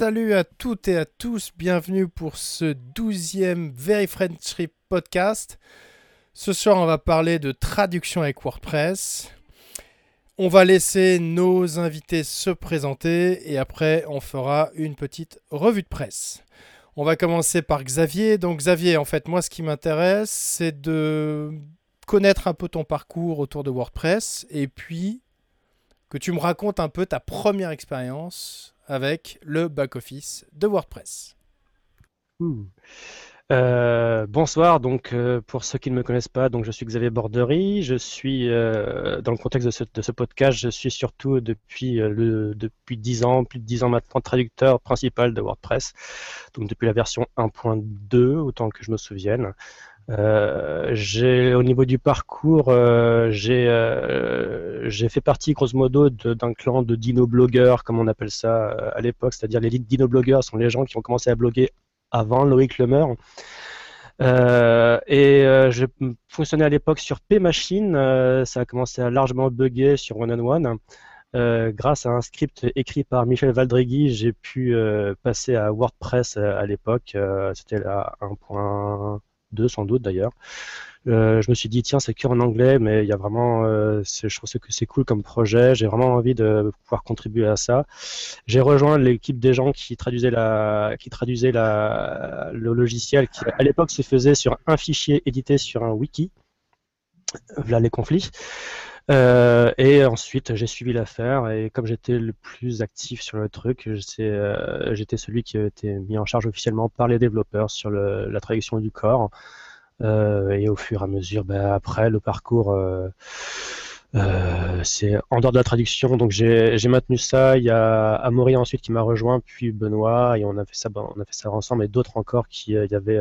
Salut à toutes et à tous, bienvenue pour ce douzième Very Friendship podcast. Ce soir, on va parler de traduction avec WordPress. On va laisser nos invités se présenter et après, on fera une petite revue de presse. On va commencer par Xavier. Donc Xavier, en fait, moi, ce qui m'intéresse, c'est de connaître un peu ton parcours autour de WordPress et puis que tu me racontes un peu ta première expérience avec le back-office de WordPress. Euh, bonsoir, donc euh, pour ceux qui ne me connaissent pas, donc je suis Xavier Bordery, je suis euh, dans le contexte de ce, podcast, je suis surtout depuis depuis 10 ans, plus de 10 ans maintenant traducteur principal de WordPress, donc depuis la version 1.2 autant que je me souvienne. Euh, j'ai au niveau du parcours, euh, j'ai euh, j'ai fait partie grosso modo d'un clan de dino-blogueurs, comme on appelle ça à l'époque, c'est-à-dire les dino-blogueurs sont les gens qui ont commencé à bloguer avant Loïc Lemer. et je fonctionnais à l'époque sur P-Machine, ça a commencé à largement bugger sur One on One. grâce à un script écrit par Michel Valdregui, j'ai pu passer à WordPress à l'époque. C'était la 1 deux sans doute d'ailleurs. Euh, je me suis dit tiens c'est que en anglais mais il y a vraiment euh, je trouve que c'est cool comme projet. J'ai vraiment envie de pouvoir contribuer à ça. J'ai rejoint l'équipe des gens qui traduisaient la qui traduisaient la le logiciel qui à l'époque se faisait sur un fichier édité sur un wiki. Voilà les conflits euh, et ensuite, j'ai suivi l'affaire et comme j'étais le plus actif sur le truc, euh, j'étais celui qui été mis en charge officiellement par les développeurs sur la traduction du corps. Euh, et au fur et à mesure, ben, après, le parcours, c'est en dehors de la traduction. Donc j'ai maintenu ça. Il y a Amaury ensuite qui m'a rejoint, puis Benoît, et on a fait ça, on a fait ça ensemble, et d'autres encore qui, il y avait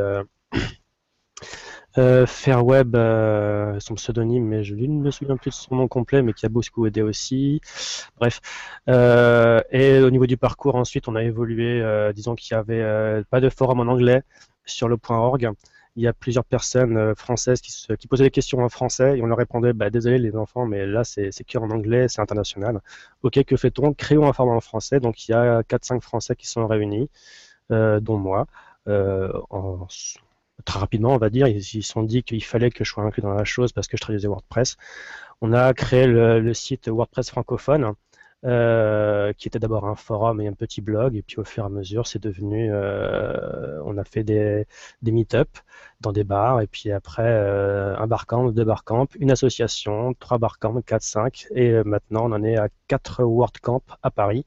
euh, Fairweb, euh, son pseudonyme, mais je ne me souviens plus de son nom complet, mais qui a beaucoup aidé aussi. Bref. Euh, et au niveau du parcours, ensuite, on a évolué. disons qu'il n'y avait pas de forum en anglais sur le point .org. Il y a plusieurs personnes françaises qui, posaient des questions en français et on leur répondait bah, Désolé les enfants, mais là c'est que en anglais, c'est international. Ok, que fait-on? Créons un forum en français. Donc il y a 4-5 Français qui sont réunis, dont moi. Très rapidement, on va dire, ils se sont dit qu'il fallait que je sois inclus dans la chose parce que je traduisais WordPress. On a créé le, site WordPress francophone, euh, qui était d'abord un forum et un petit blog, et puis au fur et à mesure, c'est devenu, euh, on a fait des, des meet-up dans des bars, et puis après euh, un barcamp, deux barcamps, une association, trois barcamps, quatre, cinq, et maintenant on en est à quatre WordCamp à Paris,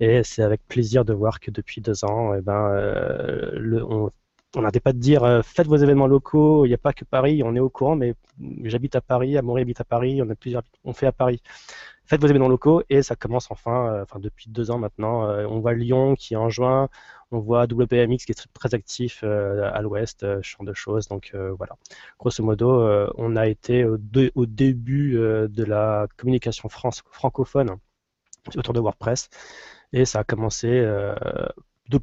et c'est avec plaisir de voir que depuis deux ans, eh ben, on on n'arrêtait pas de dire euh, faites vos événements locaux, il n'y a pas que Paris, on est au courant, mais j'habite à Paris, Amaury habite à Paris, on fait à Paris. Faites vos événements locaux et ça commence enfin, euh, enfin depuis deux ans maintenant. Euh, on voit Lyon qui est en juin, on voit WPMX qui est très, actif à l'ouest, ce genre de choses. Donc voilà, grosso modo, on a été au, début de la communication francophone autour de WordPress et ça a commencé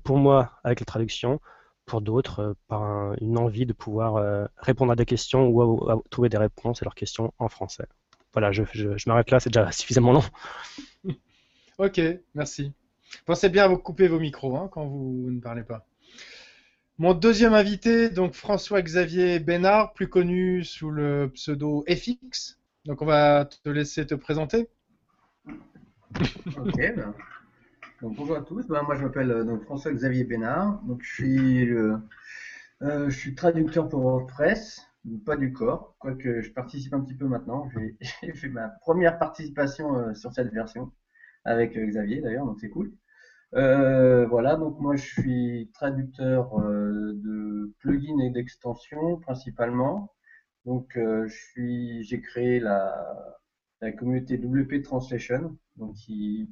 pour moi avec la traduction pour d'autres euh, par une envie de pouvoir euh, répondre à des questions ou à, trouver des réponses à leurs questions en français. Voilà, je, m'arrête là, c'est déjà suffisamment long. ok, merci. Pensez bien à vous couper vos micros hein, quand vous ne parlez pas. Mon deuxième invité, donc François-Xavier Bénard, plus connu sous le pseudo FX. Donc on va te laisser te présenter. Ok, ben, bonjour à tous, ben, moi je m'appelle euh, François-Xavier Bénard, donc je suis, euh, euh, je suis traducteur pour WordPress, pas du corps, quoique je participe un petit peu maintenant. J'ai fait ma première participation sur cette version avec Xavier d'ailleurs, donc c'est cool. voilà, donc moi je suis traducteur de plugins et d'extensions principalement. Donc j'ai créé la, la communauté WP Translation, donc qui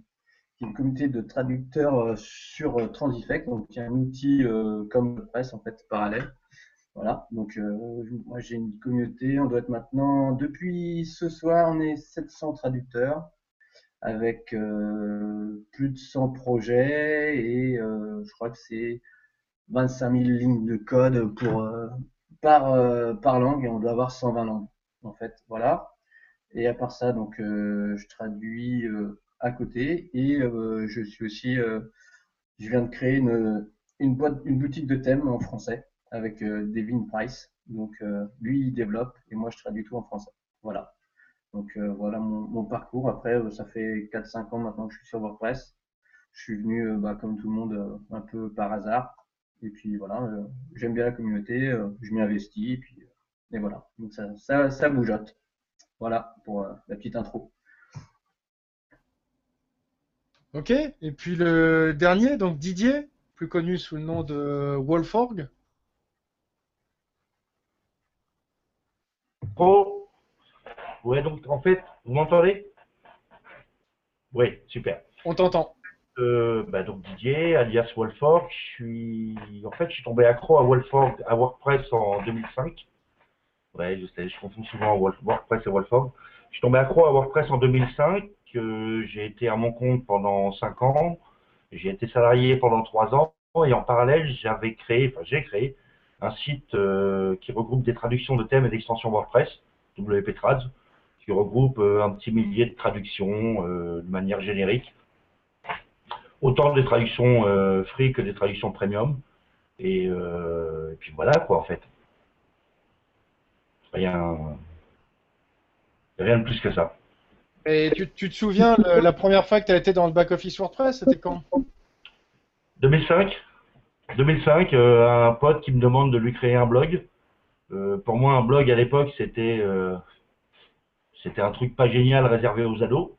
une communauté de traducteurs euh, sur euh, Transifect, donc un outil euh, comme presse en fait parallèle. Voilà, donc moi j'ai une communauté, on doit être maintenant, depuis ce soir, on est 700 traducteurs avec plus de 100 projets et je crois que c'est 25 000 lignes de code pour, par, par langue et on doit avoir 120 langues en fait, voilà. Et à part ça, donc je traduis à côté et euh, je suis aussi euh, je viens de créer une, une, boîte, une boutique de thèmes en français avec euh, Devin Price. Donc euh, lui, il développe et moi, je traduis tout en français. Voilà. Donc euh, voilà mon, mon, parcours. Après, ça fait 4-5 ans maintenant que je suis sur WordPress. Je suis venu, bah, comme tout le monde, un peu par hasard. Et puis voilà, j'aime bien la communauté, je m'y investis. Et puis et voilà. Donc ça, ça, ça bougeote. Voilà pour la petite intro. Ok, et puis le dernier, donc Didier, plus connu sous le nom de Wolforg. Oh, ouais, donc en fait, vous m'entendez? Oui, super. On t'entend. Euh, bah, donc Didier, alias Wolforg, je suis, en fait, je suis tombé accro à Wolforg, à WordPress en 2005. Ouais, je sais, je confonds souvent WordPress et Wolforg. Je suis tombé accro à WordPress en 2005 j'ai été à mon compte pendant 5 ans, j'ai été salarié pendant 3 ans, et en parallèle, j'avais créé, enfin j'ai créé un site euh, qui regroupe des traductions de thèmes et d'extensions WordPress, WP Trads, qui regroupe euh, un petit millier de traductions euh, de manière générique. Autant des traductions free que des traductions premium. Et, et, puis voilà quoi en fait. Rien, rien de plus que ça. Et tu, te souviens, la première fois que tu été dans le back-office WordPress, c'était quand? 2005. 2005, euh, un pote qui me demande de lui créer un blog. Euh, pour moi, un blog à l'époque, c'était euh, c'était un truc pas génial réservé aux ados.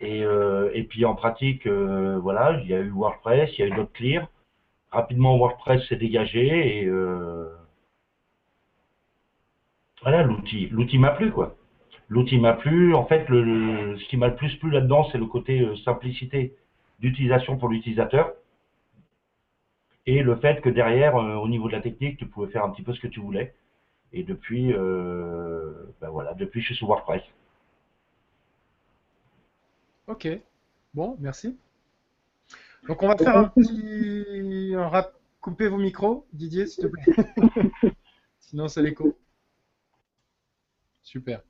Et, puis en pratique, voilà, il y a eu WordPress, il y a eu clear. Rapidement, WordPress s'est dégagé et voilà, l'outil, l'outil m'a plu quoi. L'outil m'a plu. En fait, le, ce qui m'a le plus plu là-dedans, c'est le côté euh, simplicité d'utilisation pour l'utilisateur. Et le fait que derrière, euh, au niveau de la technique, tu pouvais faire un petit peu ce que tu voulais. Et depuis, euh, ben voilà, depuis, je suis sous WordPress. Ok. Bon, merci. Donc, on va faire un petit rap. Coupez vos micros, Didier, s'il te plaît. Sinon, c'est l'écho. Super.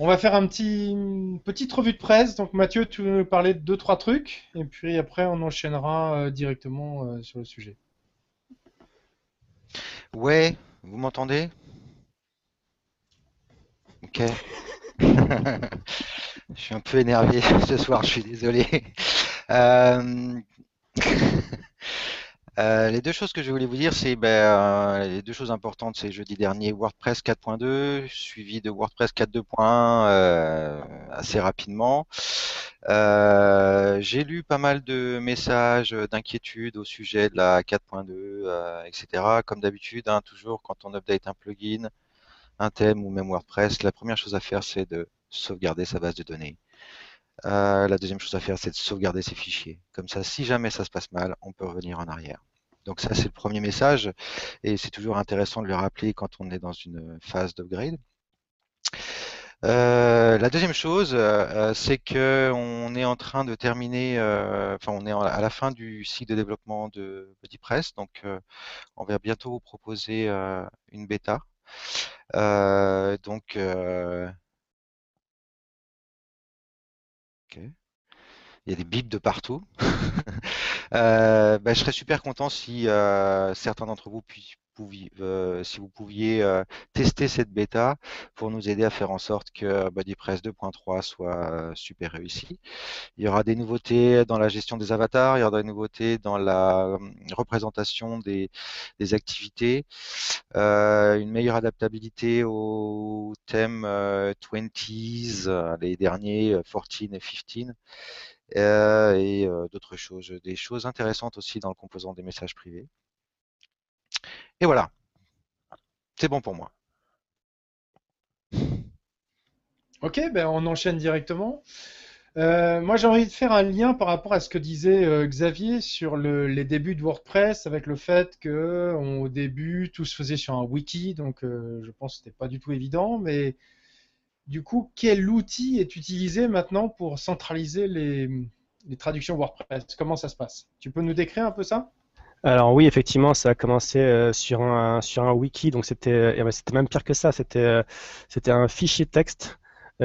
On va faire une petite revue de presse. Donc Mathieu, tu veux nous parler de deux, trois trucs, et puis après on enchaînera euh, directement euh, sur le sujet. Ouais, vous m'entendez? Ok. je suis un peu énervé ce soir, je suis désolé. Euh... Euh, les deux choses que je voulais vous dire, c'est ben, euh, les deux choses importantes, c'est jeudi dernier WordPress 4.2, suivi de WordPress 4.2.1 euh, assez rapidement. J'ai lu pas mal de messages d'inquiétude au sujet de la 4.2, etc. Comme d'habitude, hein, toujours quand on update un plugin, un thème ou même WordPress, la première chose à faire, c'est de sauvegarder sa base de données. Euh, la deuxième chose à faire, c'est de sauvegarder ses fichiers. Comme ça, si jamais ça se passe mal, on peut revenir en arrière. Donc ça, c'est le premier message. Et c'est toujours intéressant de le rappeler quand on est dans une phase d'upgrade. Euh, la deuxième chose, euh, c'est qu'on est en train de terminer, enfin on est à la fin du cycle de développement de BuddyPress, donc on va bientôt vous proposer une bêta. donc il y a des bips de partout. Euh, bah, je serais super content si euh, certains d'entre vous euh, si vous pouviez tester cette bêta pour nous aider à faire en sorte que BuddyPress 2.3 soit super réussi. Il y aura des nouveautés dans la gestion des avatars, il y aura des nouveautés dans la représentation des, des activités, une meilleure adaptabilité aux thèmes 20s, les derniers 14 et 15 euh, et euh, d'autres choses, des choses intéressantes aussi dans le composant des messages privés. Et voilà, c'est bon pour moi. Ok, ben on enchaîne directement. Euh, moi, j'ai envie de faire un lien par rapport à ce que disait Xavier sur les débuts de WordPress, avec le fait que au début tout se faisait sur un wiki, donc je pense que c'était pas du tout évident, mais du coup, quel outil est utilisé maintenant pour centraliser les, traductions WordPress? Comment ça se passe? Tu peux nous décrire un peu ça? Alors oui, effectivement, ça a commencé euh, sur, un, sur un wiki, donc c'était euh, c'était même pire que ça, c'était euh, c'était un fichier texte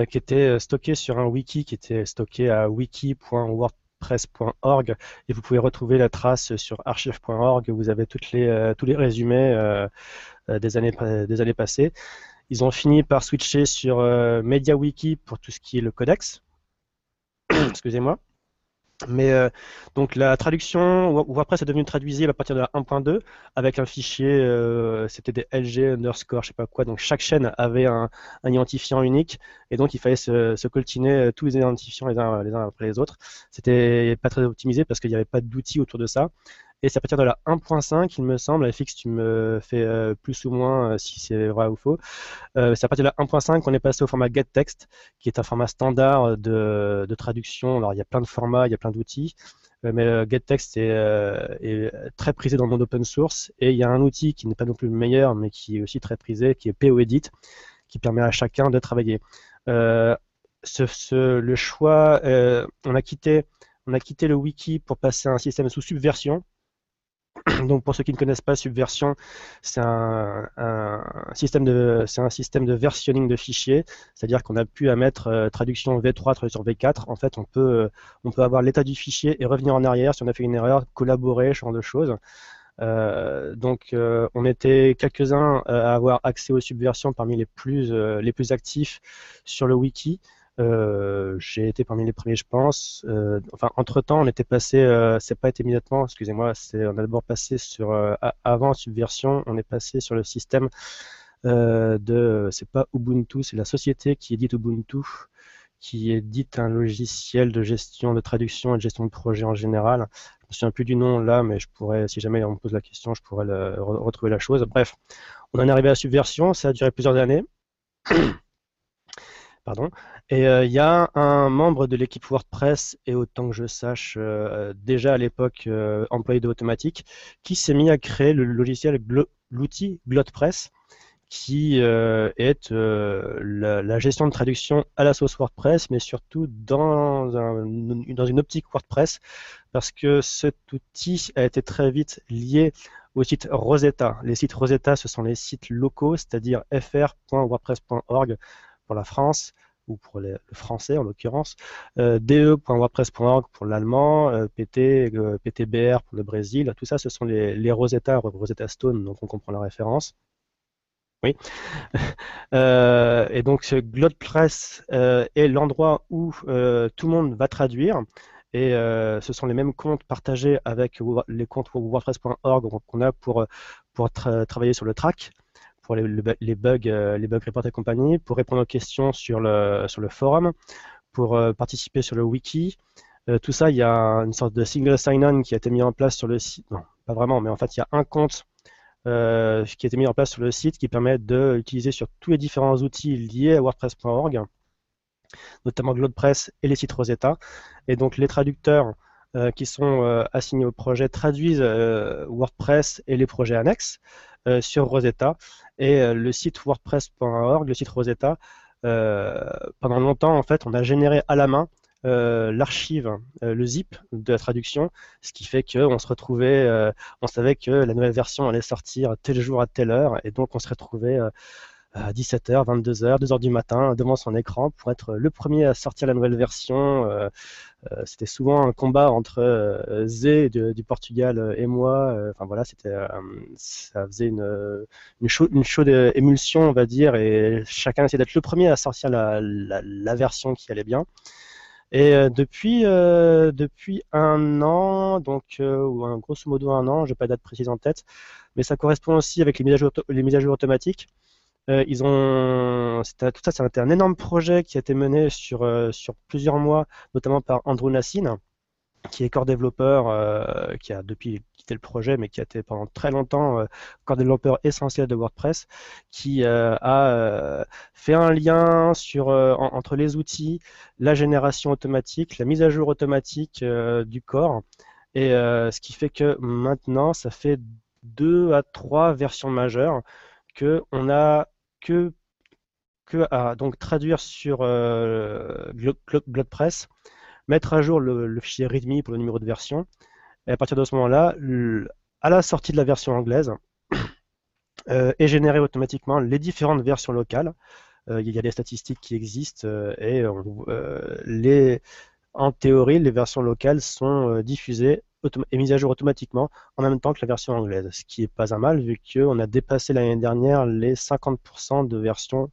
qui était stocké sur un wiki qui était stocké à wiki.wordpress wordpress.org et vous pouvez retrouver la trace sur archive.org. Vous avez toutes les, tous les résumés des, années, des années passées. Ils ont fini par switcher sur MediaWiki pour tout ce qui est le codex. Excusez-moi. Mais euh, donc la traduction, WordPress est devenu traduisible à partir de la 1.2 avec un fichier, euh, c'était des LG underscore, je sais pas quoi. Donc chaque chaîne avait un, identifiant unique et donc il fallait se, coltiner euh, tous les identifiants les uns, les uns après les autres. C'était pas très optimisé parce qu'il n'y avait pas d'outils autour de ça. Et c'est à partir de la 1.5, il me semble, FX, tu me fais euh, plus ou moins euh, si c'est vrai ou faux. Euh, c'est à partir de la 1.5 qu'on est passé au format getText, qui est un format standard de, traduction. Alors il y a plein de formats, il y a plein d'outils. Mais getText est, très prisé dans le monde open source et il y a un outil qui n'est pas non plus le meilleur mais qui est aussi très prisé, qui est POEdit, qui permet à chacun de travailler. Le choix, on a quitté le wiki pour passer à un système sous subversion, donc pour ceux qui ne connaissent pas Subversion, c'est un, système de c'est de versionning de fichiers, c'est-à-dire qu'on a pu à mettre euh, traduction V3 traduction V4. En fait, on peut euh, on peut avoir l'état du fichier et revenir en arrière si on a fait une erreur, collaborer, ce genre de choses. Euh, donc on était quelques-uns à avoir accès aux subversions parmi les plus actifs sur le wiki. Euh, j'ai été parmi les premiers, je pense. Euh, enfin, entre temps, on était passé, euh, c'est pas été immédiatement, excusez-moi, c'est on a d'abord passé sur avant Subversion, on est passé sur le système de, c'est pas Ubuntu, c'est la société qui édite Ubuntu, qui édite un logiciel de gestion de traduction et de gestion de projet en général. Je me souviens plus du nom là, mais je pourrais, si jamais on me pose la question, je pourrais retrouver la chose. Bref, on en est arrivé à Subversion, ça a duré plusieurs années. Pardon. Et euh, il y a un membre de l'équipe WordPress, et autant que je sache, euh, déjà à l'époque euh, employé de qui s'est mis à créer le logiciel, l'outil GlotPress, qui est la, gestion de traduction à la sauce WordPress, mais surtout dans, dans une optique WordPress, parce que cet outil a été très vite lié au site Rosetta. Les sites Rosetta, ce sont les sites locaux, c'est-à-dire fr.wordpress.org pour la France, ou pour le français en l'occurrence, euh, de.wordpress.org pour l'allemand, euh, PT, euh, PTBR pour le Brésil, tout ça ce sont les, Rosetta, Rosetta Stone, donc on comprend la référence. Oui. et donc GlotPress est l'endroit où tout le monde va traduire. Et ce sont les mêmes comptes partagés avec les comptes WordPress.org qu'on a pour, pour travailler sur le track pour les, bugs, euh, les bugs report et compagnie, pour répondre aux questions sur le, sur le forum, pour euh, participer sur le wiki. Euh, tout ça, il y a une sorte de single sign-on qui a été mis en place sur le site. Non, pas vraiment, mais en fait, il y a un compte qui a été mis en place sur le site qui permet d'utiliser sur tous les différents outils liés à WordPress.org, notamment GlodePress et les sites Rosetta. Et donc les traducteurs qui sont assignés au projet traduisent WordPress et les projets annexes. Euh, sur Rosetta. Et euh, le site WordPress.org, le site Rosetta, euh, pendant longtemps, en fait, on a généré à la main l'archive, le zip de la traduction, ce qui fait qu'on se retrouvait, on savait que la nouvelle version allait sortir tel jour à telle heure, et donc on se retrouvait à 17h, 22h, 2h du matin devant son écran pour être le premier à sortir la nouvelle version. Euh, euh, c'était souvent un combat entre euh, Zé du Portugal et moi. Enfin voilà, c'était ça faisait une une, chaude, émulsion, on va dire, et chacun essayait d'être le premier à sortir la, la, version qui allait bien. Et depuis depuis un an, donc ou un grosso modo un an, j'ai pas de date précise en tête, mais ça correspond aussi avec les mises à jour, les mises à jour automatiques. Euh, ils ont, tout ça, c'est un énorme projet qui a été mené sur, euh, sur plusieurs mois, notamment par Andrew Nassine, qui est core développeur, euh, qui a depuis quitté le projet, mais qui a été pendant très longtemps core développeur essentiel de WordPress, qui a fait un lien sur, entre les outils, la génération automatique, la mise à jour automatique du corps, et ce qui fait que maintenant, ça fait deux à trois versions majeures que on a que, que à donc traduire sur euh, GlodePress, mettre à jour le, fichier README pour le numéro de version, et à partir de ce moment-là, à la sortie de la version anglaise, euh, est généré automatiquement les différentes versions locales. Euh, il y a des statistiques qui existent et les, en théorie, les versions locales sont diffusées et mises à jour automatiquement en même temps que la version anglaise, ce qui n'est pas un mal vu qu'on a dépassé l'année dernière les 50% de versions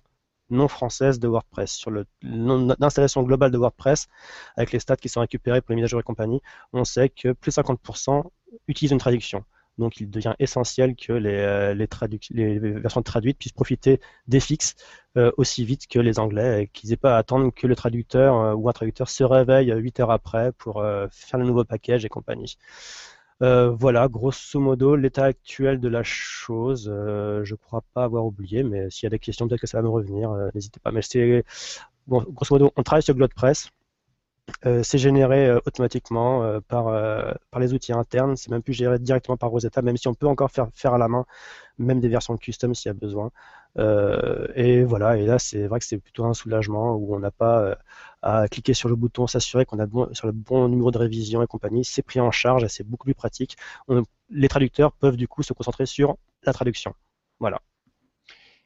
non françaises de WordPress. Sur l'installation globale de WordPress, avec les stats qui sont récupérés pour les mises à jour et compagnie, on sait que plus de 50% utilisent une traduction. Donc il devient essentiel que les, euh, les, versions traduites puissent profiter des fixes euh, aussi vite que les anglais et qu'ils n'aient pas à attendre que le traducteur euh, ou un traducteur se réveille 8 heures après pour faire le nouveau package et compagnie. voilà, grosso modo, l'état actuel de la chose. je ne crois pas avoir oublié, mais s'il y a des questions, peut-être que ça va me revenir. N'hésitez pas. Mais bon, grosso modo, on travaille sur GlodePress. Euh, c'est généré euh, automatiquement euh, par, les outils internes. C'est même plus géré directement par Rosetta, même si on peut encore faire, à la main, même des versions custom s'il y a besoin. et voilà, et là, c'est vrai que c'est plutôt un soulagement où on n'a pas à cliquer sur le bouton, s'assurer qu'on a sur le bon numéro de révision et compagnie. C'est pris en charge et c'est beaucoup plus pratique. les traducteurs peuvent du coup se concentrer sur la traduction. Voilà.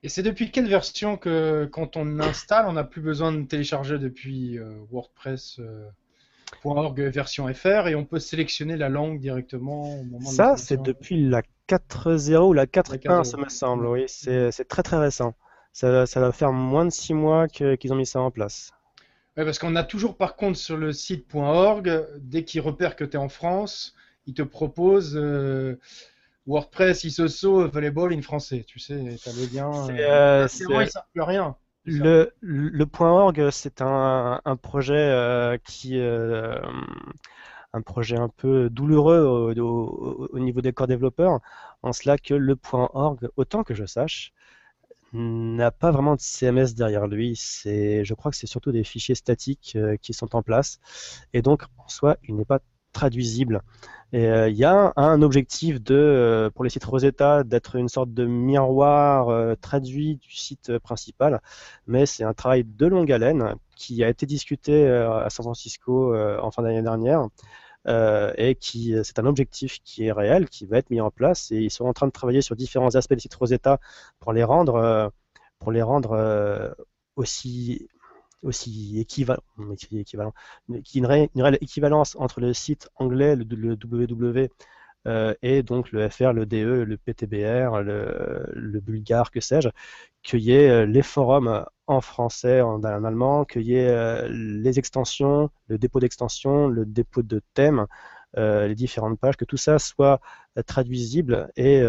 Et c'est depuis quelle version que quand on installe, on n'a plus besoin de télécharger depuis euh, WordPress.org euh, version FR et on peut sélectionner la langue directement au moment Ça, c'est depuis la 4.0 ou la 4.1, ça me semble. Oui, c'est très très récent. Ça, ça, va faire moins de 6 mois qu'ils ont mis ça en place. Oui, parce qu'on a toujours par contre sur le site.org, dès qu'ils repèrent que tu es en France, ils te proposent euh, WordPress, ISOSO, Volleyball in français, tu sais, tu avais bien. C'est, euh, euh plus rien. Le, le point .org, c'est un, un projet euh, qui euh, un projet un peu douloureux au, au, niveau des corps développeurs, en cela que le point .org, autant que je sache, n'a pas vraiment de CMS derrière lui. C'est, je crois que c'est surtout des fichiers statiques qui sont en place, et donc en soi, il n'est pas traduisible. Euh, il y a un objectif de, euh, pour les sites Rosetta d'être une sorte de miroir euh, traduit du site principal, mais c'est un travail de longue haleine qui a été discuté à San Francisco en fin d'année dernière. et qui c'est un objectif qui est réel, qui va être mis en place et ils sont en train de travailler sur différents aspects des sites Rosetta pour les rendre, pour les rendre aussi aussi équivalent, équivalent qui une, réelle équivalence entre le site anglais, le, www, euh, et donc le FR, le DE, le PTBR, le, bulgare, que sais-je, qu'il y ait euh, les forums en français, en, allemand, qu'il y ait euh, les extensions, le dépôt d'extensions, le dépôt de thèmes, les différentes pages, que tout ça soit traduisible et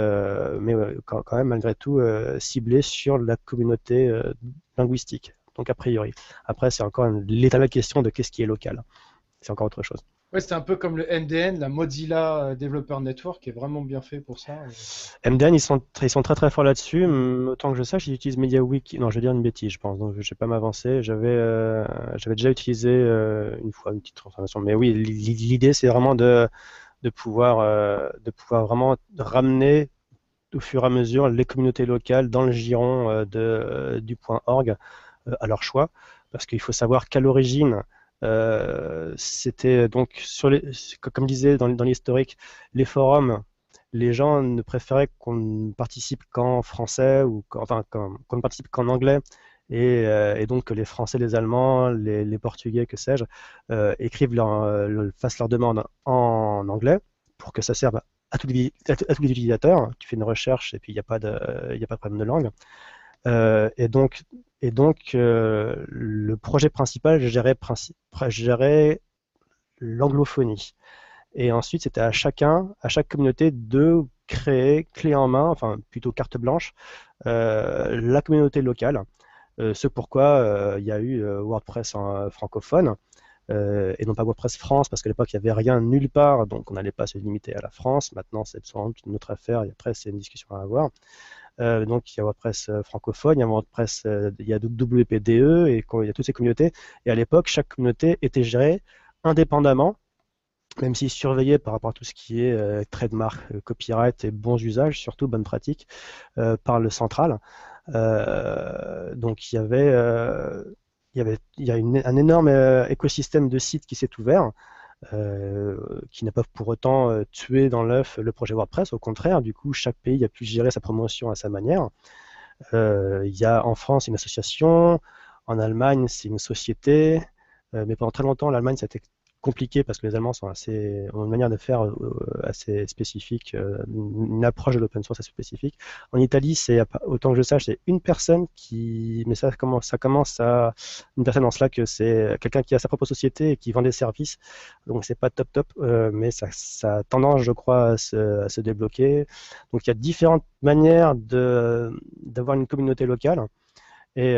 mais quand, même malgré tout ciblé sur la communauté linguistique. Donc a priori. Après, c'est encore l'état de la question de qu'est-ce qui est local. C'est encore autre chose. Ouais, c'est un peu comme le MDN, la Mozilla euh, Developer Network, qui est vraiment bien fait pour ça. MDN, ils sont, ils sont très très forts là-dessus. Autant que je sache, ils utilisent MediaWiki. Non, je vais dire une bêtise, je pense. Donc, je ne vais pas m'avancer. J'avais, euh, j'avais déjà utilisé euh, une fois une petite transformation. Mais oui, l'idée, c'est vraiment de, de pouvoir, de pouvoir vraiment ramener au fur et à mesure les communautés locales dans le giron de, du point org euh, à leur choix, parce qu'il faut savoir qu'à l'origine, euh, c'était donc comme disait dans, l'historique, les forums, les gens ne préféraient qu'on ne participe qu'en français ou enfin qu'on ne participe qu'en anglais. Et, euh, donc que les Français, les Allemands, les, Portugais, que sais-je, euh, écrivent leur, fassent leur demande en anglais pour que ça serve à tous les, utilisateurs. Tu fais une recherche et puis il n'y a pas de, a pas de problème de langue. Euh, et donc, et donc euh, le projet principal gérait, l'anglophonie. Et ensuite, c'était à chacun, à chaque communauté, de créer clé en main, enfin plutôt carte blanche, euh, la communauté locale. Euh, ce pourquoi il y a eu WordPress en, francophone et non pas WordPress France, parce qu'à l'époque il n'y avait rien nulle part, donc on n'allait pas se limiter à la France. Maintenant, c'est sans doute une autre affaire, et après, c'est une discussion à avoir. Euh, donc il y a WordPress euh, francophone, il y a WordPress, euh, il y a WPDE et il y a toutes ces communautés. Et à l'époque, chaque communauté était gérée indépendamment, même si surveillée par rapport à tout ce qui est trademark, copyright et bons usages, surtout bonnes pratiques, par le central. donc il y avait il y avait il y a un énorme écosystème de sites qui s'est ouvert qui n'a pas pour autant euh, tué dans l'œuf le projet WordPress. Au contraire, du coup, chaque pays a pu gérer sa promotion à sa manière. Euh, il y a en France une association, en Allemagne c'est une société, mais pendant très longtemps, l'Allemagne, c'était compliqué parce que les Allemands sont assez, ont une manière de faire euh, assez spécifique, euh, une approche de l'open source assez spécifique. En Italie, c'est autant que je sache, c'est une personne qui, mais ça commence, ça commence à une personne en cela que c'est quelqu'un qui a sa propre société et qui vend des services. Donc c'est pas top top, euh, mais ça, ça, a tendance, je crois, à se, à se, débloquer. Donc il y a différentes manières de d'avoir une communauté locale. Et,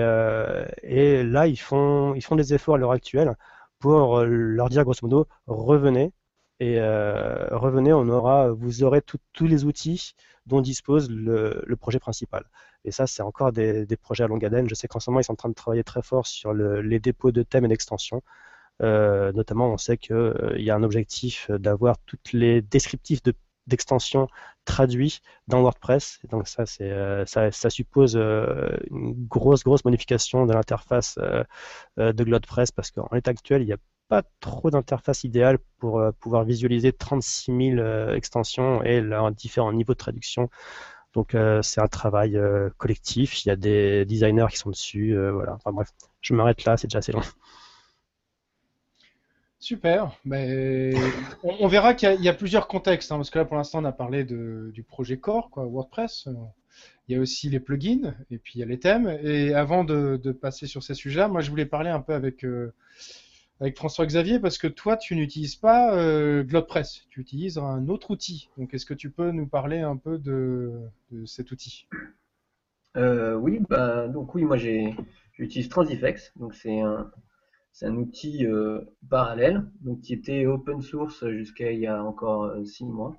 et là, ils font, ils font des efforts à l'heure actuelle pour euh, leur dire grosso modo revenez et euh, revenez, on aura, vous aurez tous les outils dont dispose le, projet principal. Et ça, c'est encore des, projets à longue haleine. Je sais qu'en ce moment, ils sont en train de travailler très fort sur les dépôts de thèmes et d'extensions. Euh, notamment, on sait qu'il y a un objectif d'avoir tous les descriptifs de d'extension traduits dans WordPress. donc euh, ça, ça, suppose euh, une grosse, grosse modification de l'interface euh, de GlodePress parce qu'en l'état actuel, il n'y a pas trop d'interface idéale pour pouvoir visualiser 36 000 extensions et leurs différents niveaux de traduction. Donc c'est un travail collectif, il y a des designers qui sont dessus, voilà. Enfin bref, je m'arrête là, c'est déjà assez long. Super. Ben, on, verra qu'il y, a plusieurs contextes, hein, parce que là, pour l'instant, on a parlé du projet Core, quoi, WordPress. Il y a aussi les plugins, et puis il y a les thèmes. Et avant de, passer sur ces sujets-là, moi, je voulais parler un peu avec, euh, François-Xavier, parce que toi, tu n'utilises pas euh, GlodePress, tu utilises un autre outil. Donc, est-ce que tu peux nous parler un peu de, cet outil? Euh, Oui, bah, donc oui, moi, j'utilise Transifex. Donc, c'est un outil euh, parallèle, donc qui était open source jusqu'à il y a encore euh, six mois.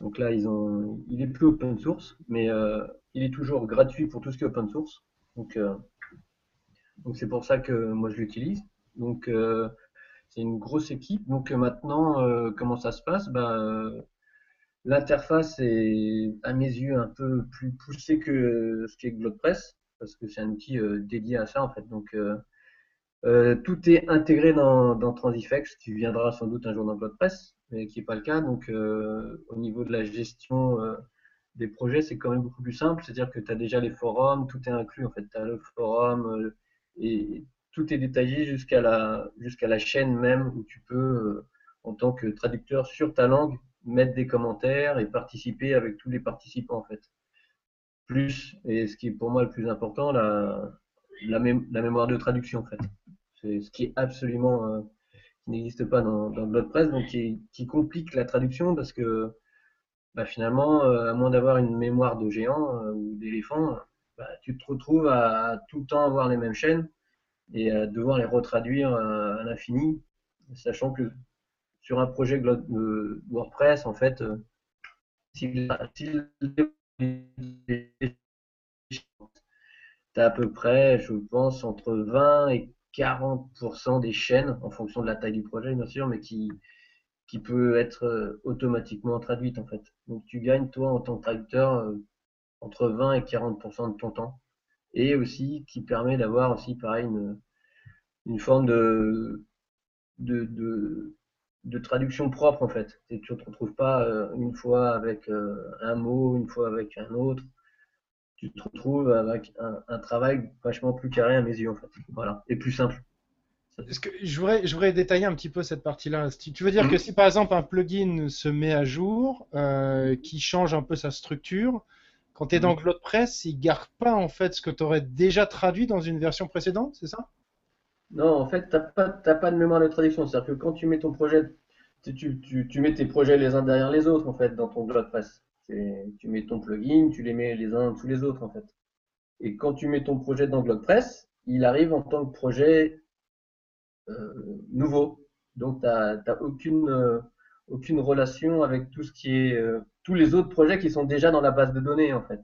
Donc là, il est plus open source, mais euh, il est toujours gratuit pour tout ce qui est open source. Donc, c'est pour ça que moi je l'utilise. Donc c'est une grosse équipe. Donc maintenant, comment ça se passe? Bah, L'interface est à mes yeux un peu plus poussée que ce qui est GlodePress, parce que c'est un outil dédié à ça en fait. Donc euh, tout est intégré dans, dans, Transifex, qui viendra sans doute un jour dans WordPress, mais qui n'est pas le cas. Donc, euh, au niveau de la gestion euh, des projets, c'est quand même beaucoup plus simple. C'est-à-dire que tu as déjà les forums, tout est inclus. En fait, tu as le forum et tout est détaillé jusqu'à la, la chaîne même où tu peux, en tant que traducteur sur ta langue, mettre des commentaires et participer avec tous les participants, en fait. Plus, et ce qui est pour moi le plus important, la, la, la mémoire de traduction, en fait ce qui est absolument euh, qui n'existe pas dans, dans WordPress, donc qui, complique la traduction parce que bah, finalement, euh, à moins d'avoir une mémoire de géant euh, ou d'éléphant, bah, tu te retrouves à, tout le temps avoir les mêmes chaînes et à devoir les retraduire à, l'infini, sachant que sur un projet WordPress, en fait, si, si tu as à peu près, je pense, entre 20 et 40% des chaînes, en fonction de la taille du projet, bien sûr, mais qui, qui peut être euh, automatiquement traduite, en fait. Donc, tu gagnes, toi, en tant que traducteur, euh, entre 20 et 40% de ton temps. Et aussi, qui permet d'avoir aussi, pareil, une, une forme de, de, de, traduction propre, en fait. Tu ne te retrouves pas euh, une fois avec un mot, une fois avec un autre tu te retrouves avec un, travail vachement plus carré à mes yeux, en fait. Voilà, et plus simple. Est-ce que je voudrais, je voudrais détailler un petit peu cette partie-là. Tu veux dire que si par exemple un plugin se met à jour, euh, qui change un peu sa structure, quand tu es dans GlodePress, il garde pas en fait ce que tu aurais déjà traduit dans une version précédente, c'est ça? Non, en fait, tu n'as pas, pas de mémoire de traduction. C'est-à-dire que quand tu mets ton projet, tu, tu, tu, mets tes projets les uns derrière les autres en fait dans ton GlodePress. Tu mets ton plugin, tu les mets les uns sous les autres en fait. Et quand tu mets ton projet dans GlodePress, il arrive en tant que projet euh, nouveau. Donc tu n'as aucune, euh, aucune relation avec tout ce qui est euh, tous les autres projets qui sont déjà dans la base de données en fait.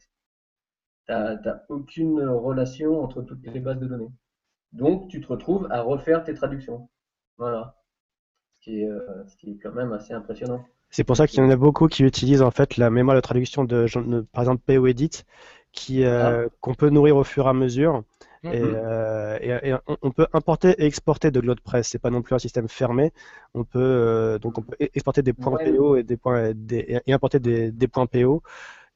Tu n'as aucune relation entre toutes les bases de données. Donc tu te retrouves à refaire tes traductions. Voilà. Ce qui est, ce qui est quand même assez impressionnant. C'est pour ça qu'il y en a beaucoup qui utilisent en fait la mémoire de traduction de, par exemple POEdit, qui euh, ah. qu'on peut nourrir au fur et à mesure. Et, mm-hmm. euh, on, peut importer et exporter de GlodePress. C'est pas non plus un système fermé. On peut euh, donc on peut exporter des points PO et des points et importer des, des points PO.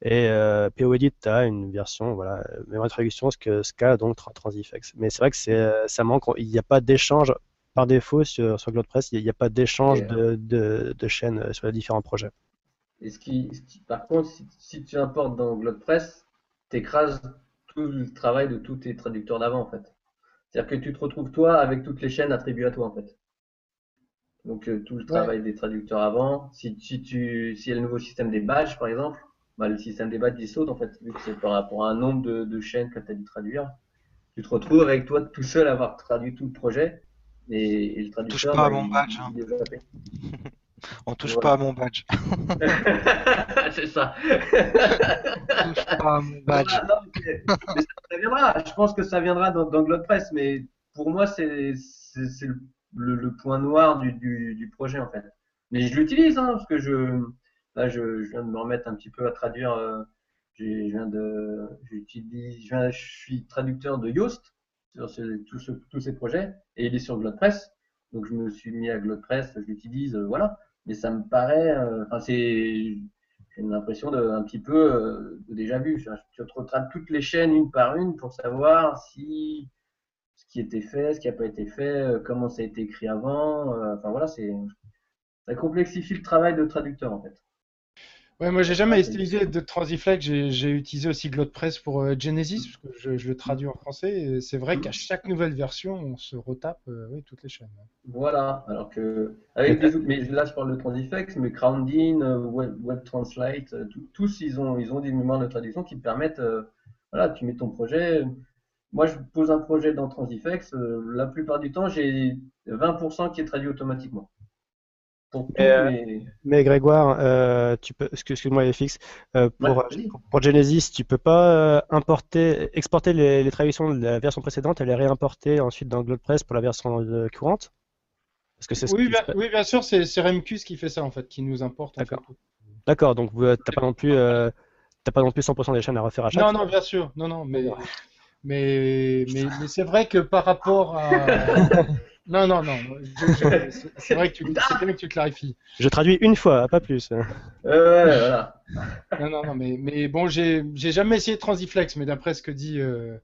Et euh, POEdit a une version voilà mémoire de traduction ce que ce qu'a donc Transifex. Mais c'est vrai que c'est ça manque. Il n'y a pas d'échange par défaut sur, sur GlodePress, il n'y a, pas d'échange Et, de, de, de chaînes euh, sur les différents projets. Et ce qui, ce qui- par contre, si, si tu importes dans GlodePress, tu écrases tout le travail de tous tes traducteurs d'avant, en fait. C'est-à-dire que tu te retrouves, toi, avec toutes les chaînes attribuées à toi, en fait. Donc, euh, tout le travail des traducteurs avant. Si, si tu, s'il y a le nouveau système des badges, par exemple, bah, le système des badges, il saute, en fait, vu que c'est par rapport à un nombre de, de chaînes que tu as dû traduire. Tu te retrouves avec toi tout seul à avoir traduit tout le projet. Et, et le traducteur, pas à mon badge, hein. On touche Voilà. pas à mon badge. c'est ça. On touche pas à mon badge. Voilà, non, mais- mais ça, viendra. Je pense que ça viendra dans, dans mais pour moi, c'est le, le- le point noir du, du, du projet en fait. Mais je l'utilise, hein, parce que je là, je, je viens de me remettre un petit peu à traduire. euh, je viens de, j'utilise, je, je suis traducteur de Yoast sur tous ce- tous ces projets, et il est sur GlodePress. Donc je me suis mis à GlodePress, je l'utilise, euh, voilà. Mais ça me paraît, euh, enfin c'est j'ai l'impression de un petit peu euh, de déjà vu. Tu tu te retraites toutes les chaînes une par une pour savoir si ce qui était fait, ce qui n'a pas été fait, comment ça a été écrit avant. Enfin voilà, c'est ça complexifie le travail de traducteur en fait. Ouais, moi j'ai jamais Ah, c'est- utilisé de Transiflex, j'ai utilisé aussi GlodePress pour euh, Genesis, parce que je, je le traduis en français, et c'est vrai qu'à chaque nouvelle version, on se retape euh, oui, toutes les chaînes. Voilà, alors que avec des outils, mais là je parle de Transifex, mais Crowdin, euh, Web, Web Translate, tout- tous ils ont ils ont des mémoires de traduction qui te permettent, euh, voilà, tu mets ton projet. Moi je pose un projet dans Transifex, euh, la plupart du temps j'ai 20% qui est traduit automatiquement. Pour euh, Mais Grégoire, euh, tu peux, excuse- excuse-moi FX, euh, pour, Ouais, pour, Genesis, tu peux pas euh, importer, exporter les, les traductions de la version précédente et les réimporter ensuite dans GlodePress pour la version euh, courante? Parce que c'est ce Oui, bien, oui, sûr, c'est c'est Remcus qui fait ça en fait, qui nous importe. en D'accord. fait. D'accord, donc euh, t'as pas non plus, euh, t'as pas non plus 100% des chaînes à refaire à chaque Non, fois. non, bien sûr, non, non, mais, mais, mais, mais c'est vrai que par rapport à. Non, non, non, c'est- vrai que tu, c'est bien que tu clarifies. Je traduis une fois, pas plus. Euh, ouais, voilà. Non, non, non, mais, mais bon, j'ai jamais essayé Transiflex, mais d'après ce que dit euh,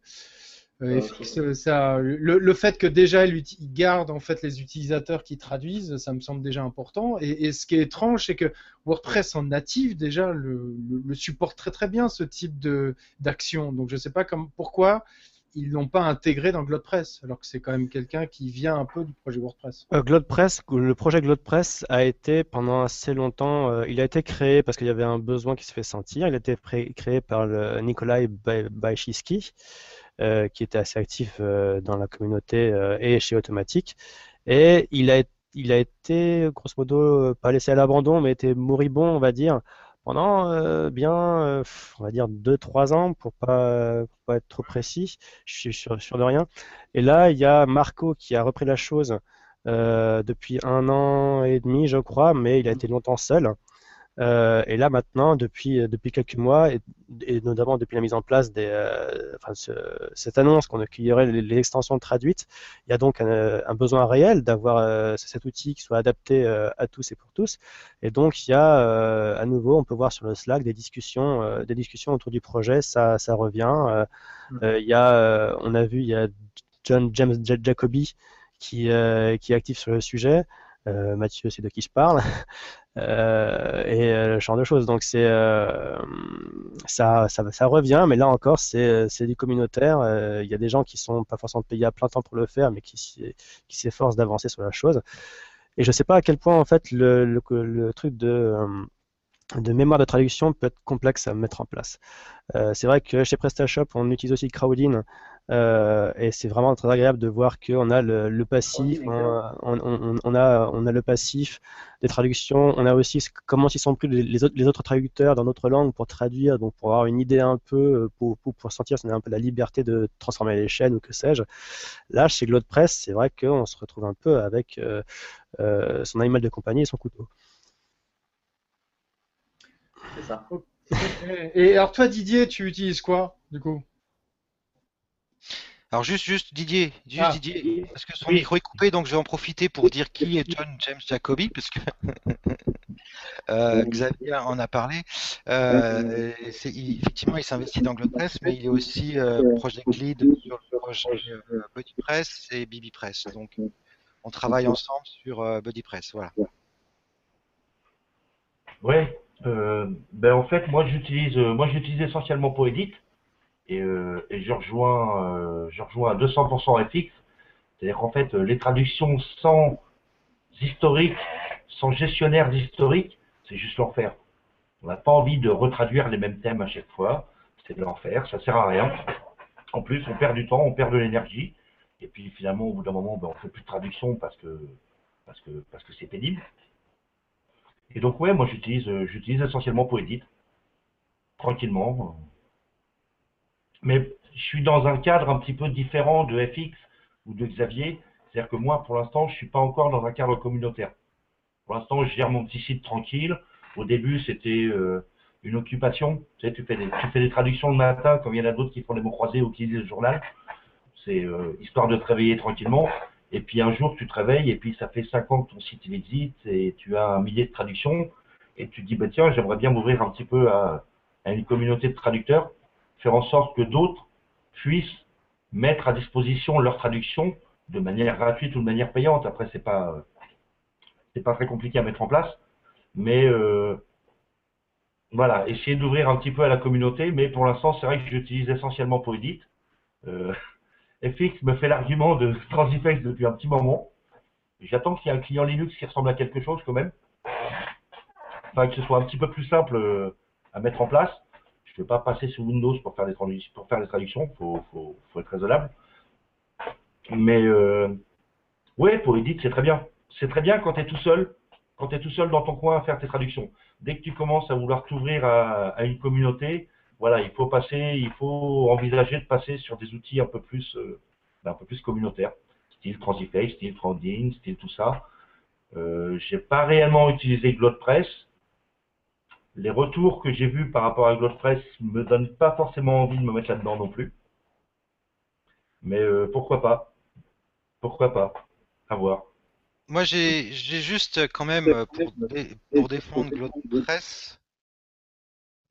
euh. FX, euh, ça, le, le fait que déjà il, garde en fait les utilisateurs qui traduisent, ça me semble déjà important. Et, et ce qui est étrange, c'est que WordPress en native déjà le, le- le supporte très très bien ce type de d'action. Donc je sais pas comme pourquoi ils l'ont pas intégré dans GlodePress, alors que c'est quand même quelqu'un qui vient un peu du projet WordPress. Euh, GlodePress, le projet GlodePress a été pendant assez longtemps, euh, il a été créé parce qu'il y avait un besoin qui se fait sentir. Il a été créé par le Nikolai Ba- Baishitsky, euh, qui était assez actif dans la communauté et chez Automatic. Et il a, été, grosso modo, pas laissé à l'abandon, mais était moribond, on va dire, pendant euh, bien, euh, on va dire, 2-3 ans, pour pas, pour pas être trop précis. Je suis sûr, sûr de rien. Et là, il y a Marco qui a repris la chose euh, depuis un an et demi, je crois, mais il a été longtemps seul. Euh, et là maintenant, depuis, depuis quelques mois, et, et notamment depuis la mise en place des, euh, enfin, ce- cette annonce qu'on qu'il y aurait les, les extensions traduites, il y a donc un, un besoin réel d'avoir euh, cet outil qui soit adapté euh, à tous et pour tous. Et donc il y a euh, à nouveau, on peut voir sur le Slack des discussions, euh, des discussions autour du projet, ça, ça revient. Euh, euh, il y a, euh, on a vu, il y a John James Ja- Jacoby qui, euh, qui est actif sur le sujet. Euh, Mathieu, c'est de qui je parle. Euh, et euh, ce genre de choses. Donc c'est euh, ça, ça, ça revient, mais là encore, c'est du communautaire. Euh, Il y a des gens qui sont pas forcément payés à plein temps pour le faire, mais qui, s'efforcent d'avancer sur la chose. Et je sais pas à quel point en fait le, le, le truc de euh, de mémoire de traduction peut être complexe à mettre en place. Euh, c'est vrai que chez PrestaShop, on utilise aussi Crowdin euh, et c'est vraiment très agréable de voir qu'on a le, le passif, on, on, on, on a, on a le passif des traductions, on a aussi comment ils sont pris les, autres, les autres traducteurs dans notre langue pour traduire, donc pour avoir une idée un peu, euh, pour, pour, pour sentir si on a un peu la liberté de transformer les chaînes ou que sais-je. Là, chez GlodePress, c'est vrai qu'on se retrouve un peu avec euh, son animal de compagnie et son couteau. C'est ça. Et, alors toi Didier, tu utilises quoi du coup? Alors juste, juste Didier, juste Ah. Didier, parce que son Oui. micro est coupé, donc je vais en profiter pour dire qui est John James Jacoby, parce que euh, Xavier en a parlé. Euh, il- effectivement, il s'investit dans GlodePress, mais il est aussi euh, project lead sur le projet euh, BuddyPress et BBPress. Donc on travaille ensemble sur BuddyPress. Voilà. Oui, ben en fait, moi j'utilise, moi j'utilise essentiellement Poedit et, et je rejoins, je rejoins à 200% FX. C'est-à-dire qu'en fait, les traductions sans historique, sans gestionnaire historique, c'est juste l'enfer. On n'a pas envie de retraduire les mêmes thèmes à chaque fois. C'est de l'enfer, ça sert à rien. En plus, on perd du temps, on perd de l'énergie. Et puis finalement, au bout d'un moment, ben, on fait plus de traduction parce que parce que parce que c'est pénible. Et donc ouais, moi j'utilise j'utilise essentiellement Poedit, tranquillement. Mais je suis dans un cadre un petit peu différent de FX ou de Xavier. C'est-à-dire que moi, pour l'instant, je suis pas encore dans un cadre communautaire. Pour l'instant, je gère mon petit site tranquille. Au début, c'était euh, une occupation. Tu sais, tu fais, des, traductions le matin, comme il y en a d'autres qui font des mots croisés ou qui lisent le journal. C'est euh, histoire de te réveiller tranquillement. Et puis un jour, tu te réveilles et puis ça fait cinq ans que ton site existe et tu as un millier de traductions et tu te dis, bah, tiens, j'aimerais bien m'ouvrir un petit peu à, une communauté de traducteurs, faire en sorte que d'autres puissent mettre à disposition leurs traductions de manière gratuite ou de manière payante. Après, c'est pas pas très compliqué à mettre en place, mais euh, voilà, essayer d'ouvrir un petit peu à la communauté. Mais pour l'instant, c'est vrai que j'utilise essentiellement Poedit. FX me fait l'argument de Transifex depuis un petit moment. J'attends qu'il y ait un client Linux qui ressemble à quelque chose quand même. Enfin, que ce soit un petit peu plus simple euh, à mettre en place. Je ne vais pas passer sous Windows pour faire des traductions. Il faut, être raisonnable. Mais euh, ouais, pour Edit, c'est très bien. C'est très bien quand tu es tout seul, quand tu tout seul dans ton coin à faire tes traductions. Dès que tu commences à vouloir t'ouvrir à, une communauté, voilà, il faut passer, il faut envisager de passer sur des outils un peu plus, euh, un peu plus communautaires, style Transify, style Trending, style tout ça. Euh, j'ai pas réellement utilisé GlodePress. Les retours que j'ai vus par rapport à GlodePress me donnent pas forcément envie de me mettre là-dedans non plus. Mais euh, pourquoi pas? Pourquoi pas? À voir. Moi, j'ai juste quand même, pour, dé, pour défendre GlodePress, euh,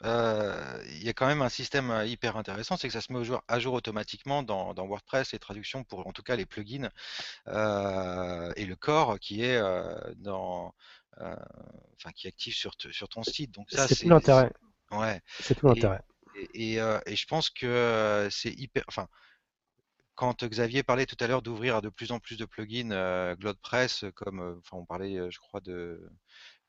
il y a quand même un système hyper intéressant, c'est que ça se met au jour, à jour automatiquement dans, dans, WordPress, les traductions pour en tout cas les plugins euh, et le core qui est euh, dans, euh, enfin qui est actif sur, sur ton site. Donc ça, c'est tout l'intérêt. Ouais. C'est tout l'intérêt. Et, et, et, je pense que c'est hyper, enfin quand Xavier parlait tout à l'heure d'ouvrir à de plus en plus de plugins euh, GlodePress, comme euh, enfin on parlait, je crois, de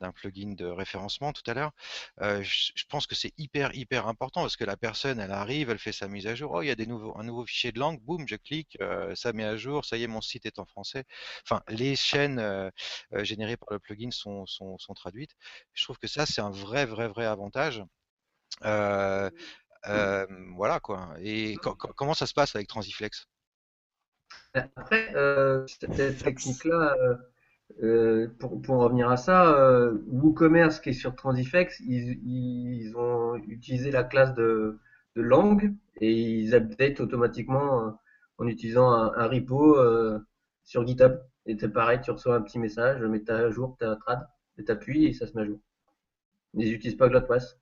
d'un plugin de référencement tout à l'heure, euh, je, je, pense que c'est hyper hyper important parce que la personne, elle arrive, elle fait sa mise à jour, oh il y a des nouveaux, un nouveau fichier de langue, boum, je clique, euh, ça met à jour, ça y est, mon site est en français. Enfin, les chaînes euh, générées par le plugin sont, sont, sont, traduites. Je trouve que ça c'est un vrai vrai vrai avantage. voilà quoi. Et comment ça se passe avec Transiflex? Après, euh, cette technique-là, euh, pour, pour, revenir à ça, euh, WooCommerce qui est sur Transifex, ils, ils ont utilisé la classe de, de, langue et ils update automatiquement euh, en utilisant un, un repo euh, sur GitHub. Et c'est pareil, tu reçois un petit message, mets à jour ta trad, et t'appuies et ça se met à jour. Ils n'utilisent pas GlodePress.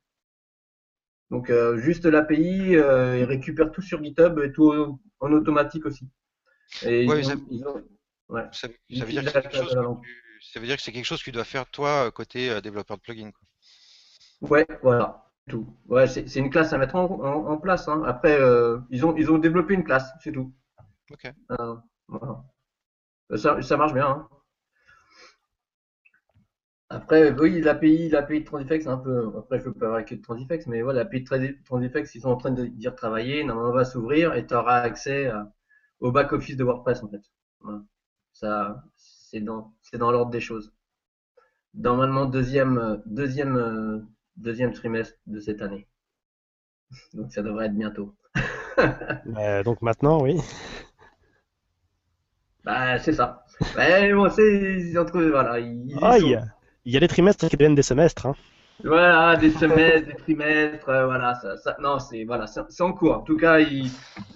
Donc juste l'API, ils récupèrent tout sur GitHub et tout en automatique aussi. Et ouais, ils ont, ouais. ça, ça, veut dire que tu, ça veut dire que c'est quelque chose que tu dois faire toi côté euh, développeur de plugin. Quoi. Ouais, voilà. Tout. Ouais, c'est une classe à mettre en, en, en place. Hein. Après, euh, ils, ont, ils ont développé une classe, c'est tout. Ok. Euh, voilà. ça, ça marche bien. Hein. Après, oui, l'API, l'API de Transifex, un peu. Après, je peux pas parler que de Transifex, mais voilà, l'API de Transifex, ils sont en train de dire travailler. Normalement, on va s'ouvrir et tu auras accès à, au back-office de WordPress en fait. Voilà. Ça, c'est dans, c'est dans l'ordre des choses. Normalement deuxième, deuxième, deuxième trimestre de cette année. Donc ça devrait être bientôt. euh, donc maintenant, oui. Bah c'est ça. Mais bon, c'est entre voilà. Ils, ah, il y, a, il y a des trimestres qui deviennent des semestres. Hein. Voilà, des semestres, des trimestres, euh, voilà, ça, ça, non, c'est voilà, c'est en cours. En tout cas, ils,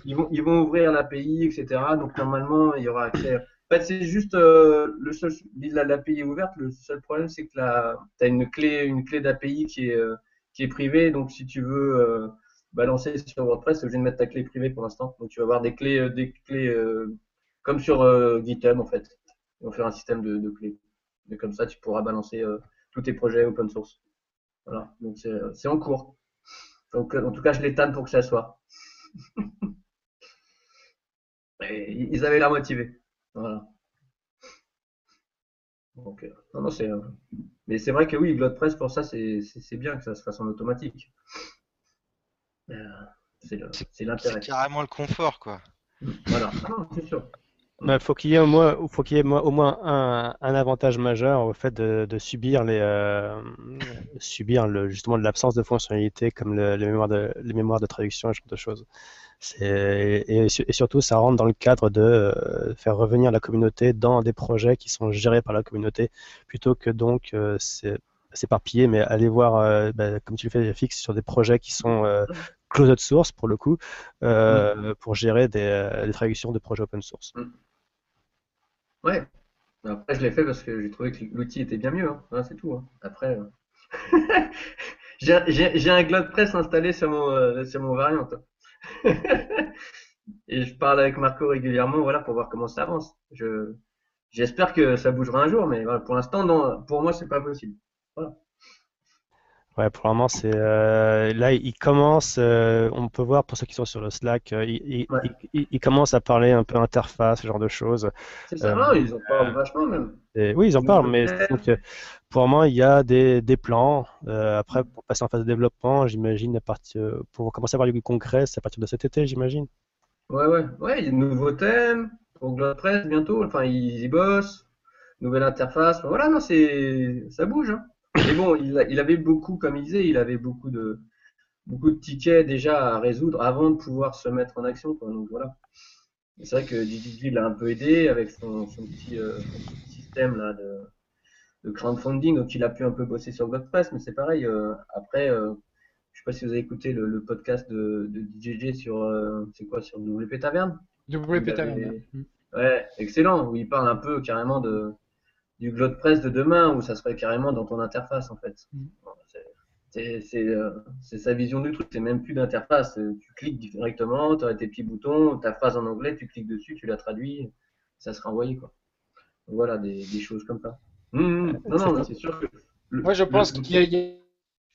ils vont, ils vont ouvrir l'API, etc. Donc normalement, il y aura accès. Fait, c'est juste euh, le seul, l'API est ouverte. Le seul problème, c'est que tu as une clé, une clé d'API qui est, euh, qui est privée. Donc, si tu veux euh, balancer sur WordPress, tu obligé de mettre ta clé privée pour l'instant. Donc, tu vas avoir des clés, des clés comme sur GitHub en fait. Ils vont faire un système de, de clés. Et comme ça, tu pourras balancer euh, tous tes projets open source. Voilà, donc c'est en cours. Donc, euh, en tout cas, je les tanne pour que ça soit. Et ils avaient l'air motivés. Voilà. Donc, euh, non, non, c'est, euh, mais c'est vrai que oui, GlodePress, pour ça, c'est bien que ça se fasse en automatique. Euh, c'est le- c'est l'intérêt. carrément le confort, quoi. Voilà. Ah non, c'est sûr. Bah, faut qu'il y ait au moins, faut qu'il y ait au moins un, un avantage majeur au fait de, de subir les, euh, subir le, justement de l'absence de fonctionnalités comme le, les mémoires de, les mémoires de traduction et ce genre de choses. Et, su- et surtout, ça rentre dans le cadre de euh, faire revenir la communauté dans des projets qui sont gérés par la communauté, plutôt que donc euh, s'éparpiller, mais aller voir, euh, bah, comme tu le fais, fixe sur des projets qui sont closed source pour le coup, euh, pour gérer des, des traductions de projets open source. Ouais. Après, je l'ai fait parce que j'ai trouvé que l'outil était bien mieux. hein. Voilà, c'est tout. hein. Après, euh, j'ai un GlodePress installé sur mon, euh, sur mon variant. Et je parle avec Marco régulièrement, voilà, pour voir comment ça avance. Je, j'espère que ça bougera un jour, mais voilà, pour l'instant, non, pour moi, c'est pas possible. Ouais, pour le moment, c'est euh, là, il commence. euh, on peut voir pour ceux qui sont sur le Slack, euh, il, il, Ouais. il- il- il commence à parler un peu interface, ce genre de choses. C'est ça, Euh, non, ils en parlent vachement même. Et, oui, ils en parlent, mais donc, pour le moment, il y a des, des plans. Après, pour passer en phase de développement, j'imagine à partir, pour commencer à avoir du concret, c'est à partir de cet été, j'imagine. Ouais, ouais, ouais, il y a de nouveaux thèmes pour GlodePress bientôt. Enfin, ils y bossent. Nouvelle interface. Enfin, voilà, non, c'est, ça bouge. Hein. Mais bon, il, avait beaucoup, comme il disait, il avait beaucoup de, beaucoup de tickets déjà à résoudre avant de pouvoir se mettre en action. Quoi. Donc voilà. C'est vrai que DDG l'a un peu aidé avec son, son petit, euh, son petit système là de, de crowdfunding, donc il a pu un peu bosser sur GlodePress, mais c'est pareil. euh, après, euh, je sais pas si vous avez écouté le, le podcast de, de DJJ sur, euh, c'est quoi, sur WP Taverne? WP Taverne. avait-. Ouais, excellent, où il parle un peu carrément de, du GlodePress de demain, où ça serait carrément dans ton interface en fait. Mm. C'est- euh, c'est sa vision du truc, c'est même plus d'interface. euh, Tu cliques directement, tu as tes petits boutons, ta phrase en anglais, tu cliques dessus, tu la traduis, ça sera envoyé quoi. Donc, voilà, des, des choses comme ça. Hum, hum. Non, non, c'est sûr que. le- Moi, je pense qu'il y, a- y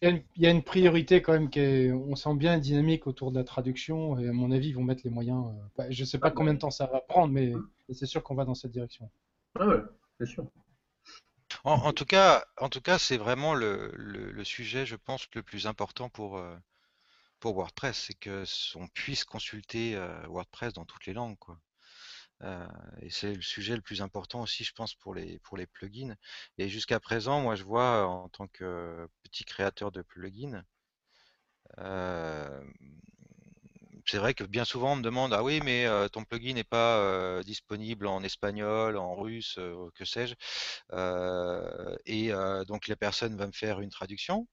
y une- une priorité quand même qui est, on sent bien dynamique autour de la traduction et à mon avis, ils vont mettre les moyens. euh, bah, je sais pas Ah, combien de temps ça va prendre, mais c'est sûr qu'on va dans cette direction. Ah ouais, c'est sûr. En, tout cas, en tout cas, c'est vraiment le, le- le sujet, je pense, le plus important pour, euh, pour WordPress, c'est que on puisse consulter euh, WordPress dans toutes les langues, quoi. Euh, et c'est le sujet le plus important aussi, je pense, pour les, pour les plugins. Et jusqu'à présent, moi, je vois en tant que petit créateur de plugins, c'est vrai que bien souvent on me demande, ah oui, mais ton plugin n'est pas disponible en espagnol, en russe, que sais-je? Et donc la personne va me faire une traduction.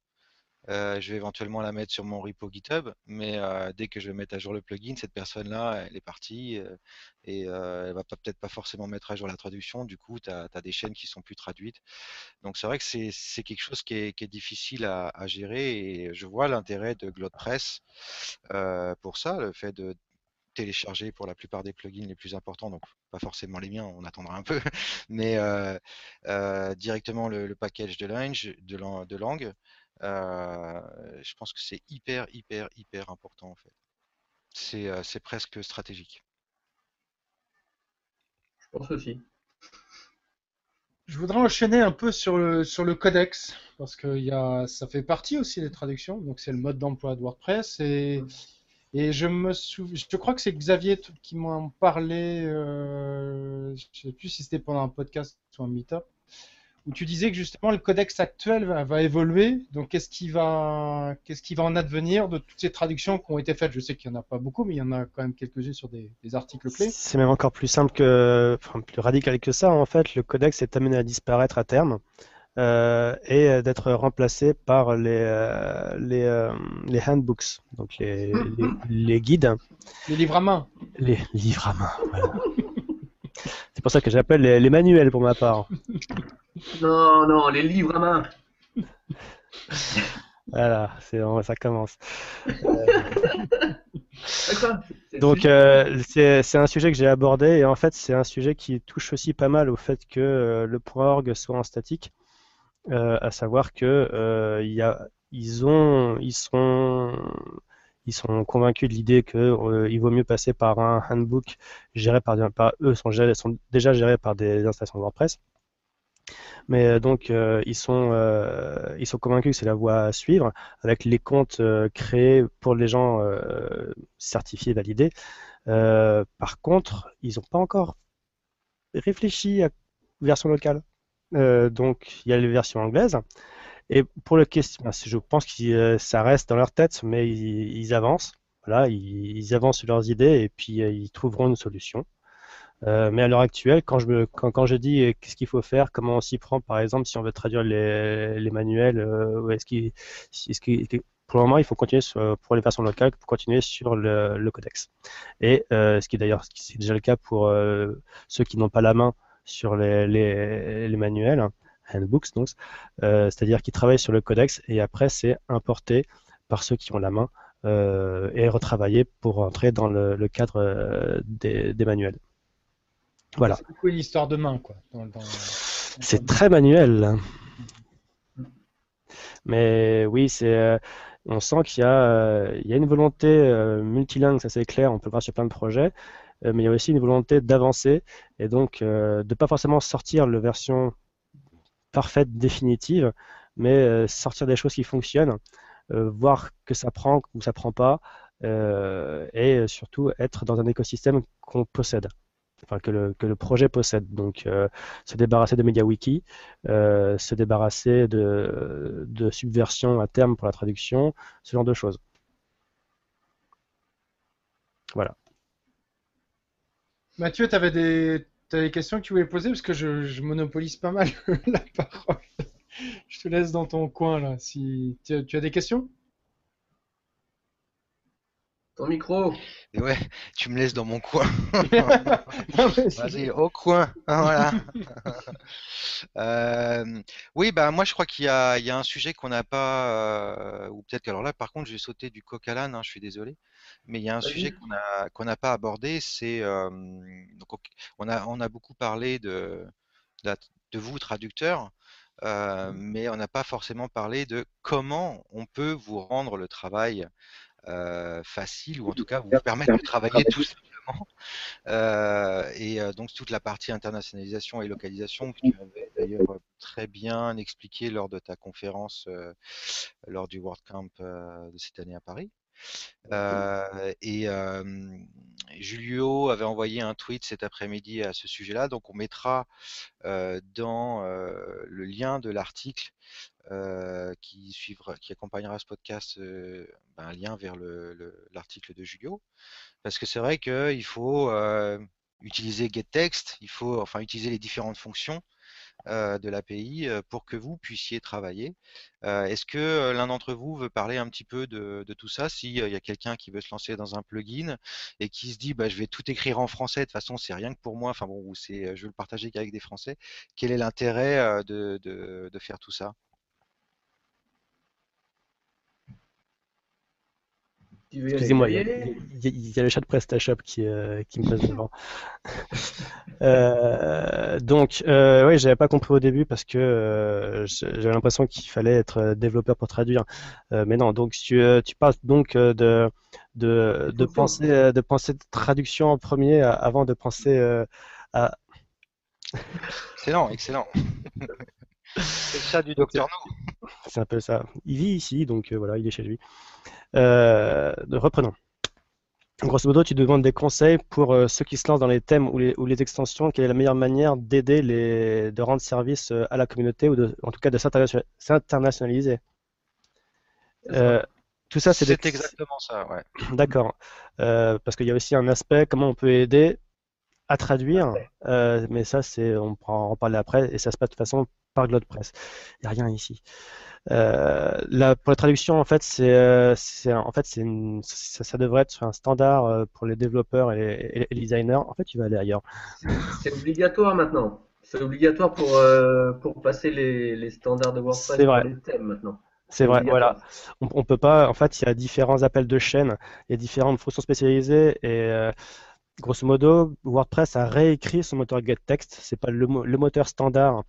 Euh, je vais éventuellement la mettre sur mon repo GitHub, mais euh, dès que je vais mettre à jour le plugin, cette personne-là, elle est partie euh, et elle va peut-être pas forcément mettre à jour la traduction. Du coup, tu as, des chaînes qui sont plus traduites. Donc c'est vrai que c'est quelque chose qui est, difficile à, gérer et je vois l'intérêt de GlodePress euh, pour ça, le fait de télécharger pour la plupart des plugins les plus importants, donc pas forcément les miens, on attendra un peu, mais directement le, package de langue, de, lan- de langue je pense que c'est hyper, hyper, hyper important en fait. C'est euh, c'est presque stratégique. Je pense aussi. Je voudrais enchaîner un peu sur le, sur le codex, parce que il y a, ça fait partie aussi des traductions, donc c'est le mode d'emploi de WordPress. Et, et je me souviens, je crois que c'est Xavier qui m'en parlait, euh, je sais plus si c'était pendant un podcast ou un meet-up, où tu disais que justement le codex actuel va, va évoluer. Donc qu'est-ce qui va, qu'est-ce qui va en advenir de toutes ces traductions qui ont été faites? Je sais qu'il n'y en a pas beaucoup, mais il y en a quand même quelques-unes sur des, des articles clés. C'est même encore plus simple que, enfin, plus radical que ça. En fait, le codex est amené à disparaître à terme euh, et d'être remplacé par les, euh, les, euh, les handbooks, donc les, les, les guides, Les livres à main. les livres à main. voilà. C'est pour ça que j'appelle les, les manuels pour ma part. Non, non, les livres à main. Voilà, c'est, ça commence. Euh, Donc c'est- euh, c'est un sujet que j'ai abordé et en fait c'est un sujet qui touche aussi pas mal au fait que euh, le .org soit en statique, euh, à savoir que il y a, ils ont, ils sont, ils sont convaincus de l'idée que euh, il vaut mieux passer par un handbook géré par, eux sont, gérés- sont déjà gérés par des installations WordPress. Mais euh, donc euh, ils sont, euh, ils sont convaincus que c'est la voie à suivre avec les comptes créés pour les gens certifiés, validés. Par contre, ils n'ont pas encore réfléchi à version locale. Donc, il y a les versions anglaises. Et pour le question, ben, je pense que ça reste dans leur tête, mais ils, avancent. Voilà, ils, ils avancent leurs idées et puis ils trouveront une solution. Euh, mais à l'heure actuelle, quand je me, quand, quand je dis euh, qu'est-ce qu'il faut faire, comment on s'y prend, par exemple, si on veut traduire les, les manuels, euh, est-ce qu'il, qu'il- pour le moment, il faut continuer sur- pour les versions locales, pour continuer sur le, le codex. Et euh, ce qui est d'ailleurs, c'est déjà le cas pour euh, ceux qui n'ont pas la main sur les, les, les manuels, hein, handbooks, donc, c'est-à-dire qui travaillent sur le codex et après c'est importé par ceux qui ont la main et retravaillé pour entrer dans le, le cadre des, des manuels. Voilà. C'est beaucoup une histoire de main, quoi. dans- dans- C'est très manuel. Mais oui, c'est, euh, on sent qu'il y a, euh, il y a une volonté euh, multilingue, ça c'est clair, on peut le voir sur plein de projets, euh, mais il y a aussi une volonté d'avancer et donc euh, de pas forcément sortir la version parfaite, définitive, mais euh, sortir des choses qui fonctionnent, euh, voir que ça prend ou ça prend pas, euh, et surtout être dans un écosystème qu'on possède, que le, projet possède. Donc euh, se débarrasser de MediaWiki, euh, se débarrasser de, de subversion à terme pour la traduction, ce genre de choses. Voilà. Mathieu, tu avais des... questions que tu voulais poser? Parce que je, je monopolise pas mal la parole. Je te laisse dans ton coin là. Si tu as des questions? Ton micro. Et ouais, tu me laisses dans mon coin. Vas-y, au coin. Ah, Voilà. Euh, oui, bah moi je crois qu'il y y a un sujet qu'on n'a pas, euh, ou peut-être qu'alors là, par contre, j'ai sauté du coq à l'âne, hein, je suis désolé, mais il y a un sujet qu'on n'a pas abordé, c'est euh, on a on a beaucoup parlé de de, vous traducteurs, euh, mais on n'a pas forcément parlé de comment on peut vous rendre le travail euh, facile ou en tout cas vous permettre de travailler tout simplement. Euh, et euh, donc toute la partie internationalisation et localisation que tu avais d'ailleurs très bien expliqué lors de ta conférence euh, lors du WordCamp euh, de cette année à Paris. Euh, et Julio avait envoyé un tweet cet après-midi à ce sujet-là, donc on mettra dans le lien de l'article qui suivra, qui accompagnera ce podcast, ben, un lien vers le- le- l'article de Julio, parce que c'est vrai qu'il faut utiliser getText, il faut enfin utiliser les différentes fonctions de l'API euh, pour que vous puissiez travailler. Euh, Est-ce que euh, l'un d'entre vous veut parler un petit peu de, tout ça? S'il y a quelqu'un qui veut se lancer dans un plugin et qui se dit bah, je vais tout écrire en français, de toute façon c'est rien que pour moi, enfin bon, c'est je veux le partager qu'avec des Français, quel est l'intérêt euh, de faire tout ça Tu veux y aller, Excusez-moi, il y, a- y y le chat de PrestaShop qui, euh, qui me passe devant. Euh, donc, euh, oui, j'avais pas compris au début parce que euh, j'avais l'impression qu'il fallait être développeur pour traduire. Mais non, donc tu, tu parles donc de, de, de penser, de penser traduction en premier avant de penser à. Excellent, excellent. C'est ça du docteur No. C'est un peu ça. Il vit ici, donc voilà, il est chez lui. Euh, reprenons. Grosso modo, tu demandes des conseils pour euh, ceux qui se lancent dans les thèmes ou les, ou les extensions. Quelle est la meilleure manière d'aider les, de rendre service euh, à la communauté ou de, en tout cas de s'interna- s'internationaliser? Euh, tout ça, c'est des... C'est exactement ça, ouais. D'accord. Euh, parce qu'il y a aussi un aspect, comment on peut aider à traduire, euh, mais ça, c'est, on pourra en parler après, et ça se passe de toute façon par GlodePress. Il n'y a rien ici. Euh, là, pour la traduction, en fait, c'est, euh, en fait, c'est ça, ça devrait être un standard euh, pour les développeurs et les, et les designers. En fait, tu vas aller ailleurs. C'est obligatoire maintenant. C'est obligatoire pour, euh, pour passer les, les standards de WordPress C'est vrai. pour les thèmes maintenant. C'est vrai, voilà. On, on peut pas, en fait, il y a différents appels de chaîne, il y a différentes fonctions spécialisées et euh, grosso modo, WordPress a réécrit son moteur GetText. C'est pas le moteur standard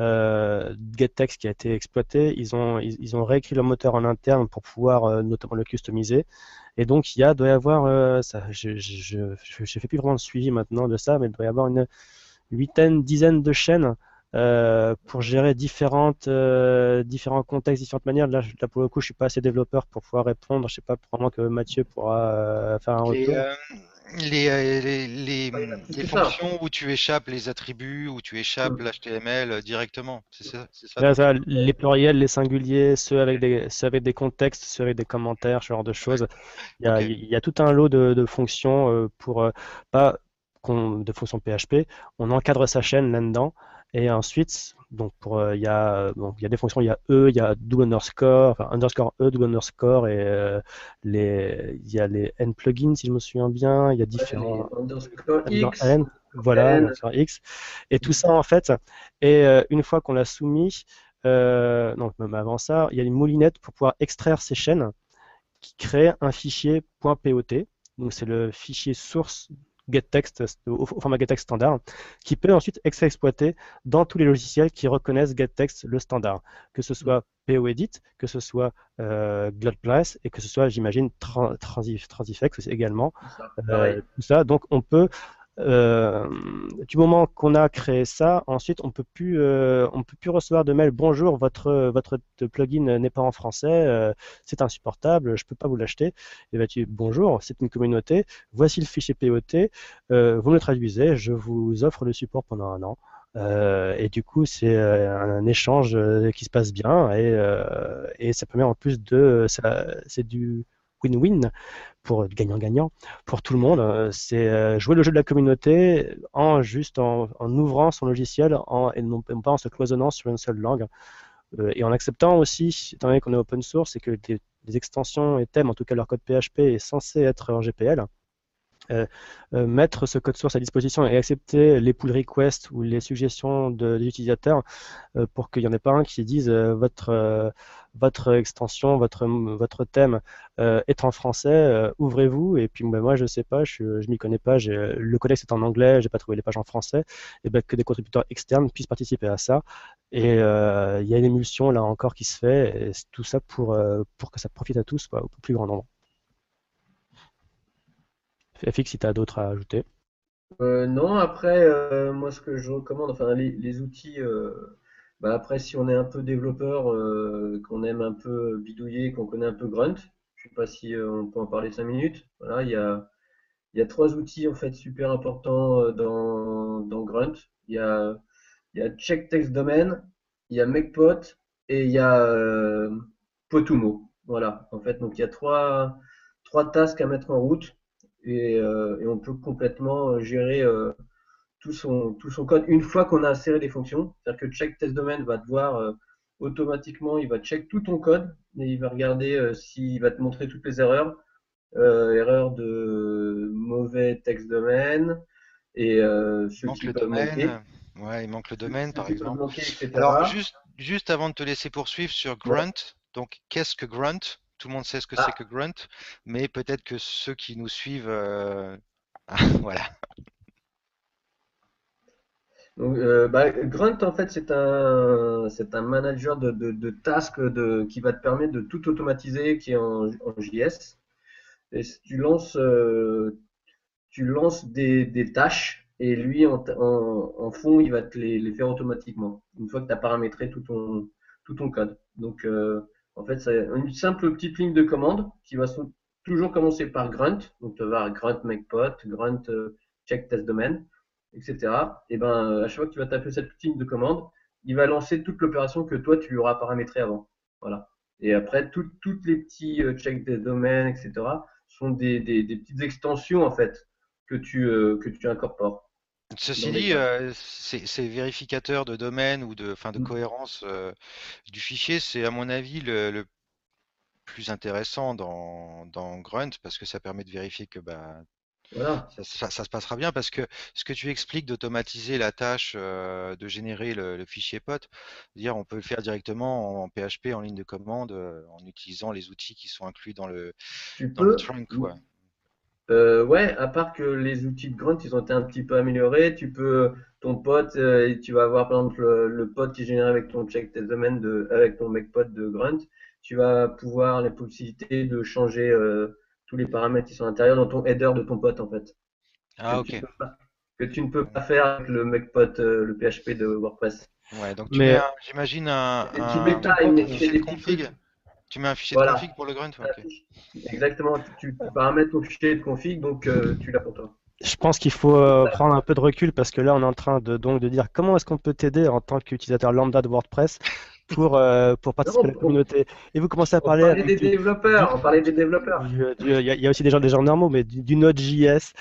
euh, GetText qui a été exploité. Ils ont, ils, ils ont réécrit le moteur en interne pour pouvoir euh, notamment le customiser. Et donc, il y a, doit y avoir, euh, ça, je, je fais plus vraiment le suivi maintenant de ça, mais il doit y avoir une huitaine, dizaine de chaînes euh, pour gérer différentes, euh, différents contextes, différentes manières. Là, pour le coup, je suis pas assez développeur pour pouvoir répondre. Je sais pas, probablement que Mathieu pourra euh, faire un retour. Euh, les, euh, les, les, Ouais, c'est les ça. fonctions où tu échappes les attributs, où tu échappes Mm. l'HTML euh, directement. C'est ça, c'est ça Là, ton ça, truc les pluriels, les singuliers, ceux avec des, ceux avec des contextes, ceux avec des commentaires, ce genre de choses. Il y a, Ok. il y a tout un lot de, de fonctions euh, pour euh, pas qu'on- de fonctions PHP. On encadre sa chaîne là-dedans. Et ensuite, donc pour, euh, il y a, euh, bon, il y a des fonctions, il y a E, il y a double underscore, enfin underscore E, double underscore, et euh, les, il y a les N plugins, si je me souviens bien. Il y a différents underscore X, N, voilà, N. underscore X. Et tout ça, en fait, et euh, une fois qu'on l'a soumis, euh, donc même avant ça, il y a une moulinette pour pouvoir extraire ces chaînes qui crée un fichier .pot. Donc c'est le fichier source getText au, au format getText standard, qui peut ensuite être exploité dans tous les logiciels qui reconnaissent getText le standard, que ce soit POEdit, que ce soit euh, et que ce soit, j'imagine, Tran- Transif- Transifex également. ça, Euh, tout ça. Donc on peut, euh, du moment qu'on a créé ça, ensuite on peut plus, euh, on peut plus recevoir de mail. Bonjour, votre votre plugin n'est pas en français, euh, c'est insupportable, je peux pas vous l'acheter. Et ben tu, bonjour, c'est une communauté. Voici le fichier POT. vous me le traduisez, je vous offre le support pendant un an. Et du coup, c'est un, échange qui se passe bien et, et ça permet en plus de, c'est du win-win pour gagnant-gagnant pour tout le monde. Euh, C'est euh, jouer le jeu de la communauté en juste en, ouvrant son logiciel en, et non pas en se cloisonnant sur une seule langue. Euh, et en acceptant aussi, étant donné qu'on est open source et que des, des extensions et thèmes, en tout cas leur code PHP, est censé être en GPL, euh, euh, mettre ce code source à disposition et accepter les pull requests ou les suggestions de, des utilisateurs euh, pour qu'il n'y en ait pas un qui dise votre, votre extension, votre, votre thème est en français, ouvrez-vous. Et puis ben, moi, je sais pas, je, je m'y connais pas, le codex est en anglais, j'ai pas trouvé les pages en français, et ben, que des contributeurs externes puissent participer à ça. Et il y a une émulsion là encore qui se fait, et tout ça pour, pour que ça profite à tous, au plus grand nombre. FX, si tu as d'autres à ajouter. Euh, non, après, euh, moi, ce que je recommande, enfin, les, outils, euh, bah, après, si on est un peu développeur, qu'on aime un peu bidouiller, qu'on connaît un peu Grunt, je sais pas si on peut en parler cinq minutes. Voilà, il y a, y a trois outils, en fait, super importants dans, dans Grunt. Il y a, y a Check Text Domain, il y a MakePot et il y a Potumo. Voilà, en fait, donc il y a trois, trois tasks à mettre en route et, euh, et on peut complètement euh, gérer euh, tout son, tout son code une fois qu'on a inséré des fonctions. C'est-à-dire que check test domain va devoir automatiquement, il va check tout ton code et il va regarder s'il va te montrer toutes les erreurs, euh, erreurs de mauvais text domain et euh, ceux manque qui le manquer, domaine. Ouais, il manque le domaine, ceux par exemple. manquer. Alors, juste, juste avant de te laisser poursuivre sur Ouais. Grunt, donc qu'est-ce que Grunt? Tout le monde sait ce que c'est Ah, que Grunt, mais peut-être que ceux qui nous suivent, euh, ah, voilà. donc, euh, bah, Grunt, en fait, c'est un, c'est un manager de, de, de tasks de, qui va te permettre de tout automatiser, qui est en, en JS. Et tu lances, euh, tu lances des, des tâches et lui, en, en, en fond, il va te les, les faire automatiquement, une fois que tu as paramétré tout ton, tout ton code. Donc, euh, en fait, c'est une simple petite ligne de commande qui va toujours commencer par grunt. Donc, tu vas avoir grunt makepot, grunt euh, check test etc. Et ben, à chaque fois que tu vas taper cette petite ligne de commande, il va lancer toute l'opération que toi, tu lui auras paramétrée avant. Voilà. Et après, tout- toutes les petits euh, check des domaines, etc., sont des, petites extensions, en fait, que tu, euh, que tu incorpores Ceci dit, euh, ces, ces vérificateurs de domaine ou de, enfin, de Mm. cohérence euh, du fichier, c'est à mon avis le, le plus intéressant dans, dans Grunt parce que ça permet de vérifier que bah, Voilà. Ça, ça- ça se passera bien parce que ce que tu expliques d'automatiser la tâche euh, de générer le, le fichier pot, dire on peut le faire directement en, PHP en ligne de commande euh, en utilisant les outils qui sont inclus dans le, Tu dans le peux. trunk. Ouais. Euh, ouais, à part que les outils de grunt, ils ont été un petit peu améliorés. Tu peux, ton pote, euh, et tu vas avoir par exemple le, le pote qui est généré avec ton check test domain de, avec ton make pot de grunt. Tu vas pouvoir la possibilité de changer euh, tous les paramètres qui sont à l'intérieur dans ton header de ton pote en fait. Ah Que tu ok. pas- que tu ne peux pas faire avec le make pot, euh, le PHP de WordPress. Ouais, donc tu Mais- un- j'imagine un, Et tu mets pas un config. Tu mets un fichier Voilà. de config pour le grunt. ok. Exactement, tu, tu paramètres ton fichier de config, donc euh, tu l'as pour toi. Je pense qu'il faut euh, prendre un peu de recul parce que là, on est en train de, donc, de dire comment est-ce qu'on peut t'aider en tant qu'utilisateur lambda de WordPress pour, euh, pour participer à la on- communauté. Et vous commencez à On parler parlait avec des du- développeurs, on parlait des développeurs. Il y, a- il y a aussi des gens, des gens normaux, mais du, du Node.js,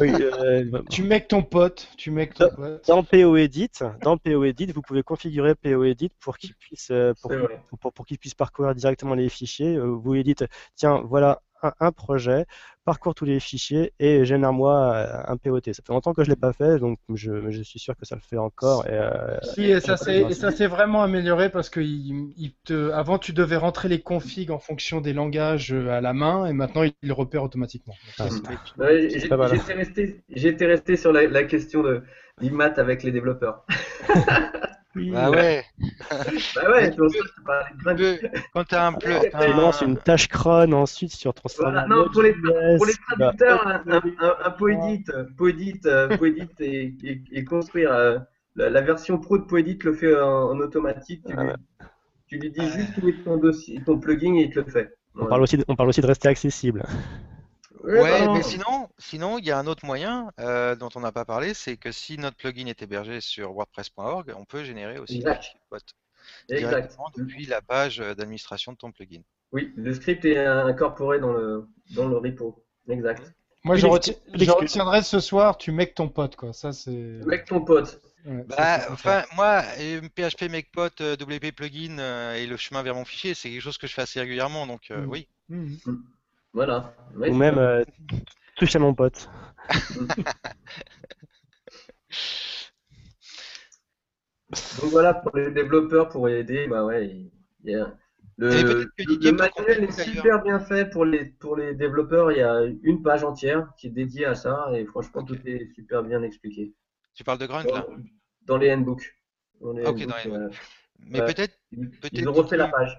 euh, Tu mets ton pote, tu mets ton pote. dans POEdit, dans POEdit, vous pouvez configurer POEdit pour qu'il puisse, euh, pour, vrai. pour, pour qu'il puisse parcourir directement les fichiers. Vous lui dites, tiens, voilà un, un projet, parcours tous les fichiers et génère-moi euh, un POT. Ça fait longtemps que je l'ai pas fait, donc je, suis sûr que ça le fait encore. Et, euh, Si, et ça s'est et ça s'est vraiment amélioré parce que il, il te, avant tu devais rentrer les configs en fonction des langages euh, à la main et maintenant il le repère automatiquement. Ah, Ouais, resté, j'étais resté sur la, la question de l'IMAT avec les développeurs. Ah ouais. Bah ouais, c'est pour ça je te de Quand tu as un pleu, tu lances une tâche cron ensuite sur ton Voilà, serveur non, pour les, pour traducteurs, un, un, un, un Poedit, Poedit, euh, Poedit et, et, et construire euh, la, la version pro de Poedit le fait en, en automatique. Tu, Ah ouais. tu lui dis juste où est ton dossier, ton plugin et il te le fait. On parle, aussi de, on parle aussi de rester accessible. Ouais, mais sinon, sinon, il y a un autre moyen euh, dont on n'a pas parlé, c'est que si notre plugin est hébergé sur WordPress.org, on peut générer aussi des Exact. fichiers potes Exact. directement depuis la page euh, d'administration de ton plugin. Oui, le script est incorporé dans le, dans le repo. Exact. Moi je, retiendrai ce soir, tu mets que ton pote quoi. Ça c'est. Ton pote. Ouais, Bah, enfin, moi, euh, PHP Makepot, euh, WP plugin euh, et le chemin vers mon fichier, c'est quelque chose que je fais assez régulièrement, donc euh, Mm. oui. Voilà. Ouais, Ou même euh, touche à mon pote. Donc voilà, pour les développeurs, pour aider, bah ouais, il y a le, peut-être que le- peut manuel est super bien fait pour les, pour les développeurs. Il y a une page entière qui est dédiée à ça et franchement, tout est super bien expliqué. Tu parles de Grunt là? Dans, dans les handbooks. Dans les Ok, dans handbooks, les euh, Mais ouais. peut-être, peut-être ils ont refait la page.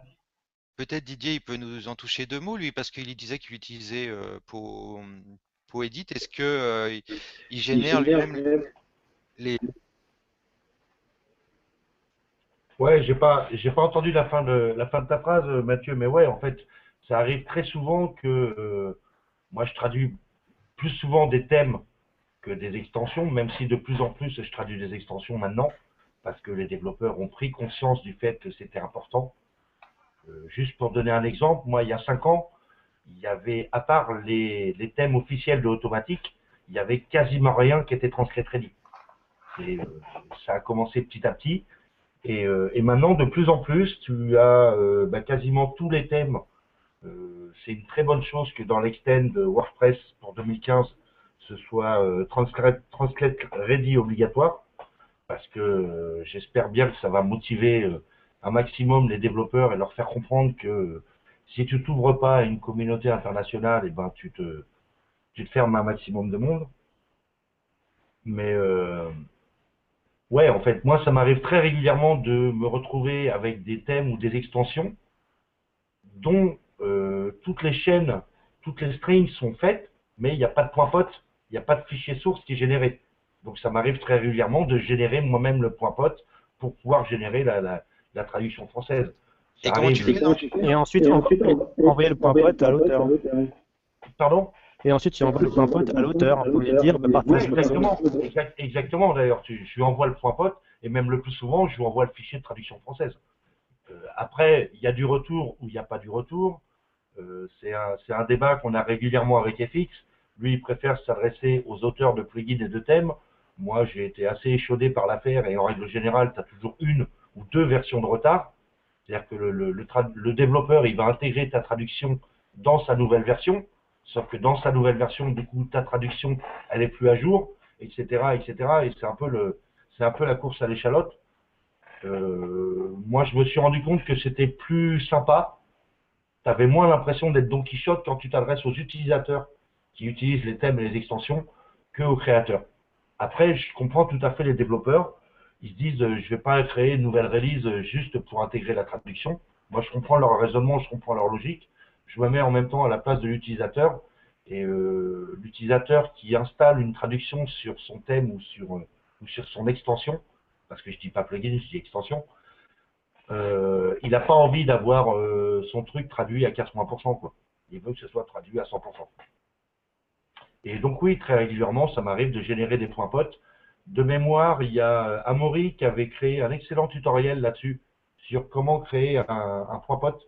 Peut-être Didier, il peut nous en toucher deux mots, lui, parce qu'il disait qu'il utilisait euh, pour, pour Edit. Est-ce que euh, il, il génère lui-même les. Ouais, j'ai pas, j'ai pas entendu la fin de la fin de ta phrase, Mathieu, mais ouais, en fait, ça arrive très souvent que euh, moi je traduis plus souvent des thèmes que des extensions, même si de plus en plus je traduis des extensions maintenant, parce que les développeurs ont pris conscience du fait que c'était important. Euh, juste pour donner un exemple, moi il y a cinq ans, il y avait, à part les, thèmes officiels de automatique, il y avait quasiment rien qui était transcrit ready. Et euh, ça a commencé petit à petit. Et, euh, et maintenant, de plus en plus, tu as bah, quasiment tous les thèmes. C'est une très bonne chose que dans l'extend WordPress pour 2015, ce soit euh, Ready obligatoire, parce que j'espère bien que ça va motiver un maximum les développeurs et leur faire comprendre que si tu t'ouvres pas à une communauté internationale, et ben tu te, tu te fermes un maximum de monde. Mais euh, Ouais, en fait, moi, ça m'arrive très régulièrement de me retrouver avec des thèmes ou des extensions dont euh, toutes les chaînes, toutes les strings sont faites, mais il n'y a pas de point pot, il n'y a pas de fichier source qui est généré. Donc, ça m'arrive très régulièrement de générer moi-même le point pot pour pouvoir générer la, la traduction française. Ça Et comment tu ensuite, on- envoyer le point pote à l'auteur. Pardon? Et ensuite, tu envoies le point pote à l'auteur pour lui dire, bah, Oui, partage le exactement. Exact- Exactement, d'ailleurs. Je lui envoie le point pot et même le plus souvent, je lui envoie le fichier de traduction française. Euh, après, il y a du retour ou il n'y a pas du retour. Euh, c'est un, c'est un débat qu'on a régulièrement avec FX. Lui, il préfère s'adresser aux auteurs de plugins et de thèmes. Moi, j'ai été assez échaudé par l'affaire et en règle générale, tu as toujours une ou deux versions de retard. C'est-à-dire que le, développeur, il va intégrer ta traduction dans sa nouvelle version. sauf que dans sa nouvelle version, du coup, ta traduction, elle est plus à jour, etc., etc. Et c'est un peu le, c'est un peu la course à l'échalote. Euh, moi, je me suis rendu compte que c'était plus sympa. Tu avais moins l'impression d'être Don Quichotte quand tu t'adresses aux utilisateurs qui utilisent les thèmes et les extensions que aux créateurs. Après, je comprends tout à fait les développeurs. Ils se disent, euh, je vais pas créer une nouvelle release euh, juste pour intégrer la traduction. Moi, je comprends leur raisonnement, je comprends leur logique. Je me mets en même temps à la place de l'utilisateur. Et euh, l'utilisateur qui installe une traduction sur son thème ou sur, ou sur son extension, parce que je dis pas plugin, je dis extension, il n'a pas envie d'avoir son truc traduit à 80%. Quoi. Il veut que ce soit traduit à 100%. Et donc oui, très régulièrement, ça m'arrive de générer des points potes. De mémoire, il y a Amaury qui avait créé un excellent tutoriel là-dessus, sur comment créer un, point pote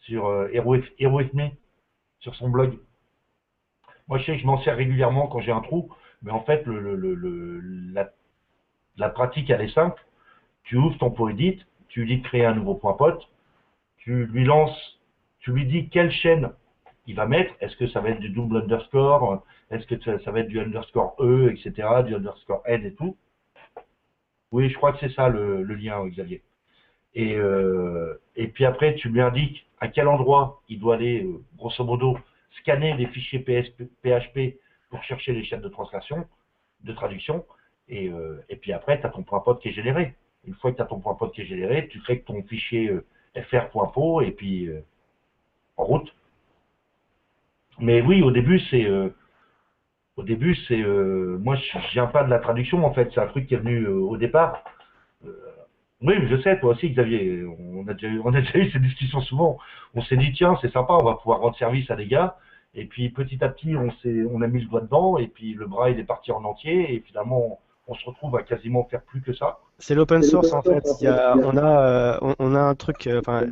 sur euh, Hero, sur son blog. Moi, je sais que je m'en sers régulièrement quand j'ai un trou, mais en fait, la, pratique, elle est simple. Tu ouvres ton pot edit, tu lui dis créer un nouveau point pote, tu lui lances, tu lui dis quelle chaîne il va mettre, est-ce que ça va être du double underscore, est-ce que ça, va être du underscore E, etc., du underscore N et tout? Oui, je crois que c'est ça le, lien, Xavier. Et, euh, et puis après, tu lui indiques à quel endroit il doit aller, euh, grosso modo, scanner les fichiers PHP pour chercher les chaînes de translation, de traduction. Et, euh, puis après, tu as ton point pote qui est généré. Une fois que tu as ton point pote qui est généré, tu crées ton fichier fr.po et puis en route. Mais oui, au début, c'est. Euh, au début, c'est. moi, je viens pas de la traduction, en fait. C'est un truc qui est venu au départ. oui, je sais, toi aussi, Xavier. On a, déjà, on a déjà eu ces discussions souvent. On s'est dit, tiens, c'est sympa, on va pouvoir rendre service à des gars. Et puis, petit à petit, on, on a mis le doigt dedans. Et puis, le bras, il est parti en entier. Et finalement, se retrouve à quasiment faire plus que ça. C'est l'open source en fait. on, a, euh, on, a un truc, euh, enfin,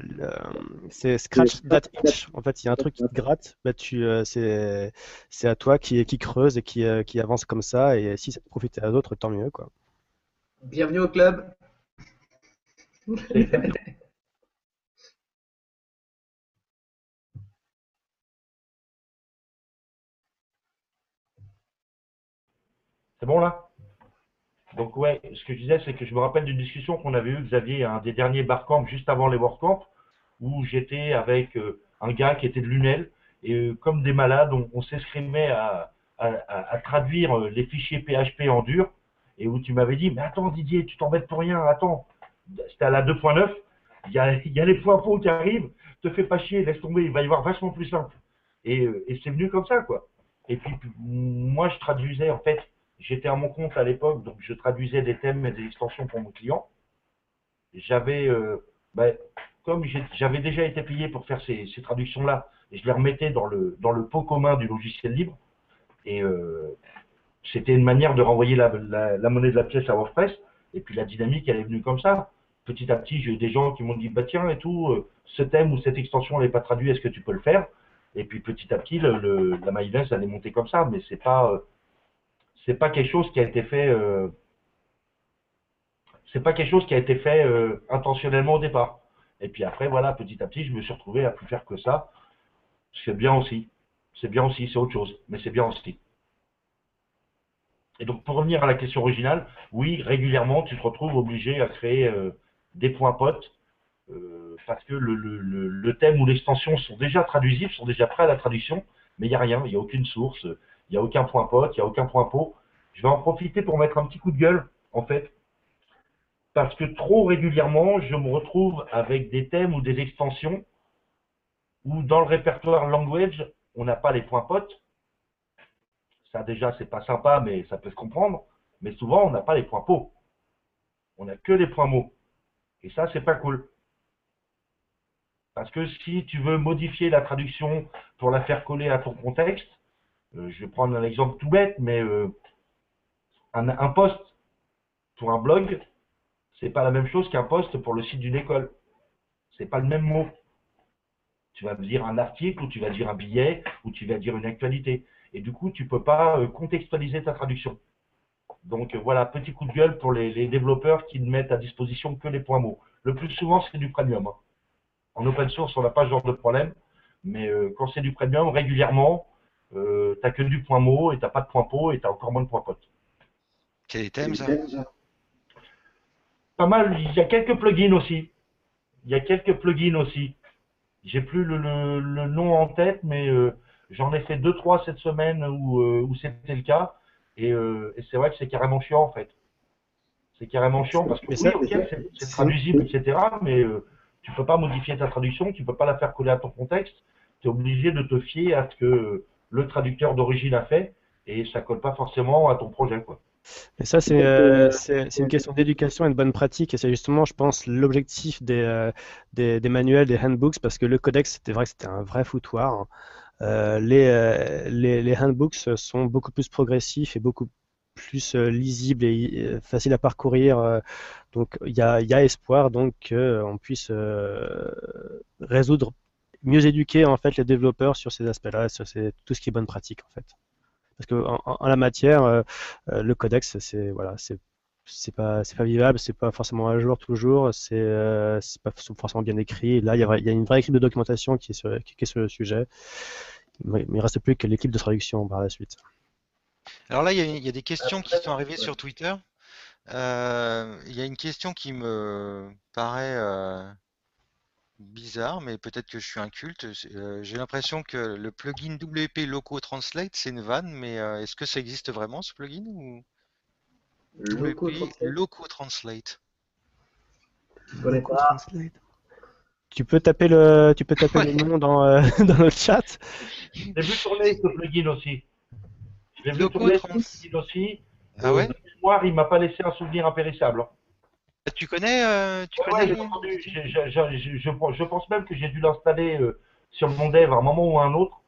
c'est scratch.itch. En fait, il y a un truc qui te gratte. Bah, c'est, c'est à toi qui, qui creuse et qui, euh, qui avance comme ça. Et si ça te profite à d'autres, tant mieux. Quoi. Bienvenue au club. C'est bon là? Donc ouais, ce que je disais, c'est que je me rappelle d'une discussion qu'on avait eue, Xavier, un des derniers barcamps juste avant les WordCamp, où j'étais avec euh, un gars qui était de Lunel, et euh, comme des malades, on, s'escrimait à, traduire euh, les fichiers PHP en dur, et où tu m'avais dit, mais attends Didier, tu t'embêtes pour rien, attends, c'était à la 2.9, il y a, les points faux qui arrivent, te fais pas chier, laisse tomber, il va y avoir vachement plus simple. Et c'est venu comme ça, quoi. Et puis, moi, je traduisais, en fait, J'étais à mon compte à l'époque, donc je traduisais des thèmes et des extensions pour mon client. J'avais, euh, ben, comme j'avais déjà été payé pour faire ces, traductions-là, je les remettais dans le, dans le pot commun du logiciel libre. Et euh, c'était une manière de renvoyer la, monnaie de la pièce à WordPress. Et puis la dynamique, elle est venue comme ça. Petit à petit, j'ai eu des gens qui m'ont dit, bah tiens et tout, euh, ce thème ou cette extension n'est pas traduit, est-ce que tu peux le faire? Et puis petit à petit, la mayonnaise, elle est montée comme ça, mais c'est pas c'est pas quelque chose qui a été fait euh, c'est pas quelque chose qui a été fait euh, intentionnellement au départ. Et puis après, voilà, petit à petit, je me suis retrouvé à plus faire que ça. C'est bien aussi. C'est bien aussi, c'est autre chose, mais c'est bien aussi. Et donc, pour revenir à la question originale, oui, régulièrement, tu te retrouves obligé à créer euh, des points potes parce que le, le thème ou l'extension sont déjà traduisibles, sont déjà prêts à la traduction, mais il n'y a rien, il n'y a aucune source, il n'y a aucun point pote, il n'y a aucun point pot. Je vais en profiter pour mettre un petit coup de gueule, en fait, parce que trop régulièrement, je me retrouve avec des thèmes ou des extensions où dans le répertoire language, on n'a pas les points potes. Ça déjà, c'est pas sympa, mais ça peut se comprendre. Mais souvent, on n'a pas les points pots. On n'a que les points mots. Et ça, c'est pas cool. Parce que si tu veux modifier la traduction pour la faire coller à ton contexte, je vais prendre un exemple tout bête, mais euh, un, un, poste pour un blog, c'est pas la même chose qu'un poste pour le site d'une école. C'est pas le même mot. Tu vas dire un article, ou tu vas dire un billet, ou tu vas dire une actualité. Et du coup, tu peux pas euh, contextualiser ta traduction. Donc voilà, petit coup de gueule pour les, développeurs qui ne mettent à disposition que les points mots. Le plus souvent, c'est du premium. Hein. En open source, on n'a pas ce genre de problème. Mais quand c'est du premium, régulièrement, euh, t'as que du point mot et t'as pas de point pot et t'as encore moins de point pote. Quel est thème ça? Pas mal, il y a quelques plugins aussi. Il y a quelques plugins aussi. J'ai plus le, le, le nom en tête, mais euh, j'en ai fait deux trois cette semaine où, euh, où c'était le cas. Et, euh, et c'est vrai que c'est carrément chiant en fait. C'est carrément chiant parce que Mais oui, c'est traduisible, etc. Mais euh, tu peux pas modifier ta traduction, tu peux pas la faire coller à ton contexte. Tu es obligé de te fier à ce que le traducteur d'origine a fait et ça colle pas forcément à ton projet. Quoi. Mais ça, c'est euh, c'est- c'est une question d'éducation et de bonne pratique. Et c'est justement, je pense, l'objectif des, euh, des, des manuels, des handbooks, parce que le codex, c'était vrai que c'était un vrai foutoir. hein. Euh, les, euh, les, les handbooks sont beaucoup plus progressifs et beaucoup plus lisibles et faciles à parcourir. donc, il y a, il y a espoir donc qu'on puisse euh, résoudre, mieux éduquer en fait les développeurs sur ces aspects-là, sur ces- tout ce qui est bonne pratique en fait. Parce que en, en- en la matière, euh, euh, le codex, c'est voilà, c'est c'est pas c'est pas vivable, c'est pas forcément à jour toujours, c'est euh, c'est pas forcément bien écrit. Et là, il y a, vra- il y a une vraie équipe de documentation qui est sur, qui, qui est sur le sujet. Mais il ne reste plus que l'équipe de traduction par la suite. Alors là, il y a, il y a des questions qui sont arrivées ouais. sur Twitter. Euh, il y a une question qui me paraît euh, bizarre, mais peut-être que je suis inculte. Euh, j'ai l'impression que le plugin WP Loco Translate, c'est une vanne, mais euh, est-ce que ça existe vraiment ce plugin ou? Loco WP Translate, Loco Translate? je connais pas. Tu peux taper le, tu peux taper le nom dans, euh, dans le chat. Je l'ai vu tourner ce plugin aussi. Je l'ai vu tourner ce plugin aussi. Ah Euh, ouais? de mémoire, il m'a pas laissé un souvenir impérissable. Tu connais, euh, tu Ouais, connais ouais, j'ai le- entendu. J'ai- j'ai- j'ai- je, je- je pense même que j'ai dû l'installer euh, sur mon dev à un moment ou à un autre,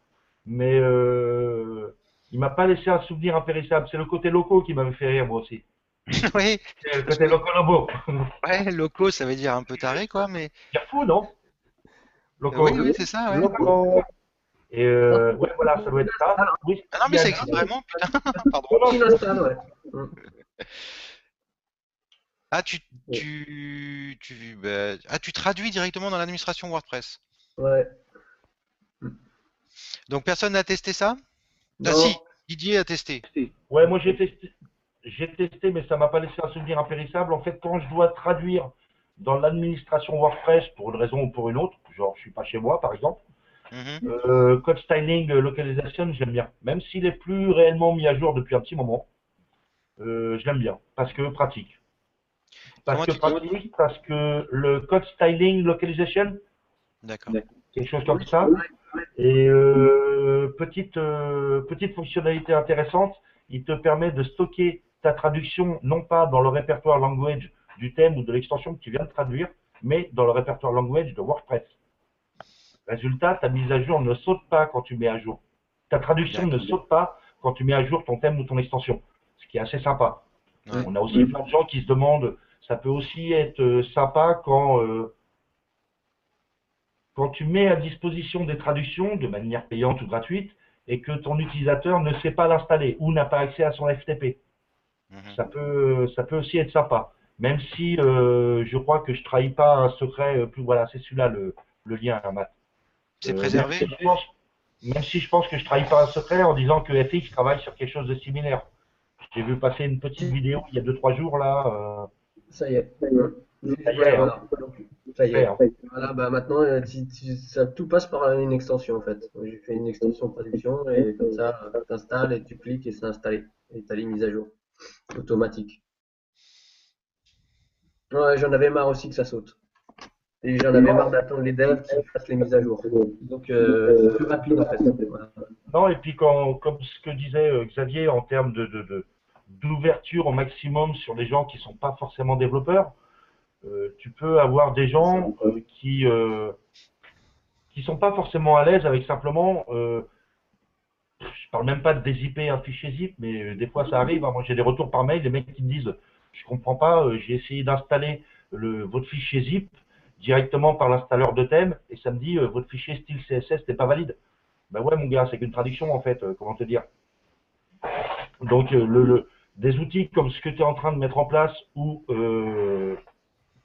mais euh, il m'a pas laissé un souvenir impérissable. C'est le côté loco qui m'avait fait rire moi aussi. Oui, C'est le côté loco lobo. ouais, loco, ça veut dire un peu taré, quoi, mais C'est fou, non? Loco. oui, oui, c'est ça, ouais. Loco. Et euh, ouais, voilà, ça doit être ça. Ah non, mais ça existe vraiment, putain, pardon. Non, non, Qui l'installe, ouais. Ah, tu, tu, tu, bah, ah, tu traduis directement dans l'administration WordPress. Ouais. Donc personne n'a testé ça? Ah Non. si, Didier a testé. Ouais, moi j'ai testé, j'ai testé, mais ça m'a pas laissé un souvenir impérissable. En fait, quand je dois traduire dans l'administration WordPress pour une raison ou pour une autre, genre je suis pas chez moi par exemple, Mhm. euh, code styling, euh, localisation, j'aime bien. Même s'il est plus réellement mis à jour depuis un petit moment, euh, je l'aime bien parce que pratique. Parce Comment que pratique, parce que le code styling, localization, D'accord. quelque chose comme ça. Et euh, petite euh, petite fonctionnalité intéressante, il te permet de stocker ta traduction non pas dans le répertoire language du thème ou de l'extension que tu viens de traduire, mais dans le répertoire language de WordPress. Résultat, ta mise à jour ne saute pas quand tu mets à jour. Ta traduction ne saute pas quand tu mets à jour ton thème ou ton extension, ce qui est assez sympa. Ouais. On a aussi plein de gens qui se demandent, ça peut aussi être euh, sympa quand euh, quand tu mets à disposition des traductions de manière payante ou gratuite et que ton utilisateur ne sait pas l'installer ou n'a pas accès à son FTP. Mhm. Ça peut, ça peut aussi être sympa. Même si euh, je crois que je trahis pas un secret, plus voilà, c'est celui-là le, le lien, hein, Matt. C'est Euh, préservé? Même si, je pense, même si je pense que je trahis pas un secret en disant que FX travaille sur quelque chose de similaire. J'ai vu passer une petite vidéo il y a 2-3 jours là. euh, Ça y est. Ça y est, hein. Voilà. Ça y est. hein. Voilà, bah maintenant, euh, tu- tu- ça, tout passe par une extension en fait. J'ai fait une extension de traduction et comme ça, tu installes et tu cliques et c'est installé. Et tu as les mises à jour automatique. Ouais, j'en avais marre aussi que ça saute. Et j'en avais marre d'attendre les devs qui fassent les mises à jour. Donc, euh, c'est plus rapide en fait. Voilà. Non, et puis quand, comme ce que disait euh, Xavier en termes de, de, de- d'ouverture au maximum sur les gens qui sont pas forcément développeurs, euh, tu peux avoir des gens euh, qui euh, qui sont pas forcément à l'aise avec simplement, euh, je parle même pas de dézipper un fichier zip, mais des fois ça arrive. hein. moi j'ai des retours par mail, des mecs qui me disent, je comprends pas, j'ai essayé d'installer le votre fichier zip directement par l'installeur de thème et ça me dit votre fichier style CSS n'est pas valide. Ben ouais, mon gars, c'est qu'une traduction en fait, comment te dire. Donc, le, le- des outils comme ce que tu es en train de mettre en place ou euh,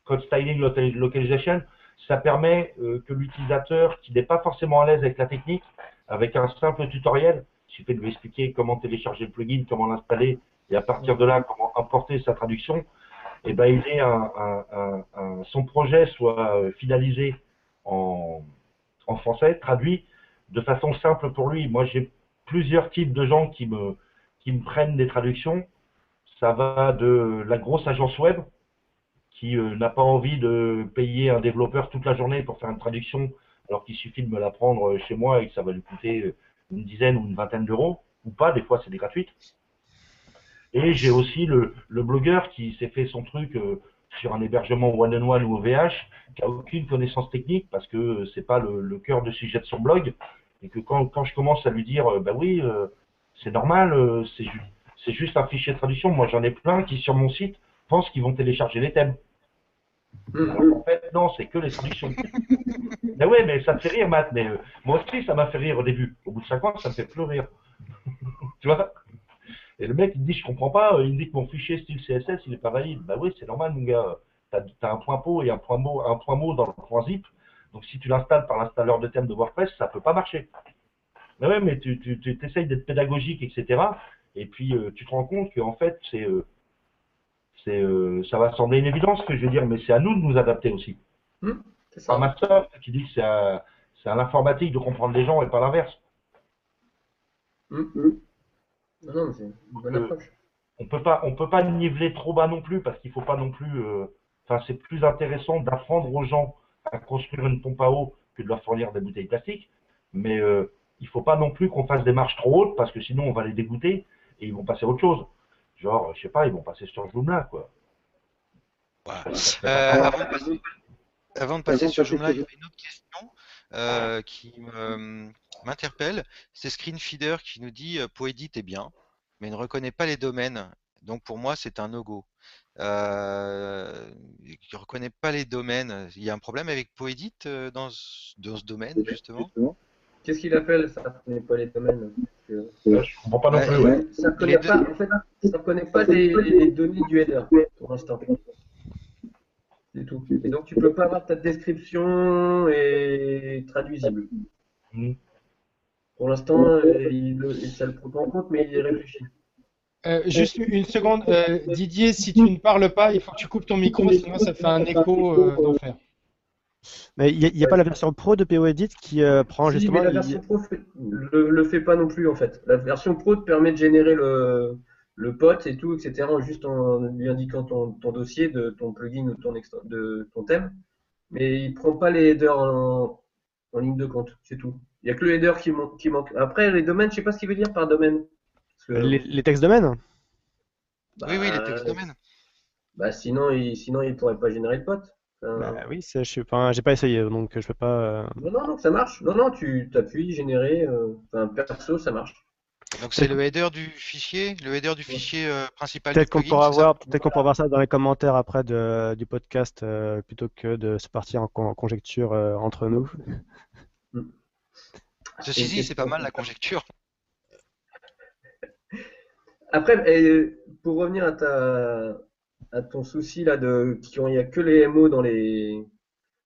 Code Styling Local- Localization, ça permet euh, que l'utilisateur qui n'est pas forcément à l'aise avec la technique, avec un simple tutoriel, suffit de lui expliquer comment télécharger le plugin, comment l'installer, et à partir de là, comment importer sa traduction, et ben il un, un, un, son projet soit euh, finalisé en, en français, traduit de façon simple pour lui. Moi, j'ai plusieurs types de gens qui me, qui me prennent des traductions. Ça va de la grosse agence web qui euh, n'a pas envie de payer un développeur toute la journée pour faire une traduction, alors qu'il suffit de me la prendre euh, chez moi et que ça va lui coûter une dizaine ou une vingtaine d'euros, ou pas, des fois c'est des gratuites. Et j'ai aussi le, blogueur qui s'est fait son truc euh, sur un hébergement one-on-one ou OVH, qui a aucune connaissance technique parce que c'est pas le, cœur de sujet de son blog, et que quand, quand je commence à lui dire, euh, bah oui, euh, c'est normal, euh, c'est ju c'est juste un fichier de traduction. Moi, j'en ai plein qui sur mon site pensent qu'ils vont télécharger les thèmes. Alors, en fait, non, c'est que les traductions. mais ouais, mais ça me fait rire, Matt. Mais moi aussi, ça m'a fait rire au début. Au bout de 5 ans, ça me fait plus rire. tu vois? Et le mec, il me dit, je comprends pas, il me dit que mon fichier style CSS, il est pas valide. Bah oui, c'est normal, mon gars. T'as as un point pot et un point mot, un point mot dans le point zip. Donc si tu l'installes par l'installeur de thème de WordPress, ça peut pas marcher. Bah ouais, mais tu, tu, tu essayes d'être pédagogique, etc. Et puis euh, tu te rends compte qu'en fait, c'est, euh, euh, ça va sembler une évidence ce que je veux dire, mais c'est à nous de nous adapter aussi. Mmh, c'est ça. ma soeur qui dit que c'est à, c'est à l'informatique de comprendre les gens et pas l'inverse. Mmh, mmh. Non, c'est une bonne approche. on peut pas on peut pas niveler trop bas non plus parce qu'il faut pas non plus euh, enfin c'est plus intéressant d'apprendre aux gens à construire une pompe à eau que de leur fournir des bouteilles plastiques mais euh, il faut pas non plus qu'on fasse des marches trop hautes parce que sinon on va les dégoûter et ils vont passer à autre chose. Genre je sais pas ils vont passer sur Joomla quoi. Euh, avant, de passer, avant de passer sur Joomla, il y avait une autre question euh, qui me- m'interpelle. C'est Screenfeeder qui nous dit euh, Poedit est bien, mais ne reconnaît pas les domaines. Donc pour moi, c'est un no-go. Euh, il ne reconnaît pas les domaines. Il y a un problème avec Poedit euh, dans, ce, dans ce domaine, justement? Qu'est-ce qu'il appelle ça? Ne connaît pas les domaines que- je comprends pas non plus ouais. Ça ne Les connaît deux- pas, en fait, ça connaît pas les, les données du header pour l'instant. C'est tout. Et donc tu peux pas avoir ta description et traduisible. Mhm. Pour l'instant, euh, il, le- ça le prend pas en compte, mais il y réfléchit. Euh, juste une seconde, euh, Didier, si tu ne parles pas, il faut que tu coupes ton micro, sinon ça fait un écho euh, d'enfer. Mais il n'y a, pas la version pro de POEdit qui euh, prend Si, justement. mais la il- version pro fait- le, le fait pas non plus en fait. La version pro te permet de générer le, le pote et tout, etc. Juste en lui indiquant ton, ton dossier de ton plugin ou ton de ton thème. Mais il prend pas les headers en, en ligne de compte, c'est tout. Il y a que le header qui, man- qui manque. Après les domaines, je sais pas ce qu'il veut dire par domaine. Que, les, les textes domaines? Bah, Oui, oui, les textes domaines. Bah sinon il sinon il pourrait pas générer de pote. Enfin, Bah oui, je pas, j'ai pas essayé, donc je peux pas. euh, Non non non ça marche. Non non tu t'appuies générer. euh, Enfin perso ça marche. Donc c'est le header du fichier, le header du fichier euh, principal Peut-être du qu'on pourra voir, peut-être qu'on pourra voir ça dans les commentaires après de- du podcast euh, plutôt que de se partir en, con- en conjecture euh, entre nous. Ceci dit, c'est pas mal la conjecture. Après, pour revenir à ta à ton souci là de qu'il n'y a que les MO dans les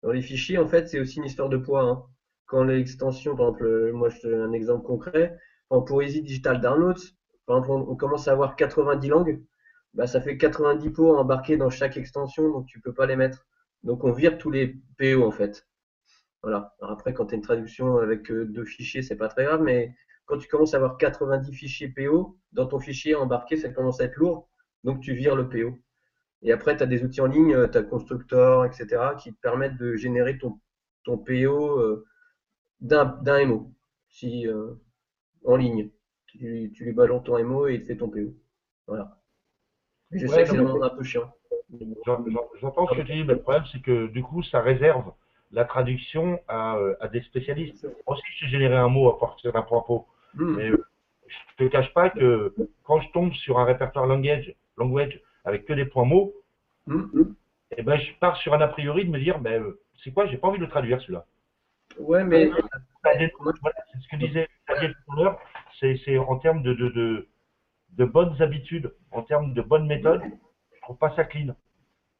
dans les fichiers, en fait, c'est aussi une histoire de poids. hein. Quand l'extension, par exemple, euh, moi je te donne un exemple concret, en Poésie Digital Downloads, par exemple, on, on commence à avoir 90 langues, bah ça fait 90 pots embarqués dans chaque extension, donc tu peux pas les mettre. Donc on vire tous les PO en fait. Voilà. Alors après, quand tu as une traduction avec euh, deux fichiers, c'est pas très grave, mais quand tu commences à avoir 90 fichiers PO, dans ton fichier embarqué, ça commence à être lourd, donc tu vires le PO. Et après, tu as des outils en ligne, tu as Constructor, etc., qui te permettent de générer ton, ton PO euh, d'un MO, si, euh, en ligne. Tu, tu lui balances ton MO et il te fait ton PO. Voilà. Je Ouais, sais que c'est un peu chiant. J'en- j'en- J'entends ce que tu dis, mais le problème, c'est que du coup, ça réserve la traduction à, euh, à des spécialistes. Moi aussi, je sais générer un mot à partir d'un pot. Hmm. Mais euh, je te cache pas que quand je tombe sur un répertoire language, language avec que des points mots, Hmm, hmm. eh ben, je pars sur un a priori de me dire, ben, euh, c'est quoi, j'ai pas envie de le traduire celui-là. Ouais, mais Voilà, c'est ce que disait Daniel tout à l'heure, c'est en termes de, de, de, de bonnes habitudes, en termes de bonnes méthodes, je trouve pas ça clean.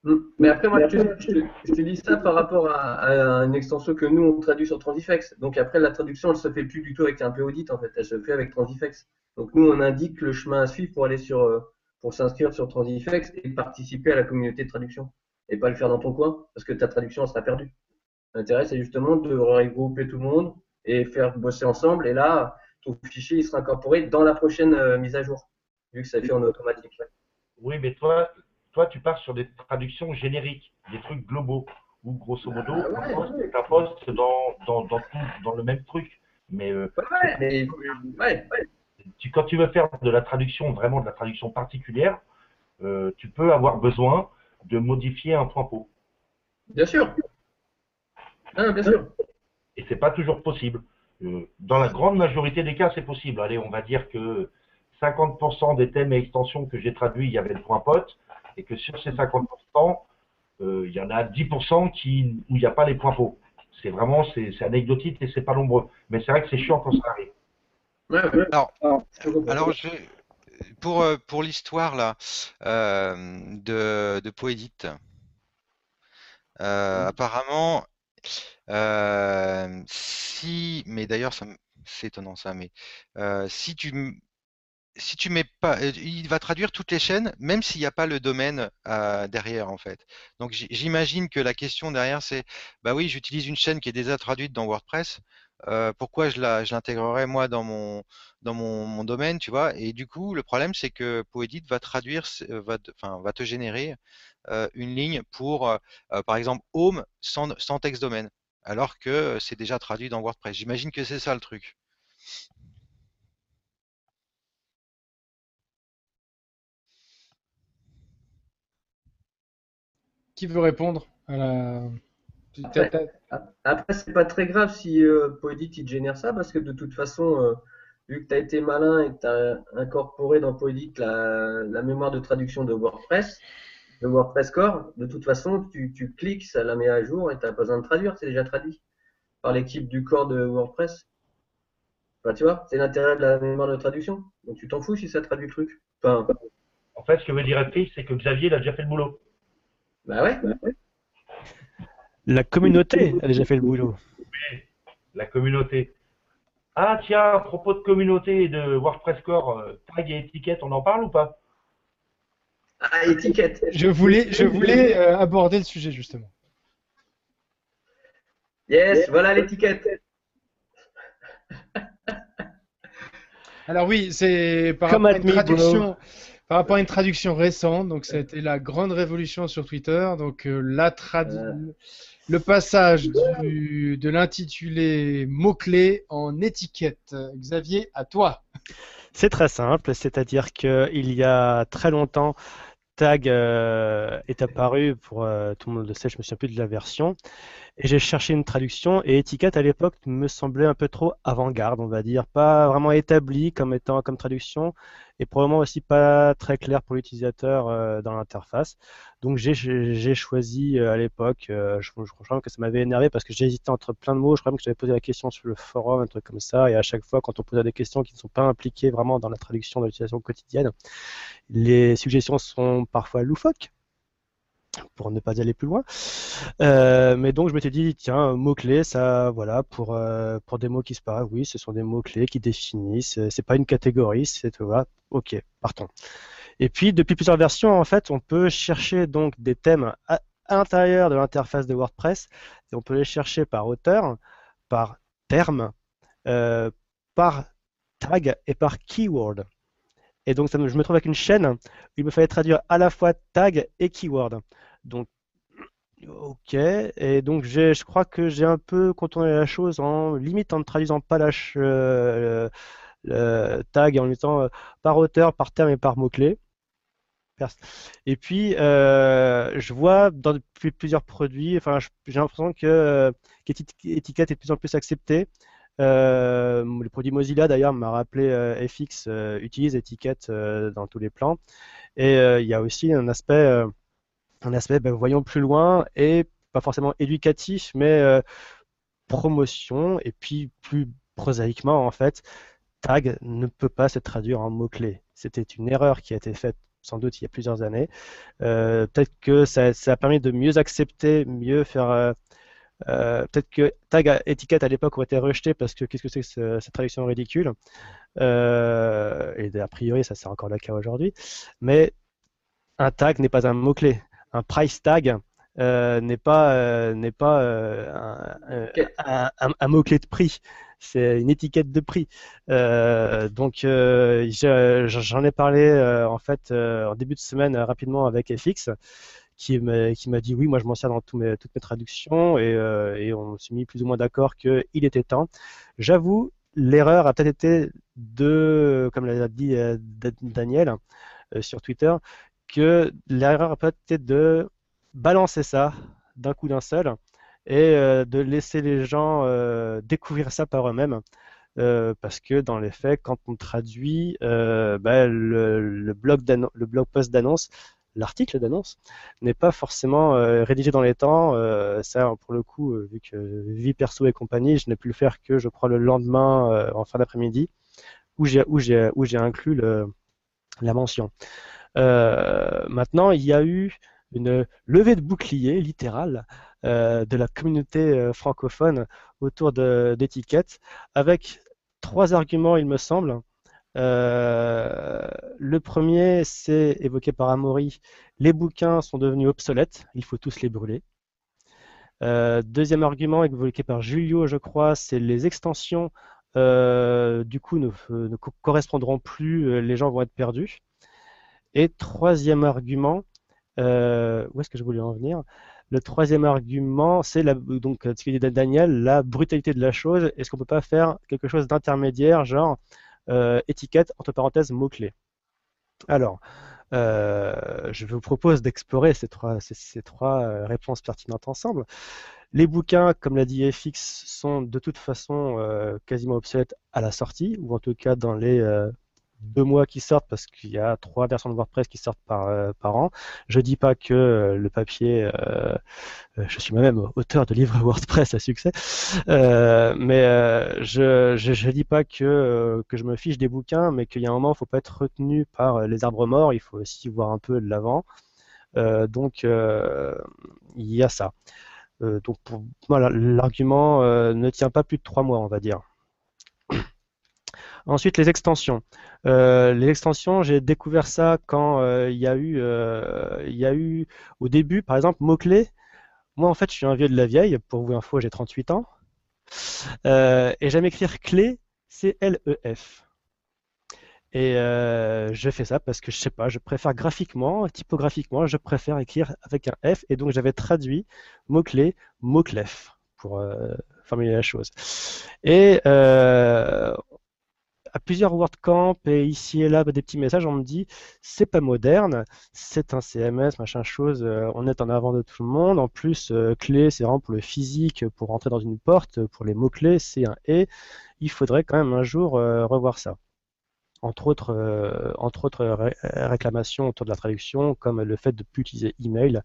Mm. Mais après, moi, je te, je, te, je te dis ça par rapport à, à, une extension que nous, on traduit sur Transifex. Donc après, la traduction, elle se fait plus du tout avec un peu audit, en fait. Elle se fait avec Transifex. Donc nous, on indique le chemin à suivre pour aller sur, euh, pour s'inscrire sur Transifex et participer à la communauté de traduction. Et pas le faire dans ton coin, parce que ta traduction, sera perdue. L'intérêt, c'est justement de regrouper tout le monde et faire bosser ensemble. Et là, ton fichier, il sera incorporé dans la prochaine euh, mise à jour, vu que ça fait en automatique. Oui, mais toi, toi, tu pars sur des traductions génériques, des trucs globaux, où grosso modo, Ah, ouais, on ouais. ta poste dans, dans, dans, tout- dans le même truc. Mais euh, Ouais, mais, ouais, ouais. Tu- quand tu veux faire de la traduction, vraiment de la traduction particulière, euh, tu peux avoir besoin de modifier un point pot. bien sûr. Ah, bien sûr. Et c'est pas toujours possible. Euh, dans la grande majorité des cas, c'est possible. Allez, on va dire que 50% des thèmes et extensions que j'ai traduits, il y avait le point pote, et que sur ces 50%, euh, il y en a 10% qui, où il n'y a pas les points pots. C'est vraiment, c'est c'est anecdotique et c'est pas nombreux. Mais c'est vrai que c'est chiant quand ça arrive. Ouais, ouais. Alors, je, pour, pour l'histoire là euh, de, de Poédit, euh, apparemment, euh, si, mais d'ailleurs, c'est étonnant ça, mais euh, si tu, si tu mets pas, il va traduire toutes les chaînes, même s'il n'y a pas le domaine euh, derrière en fait. Donc j'imagine que la question derrière c'est, bah oui, j'utilise une chaîne qui est déjà traduite dans WordPress. Euh, pourquoi je l'intégrerais moi dans mon, domaine, tu vois? Et du coup, le problème c'est que Poedit va traduire, euh, va, te- générer euh, une ligne pour, par exemple, Home sans, sans texte domaine, alors que c'est déjà traduit dans WordPress. J'imagine que c'est ça le truc. Qui veut répondre à la... Après, Après, c'est pas très grave si euh, Poedit il te génère ça, parce que de toute façon, euh, vu que tu as été malin et que tu as incorporé dans Poedit la, la mémoire de traduction de WordPress, de WordPress Core, de toute façon, tu, tu cliques, ça la met à jour et tu pas besoin de traduire, c'est déjà traduit par l'équipe du corps de WordPress. Enfin, tu vois, c'est l'intérêt de la mémoire de traduction. Donc tu t'en fous si ça traduit le truc. Enfin, En fait, ce que veut dire Epri, c'est que Xavier il a déjà fait le boulot. bah ouais. bah ouais. La communauté a déjà fait le boulot. La communauté. Ah tiens, à propos de communauté et de WordPress Core, euh, tag et étiquette, on en parle ou pas Ah, étiquette. Je voulais, je voulais euh, aborder le sujet justement. Yes, voilà l'étiquette. Alors oui, c'est par rapport à une traduction, par rapport à une traduction récente. Donc ça a été la grande révolution sur Twitter. Donc euh, la trad- Euh. Le passage de l'intitulé mot-clé en étiquette. Xavier, à toi. C'est très simple, c'est-à-dire qu'il y a très longtemps, Tag euh, est apparu, pour euh, tout le monde le sait, je me souviens plus de la version, et j'ai cherché une traduction, et étiquette à l'époque me semblait un peu trop avant-garde, on va dire, pas vraiment établi comme étant comme traduction, et probablement aussi pas très clair pour l'utilisateur euh, dans l'interface. Donc j'ai choisi euh, à l'époque, euh, je, je crois que ça m'avait énervé parce que hésité entre plein de mots, je crois même que j'avais posé la question sur le forum, un truc comme ça, et à chaque fois quand on posait des questions qui ne sont pas impliquées vraiment dans la traduction de l'utilisation quotidienne, les suggestions sont parfois loufoques pour ne pas aller plus loin. Euh, mais donc je m'étais dit, tiens, mots-clés, ça, voilà, pour, euh, pour des mots qui se parlent, oui, ce sont des mots-clés qui définissent, euh, c'est pas une catégorie, c'est, voilà, ok, partons. Et puis, depuis plusieurs versions, en fait, on peut chercher donc des thèmes à, l'intérieur de l'interface de WordPress, et on peut les chercher par auteur, par terme, par tag et par keyword. Et donc, ça me- je me trouve avec une chaîne où il me fallait traduire à la fois tag et keyword. Donc, ok. Et donc, je crois que j'ai un peu contourné la chose en limite en ne traduisant pas la euh, le, tag et en mettant euh, par auteur, par terme et par mot-clé. Et puis, euh, je vois dans depuis plusieurs produits, enfin, j'ai l'impression que qu'étiquette est de plus en plus acceptée. Euh, le produit Mozilla d'ailleurs m'a rappelé euh, FX utilise étiquette dans tous les plans. Et il y a aussi un aspect, un aspect, ben, voyons plus loin et pas forcément éducatif, mais euh, promotion. Et puis plus prosaïquement en fait, tag ne peut pas se traduire en mot-clé. C'était une erreur qui a été faite sans doute il y a plusieurs années. Peut-être que ça, a permis de mieux accepter, mieux faire euh, peut-être que tag étiquette à l'époque aurait été rejeté parce que qu'est-ce que c'est que cette traduction ridicule? Euh, Et a priori, ça c'est encore le cas aujourd'hui. Mais un tag n'est pas un mot-clé. Un price tag euh, n'est pas, n'est pas un, mot-clé de prix. C'est une étiquette de prix. donc j'en ai parlé en fait en début de semaine rapidement avec FX qui m'a dit oui, moi je m'en sers dans toutes mes traductions euh, et, on s'est mis plus ou moins d'accord qu'il était temps. J'avoue, l'erreur a peut-être été de, comme l'a dit euh, Daniel euh, sur Twitter, que l'erreur a peut-être été de balancer ça d'un coup d'un seul et de laisser les gens découvrir ça par eux-mêmes. parce que dans les faits, quand on traduit, bah, le, blog le blog post d'annonce l'article d'annonce n'est pas forcément euh, rédigé dans les temps. Euh, ça, pour le coup, euh, vu que vie perso et compagnie, je n'ai pu le faire que, je crois, le lendemain en fin d'après-midi, où j'ai inclus la mention. Maintenant, il y a eu une levée de bouclier littérale de la communauté francophone autour d'étiquettes, avec trois arguments, il me semble. Euh, le premier, c'est évoqué par Amaury, les bouquins sont devenus obsolètes, il faut tous les brûler. Euh, deuxième argument évoqué par Julio, je crois, c'est les extensions, euh, du coup, ne, correspondront plus, les gens vont être perdus. Et troisième argument, où est-ce que je voulais en venir? Le troisième argument, c'est donc ce que dit Daniel, la brutalité de la chose. Est-ce qu'on peut pas faire quelque chose d'intermédiaire, genre euh, étiquette, entre parenthèses, mots-clés? Alors, euh, je vous propose d'explorer ces trois, ces, trois euh, réponses pertinentes ensemble. Les bouquins, comme l'a dit FX, sont de toute façon quasiment obsolètes à la sortie, ou en tout cas dans les deux mois qui sortent parce qu'il y a trois versions de WordPress qui sortent par, euh, par an. Je dis pas que euh, le papier, euh, je suis moi-même auteur de livres WordPress à succès, mais je, je, dis pas que, que je me fiche des bouquins, mais qu'il y a un moment, il faut pas être retenu par les arbres morts, il faut aussi voir un peu de l'avant. donc il y a ça. donc pour moi, l'argument ne tient pas plus de trois mois, on va dire. Ensuite, les extensions. Euh, les extensions, j'ai découvert ça quand euh, il y a eu, euh, a eu au début, par exemple, mots-clés. Moi, en fait, je suis un vieux de la vieille. Pour vous info, j'ai 38 ans. et j'aime écrire clé, C-L-E-F. Et je fais ça parce que je sais pas, je préfère graphiquement, typographiquement, je préfère écrire avec un F. Et donc, j'avais traduit mot-clé, mot-clef pour formuler la chose. Et à plusieurs WordCamp et ici et là des petits messages, on me dit c'est pas moderne, c'est un CMS, machin chose, euh, on est en avant de tout le monde. En plus, euh, clé, c'est vraiment pour le physique, pour rentrer dans une porte, pour les mots-clés, c'est un et. Il faudrait quand même un jour euh, revoir ça entre autres, euh, entre autres réclamations autour de la traduction, comme le fait de ne plus utiliser email.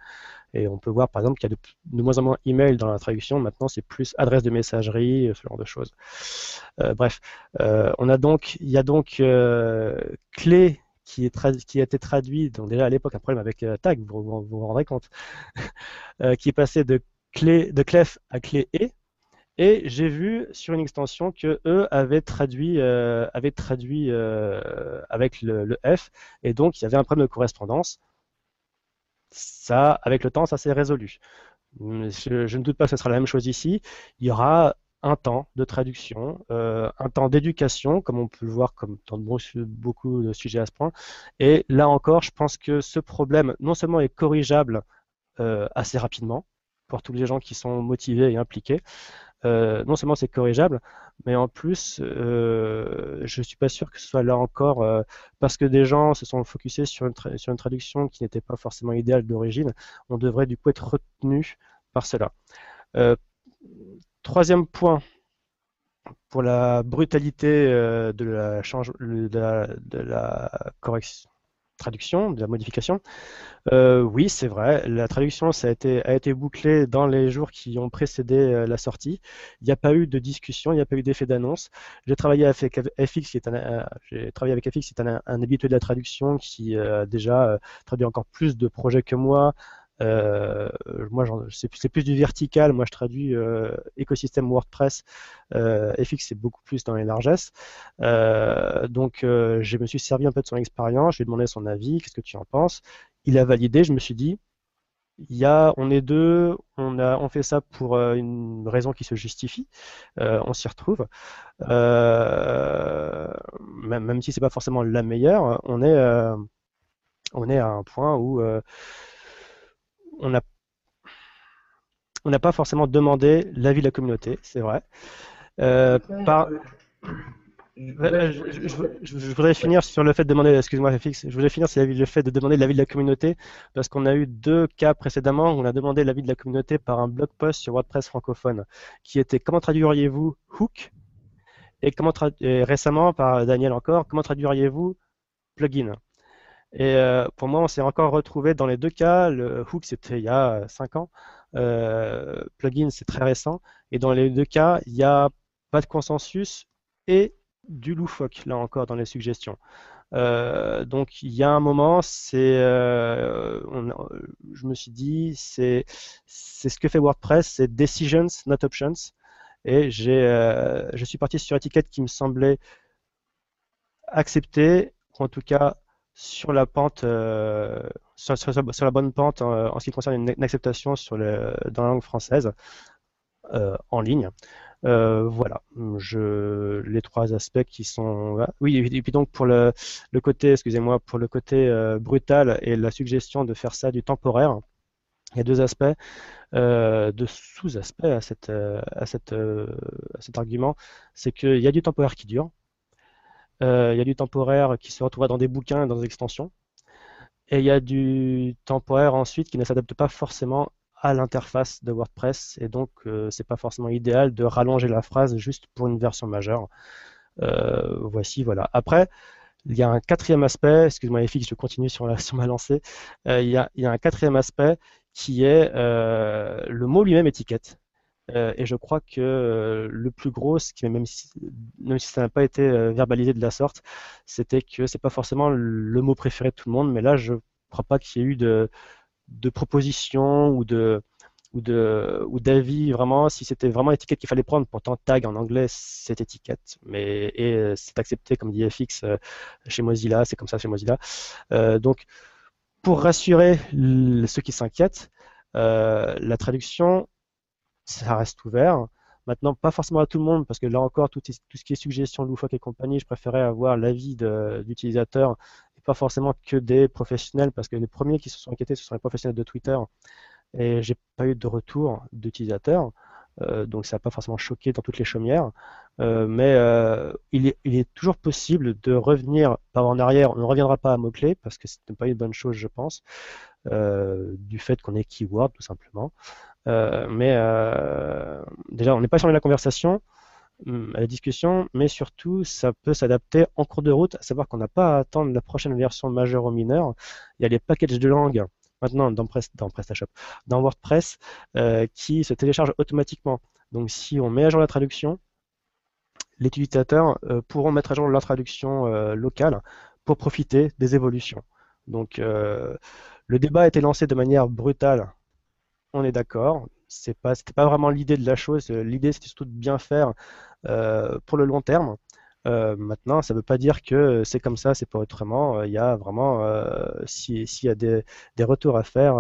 Et on peut voir par exemple qu'il y a de, moins en moins email dans la traduction. Maintenant, c'est plus adresse de messagerie, ce genre de choses. Euh, bref, euh, on a donc, il y a donc clé qui a été traduit, donc déjà à l'époque un problème avec tag, vous, vous, vous rendrez compte, qui est passé de clé de clef à clé et et j'ai vu sur une extension que eux avaient traduit, euh, euh, avec le, F, et donc il y avait un problème de correspondance. Ça, avec le temps, ça s'est résolu. Je, ne doute pas que ce sera la même chose ici. Il y aura un temps de traduction, euh, un temps d'éducation, comme on peut le voir comme dans beaucoup de sujets à ce point. Et là encore, je pense que ce problème, non seulement est corrigeable assez rapidement, pour tous les gens qui sont motivés et impliqués, euh, non seulement c'est corrigeable, mais en plus, euh, je ne suis pas sûr que ce soit là encore euh, parce que des gens se sont focusés sur une, sur une traduction qui n'était pas forcément idéale d'origine. On devrait du coup être retenu par cela. troisième point pour la brutalité de la, change, de la, de la correction traduction, de la modification. Euh, oui, c'est vrai. La traduction ça a été, a bouclée dans les jours qui ont précédé euh, la sortie. Il n'y a pas eu de discussion, il n'y a pas eu d'effet d'annonce. J'ai travaillé avec FX, qui est un, j'ai avec FX, un, un, habitué de la traduction, qui a déjà traduit encore plus de projets que moi, euh, moi, c'est plus du vertical. Moi, je traduis euh, écosystème WordPress. Euh, FX, c'est beaucoup plus dans les largesses. donc, je me suis servi un peu de son expérience. Je lui ai demandé son avis. Qu'est-ce que tu en penses? Il a validé. Je me suis dit, y a, on est deux, on a, on fait ça pour une raison qui se justifie. on s'y retrouve. même, même si c'est pas forcément la meilleure, on est, on est à un point où on n'a on n'a pas forcément demandé l'avis de la communauté, c'est vrai. Euh, je, voudrais finir sur le fait de demander, excuse-moi FX, je voudrais finir sur le fait de demander l'avis de la communauté, parce qu'on a eu deux cas précédemment où on a demandé l'avis de la communauté par un blog post sur WordPress francophone, qui était comment traduiriez-vous hook? et, comment et récemment par Daniel encore, comment traduiriez-vous plugin? Et euh, pour moi, on s'est encore retrouvé dans les deux cas. Le hook, c'était il y a 5 ans. Euh, plugin, c'est très récent. Et dans les deux cas, il n'y a pas de consensus et du loufoque, là encore, dans les suggestions. Euh, donc il y a un moment, c'est, je me suis dit, c'est, c'est ce que fait WordPress, c'est decisions, not options. Et j'ai, je suis parti sur étiquette qui me semblait acceptée, ou en tout cas sur la pente, euh, sur, la bonne pente en, ce qui concerne une, acceptation dans la langue française euh, en ligne. Euh, voilà, les trois aspects qui sont. Oui, et puis donc pour le, côté, excusez-moi, pour le côté brutal et la suggestion de faire ça du temporaire, il y a deux aspects, deux sous-aspects à, à, cet argument. C'est qu'il y a du temporaire qui dure, euh, il y a du temporaire qui se retrouvera dans des bouquins dans des extensions. Et il y a du temporaire ensuite qui ne s'adapte pas forcément à l'interface de WordPress et donc euh, c'est pas forcément idéal de rallonger la phrase juste pour une version majeure. Euh, voici, voilà. Après, il y a un quatrième aspect, excuse-moi FX, je continue sur, ma lancée, a, il, y a, un quatrième aspect qui est le mot lui-même étiquette. Euh, et je crois que euh, le plus gros, même, si, même si ça n'a pas été euh, verbalisé de la sorte, c'était que c'est pas forcément le mot préféré de tout le monde, mais là je crois pas qu'il y ait eu de, de propositions ou de ou d'avis vraiment si c'était vraiment l'étiquette qu'il fallait prendre. Pourtant tag en anglais c'est étiquette mais et c'est accepté comme dit FX chez Mozilla c'est comme ça chez Mozilla. Donc pour rassurer ceux qui s'inquiètent la traduction ça reste ouvert. Maintenant, pas forcément à tout le monde, parce que là encore, tout, ce qui est suggestion loufoque et compagnie, je préférais avoir l'avis d'utilisateurs et pas forcément que des professionnels, parce que les premiers qui se sont inquiétés, ce sont les professionnels de Twitter, et j'ai pas eu de retour d'utilisateurs. Euh, donc ça n'a pas forcément choqué dans toutes les chaumières, euh, mais euh, il, est, il, est, toujours possible de revenir par en arrière. On ne reviendra pas à mots-clés parce que ce n'est pas une bonne chose, je pense, du fait qu'on est keyword tout simplement. Euh, mais euh, déjà, on n'est pas sur la conversation, à la discussion, mais surtout, ça peut s'adapter en cours de route, à savoir qu'on n'a pas à attendre la prochaine version majeure ou mineure. Il y a les packages de langue maintenant dans, dans PrestaShop, dans WordPress, euh, qui se téléchargent automatiquement. Donc si on met à jour la traduction, les utilisateurs pourront mettre à jour leur traduction locale pour profiter des évolutions. Donc le débat a été lancé de manière brutale on est d'accord. C'est pas, c'était pas vraiment l'idée de la chose. L'idée, c'était surtout de bien faire euh, pour le long terme. Euh, maintenant, ça ne veut pas dire que c'est comme ça, c'est pas autrement. Il y a vraiment, euh, s'il y a des, retours à faire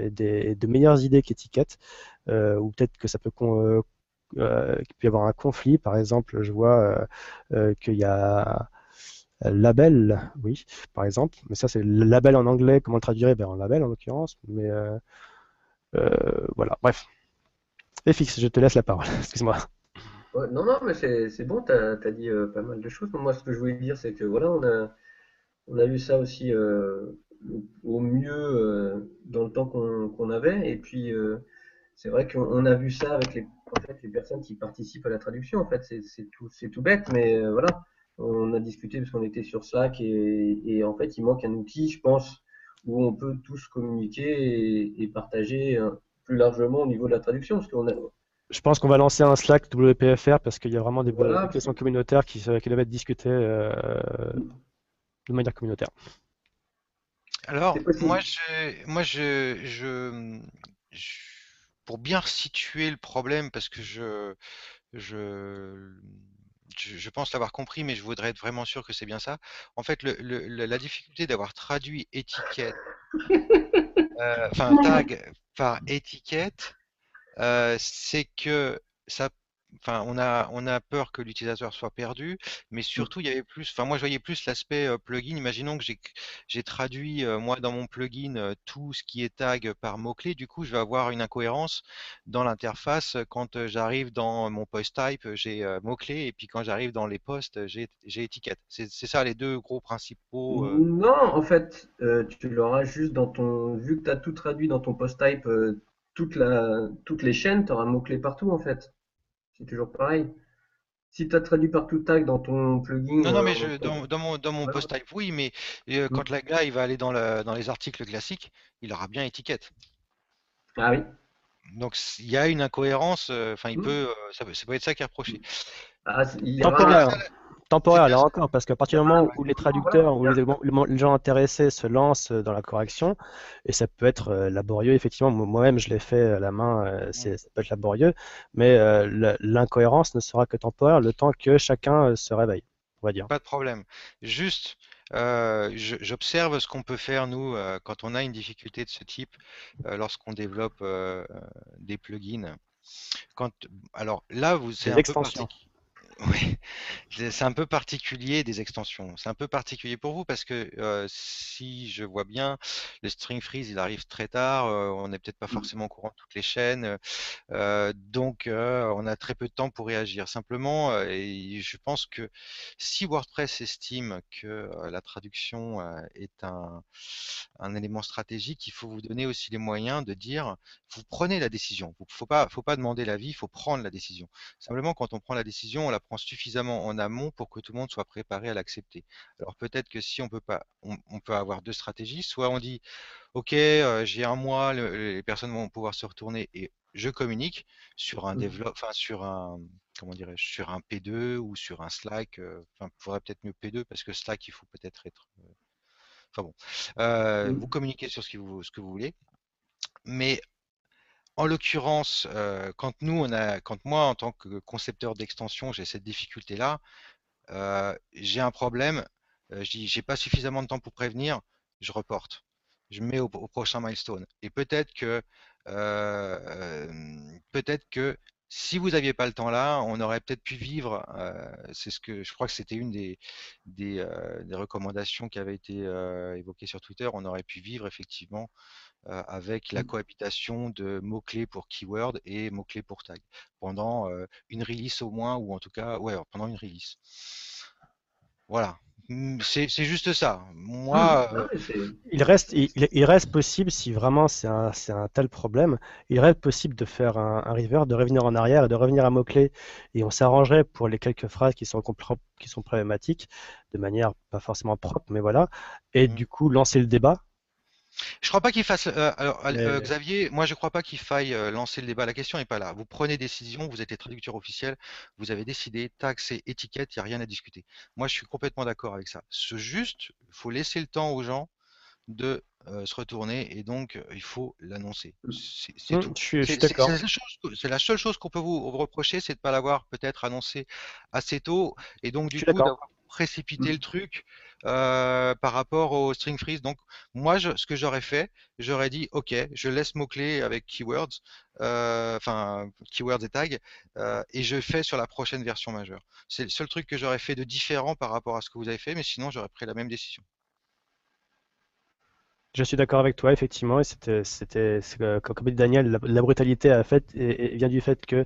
et des, de meilleures idées qu'étiquette, ou peut-être que ça peut qu'il peut y avoir un conflit. Par exemple, je vois qu'il y a label, oui, par exemple. Mais ça, c'est label en anglais. Comment le traduire? Ben, En label, en l'occurrence. Mais euh, voilà, bref. FX, je te laisse la parole, excuse-moi. non, non, mais c'est bon, tu as, dit euh, pas mal de choses. Moi, ce que je voulais dire, c'est que voilà, on a, on a vu ça aussi euh, au mieux dans le temps qu'on avait. Et puis, c'est vrai qu'on a vu ça avec les, personnes qui participent à la traduction. En fait, c'est tout, tout bête, mais voilà. On a discuté parce qu'on était sur Slack et, et, en fait, il manque un outil, je pense, où on peut tous communiquer et, partager euh, plus largement au niveau de la traduction. Parce qu'on a... Je pense qu'on va lancer un Slack WPFR parce qu'il y a vraiment des questions communautaires qui, qui doivent être discutées euh, de manière communautaire. Alors, moi, je, moi je, je, pour bien situer le problème, parce que je, je, je, pense l'avoir compris, mais je voudrais être vraiment sûr que c'est bien ça. En fait, le, la difficulté d'avoir traduit étiquette, euh, enfin tag par étiquette, euh, c'est que ça enfin, on a, on a peur que l'utilisateur soit perdu, mais mmh. surtout, il y avait plus, enfin, moi, je voyais plus l'aspect plugin. Imaginons que j'ai traduit, moi, dans mon plugin, tout ce qui est tag par mot-clé. Du coup, je vais avoir une incohérence dans l'interface. Quand j'arrive dans mon post type, j'ai mot-clé, et puis quand j'arrive dans les posts, j'ai étiquette. C'est ça les deux gros principaux. Non, en fait, tu l'auras juste dans ton, vu que tu as tout traduit dans ton post type, toute la, toutes les chaînes, tu auras mot-clé partout, en fait. C'est toujours pareil. Si tu as traduit par tout tag dans ton plugin. Non, non, mais euh, dans, mon, dans mon post type, oui, mais euh, mm. quand le gars il va aller dans, dans les articles classiques, il aura bien étiquette. Ah oui. Donc il y a une incohérence, euh, enfin il mm. peut, ça, peut être ça qui est reproché. Ah, il temporaire là encore, parce qu'à partir du moment où les traducteurs ou les, gens intéressés se lancent dans la correction, et ça peut être euh, laborieux, effectivement, moi-même je l'ai fait à la main, euh, ça peut être laborieux, mais euh, l'incohérence ne sera que temporaire le temps que chacun se réveille, on va dire. Pas de problème. Juste, j'observe ce qu'on peut faire, nous, quand on a une difficulté de ce type, lorsqu'on développe des plugins. Quand, alors là, vous c'est un extensions. Oui, c'est un peu particulier des extensions. C'est un peu particulier pour vous parce que si je vois bien, le string freeze il arrive très tard, on n'est peut-être pas mmh. forcément au courant de toutes les chaînes, donc on a très peu de temps pour réagir. Simplement, et je pense que si WordPress estime que la traduction est un, un élément stratégique, il faut vous donner aussi les moyens de dire, vous prenez la décision. Il ne faut pas, faut pas demander l'avis, il faut prendre la décision. Simplement, quand on prend la décision, on la prend suffisamment en amont pour que tout le monde soit préparé à l'accepter. Alors peut-être que si on peut pas, on, peut avoir deux stratégies. Soit on dit, ok, euh, j'ai un mois, les personnes vont pouvoir se retourner et je communique sur un mmh. développement, enfin sur un, comment dirais-je, sur un P2 ou sur un Slack. Euh, enfin, il faudrait peut-être mieux P2 parce que Slack, il faut peut-être être. Euh, enfin bon, mmh. vous communiquez sur ce que vous, ce que vous voulez. Mais en l'occurrence, euh, quand moi, en tant que concepteur d'extension, j'ai cette difficulté-là, euh, j'ai un problème, euh, j'ai pas suffisamment de temps pour prévenir, je reporte. Je mets au, prochain milestone. Et peut-être que, peut-être que si vous n'aviez pas le temps là, on aurait peut-être pu vivre. c'est ce que je crois que c'était une des, des, recommandations qui avait été évoquée sur Twitter. On aurait pu vivre effectivement euh, avec la mmh. cohabitation de mots-clés pour keyword et mots-clés pour tag pendant euh, une release au moins, ou en tout cas, ouais, pendant une release. Voilà. Mmh, c'est juste ça. Moi, mmh. euh, il reste, il, reste possible si vraiment c'est un, un, tel problème, il reste possible de faire un, un river, de revenir en arrière et de revenir à mots-clés. Et on s'arrangerait pour les quelques phrases qui sont, qui sont problématiques, de manière pas forcément propre, mais voilà. Et du coup, lancer le débat je crois pas qu'il fasse. Euh, alors, euh, Xavier, moi je crois pas qu'il faille euh, lancer le débat. La question n'est pas là. Vous prenez décision, vous êtes les traducteurs officiels, vous avez décidé, taxe et étiquette, il n'y a rien à discuter. Moi je suis complètement d'accord avec ça. Ce juste, il faut laisser le temps aux gens de se retourner et donc il faut l'annoncer. C'est mmh, tout. Je suis, d'accord. C'est la seule chose qu'on peut vous reprocher, c'est de ne pas l'avoir peut-être annoncé assez tôt et donc du coup d'avoir précipité mmh. le truc euh, par rapport au string freeze. Donc moi, je, ce que j'aurais fait, j'aurais dit, ok, je laisse mots-clés avec keywords, euh, enfin keywords et tags, euh, et je fais sur la prochaine version majeure. C'est le seul truc que j'aurais fait de différent par rapport à ce que vous avez fait, mais sinon j'aurais pris la même décision. Je suis d'accord avec toi, effectivement, et c'était, c'était, comme dit Daniel, la, brutalité a fait, et, vient du fait que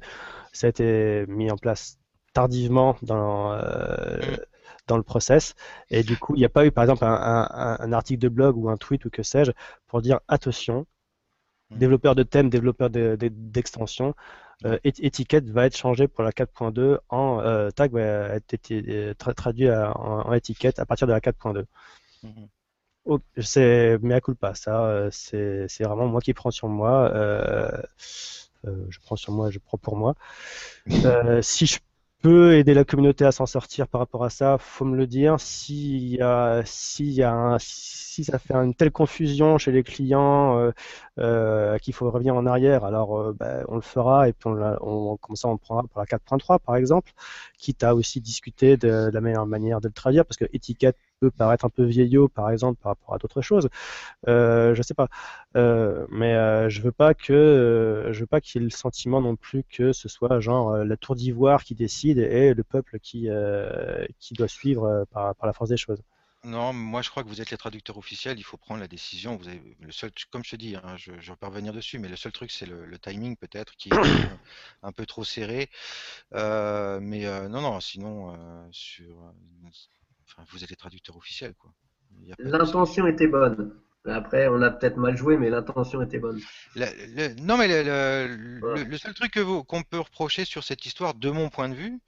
ça a été mis en place tardivement dans, mmh dans le process. Et du coup, il n'y a pas eu, par exemple, un, article de blog ou un tweet ou que sais-je pour dire attention, mmh. développeur de thème, développeur d'extension, euh, étiquette va être changée pour la 4.2 en euh, tag va être été traduit en, en, étiquette à partir de la 4.2. Mm C'est mais à culpa, ça c'est vraiment moi qui prends sur moi. je prends sur moi, je prends pour moi. si je peut aider la communauté à s'en sortir par rapport à ça, faut me le dire. Si, y a un, si ça fait une telle confusion chez les clients euh, euh, qu'il faut revenir en arrière, alors euh, ben, on le fera et puis on, on, comme ça on prendra pour la 4.3 par exemple, quitte à aussi discuter de, la meilleure manière de le traduire parce que étiquette peut paraître un peu vieillot, par exemple, par rapport à d'autres choses. Euh, je sais pas, euh, mais euh, je veux pas que, euh, je veux pas qu'il y ait le sentiment non plus que ce soit genre la tour d'ivoire qui décide et le peuple qui qui doit suivre par, par la force des choses. Non, moi je crois que vous êtes les traducteurs officiels, il faut prendre la décision. Vous avez le seul, comme je te dis, hein, je, je vais pas revenir dessus, mais le seul truc c'est le, le, timing peut-être qui est un peu trop serré. Euh, mais euh, non, non, sinon sur vous êtes les traducteurs officiels, quoi. L'intention était bonne. Après, on a peut-être mal joué, mais l'intention était bonne. non, mais le, seul truc qu'on peut reprocher sur cette histoire, de mon point de vue,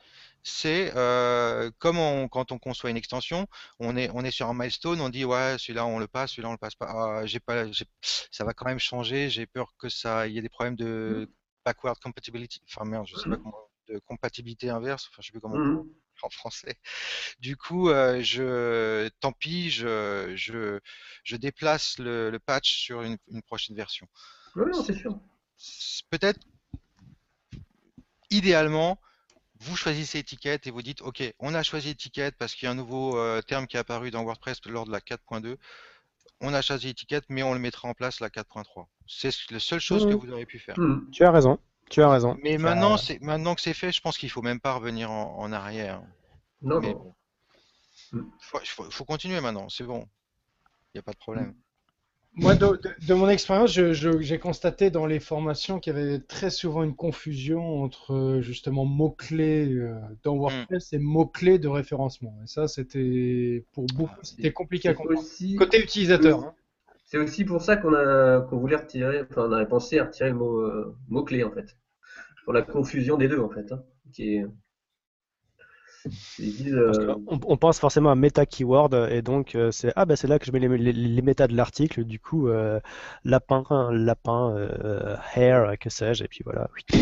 c'est euh, comme quand on conçoit une extension, on est, on est sur un milestone, on dit ouais, celui-là on le passe, celui-là on le passe pas. Ah, j'ai pas, ça va quand même changer. J'ai peur que ça, il y ait des problèmes de mm. backward compatibility. Enfin merde, je sais pas mm. comment, de compatibilité inverse. Enfin, je sais plus comment. Mm en français. Du coup, euh, je, tant pis, je, je, je déplace le, le, patch sur une, une prochaine version. Oui, c'est sûr. Peut-être, idéalement, vous choisissez étiquette et vous dites, OK, on a choisi étiquette parce qu'il y a un nouveau euh, terme qui est apparu dans WordPress lors de la 4.2. On a choisi étiquette, mais on le mettra en place la 4.3. C'est la seule chose que mmh. vous auriez pu faire. Mmh. Tu as raison. Tu as raison. Mais maintenant, c'est maintenant que c'est fait, je pense qu'il faut même pas revenir en, arrière. Non, non. Il faut, continuer maintenant, c'est bon. Il n'y a pas de problème. Moi, de, mon expérience, j'ai constaté dans les formations qu'il y avait très souvent une confusion entre justement mots-clés euh, dans WordPress et mots-clés de référencement. Et ça, c'était pour beaucoup, ah, c'était compliqué à comprendre. Côté utilisateur. Hein. C'est aussi pour ça qu'on a qu'on voulait retirer, enfin on avait pensé à retirer le mot, euh, mot clé en fait pour la confusion des deux en fait. Hein, qui est... Euh, on, pense forcément à meta keyword et donc euh, c'est ah bah c'est là que je mets les, les, méta de l'article du coup euh, lapin lapin hair que sais-je et puis voilà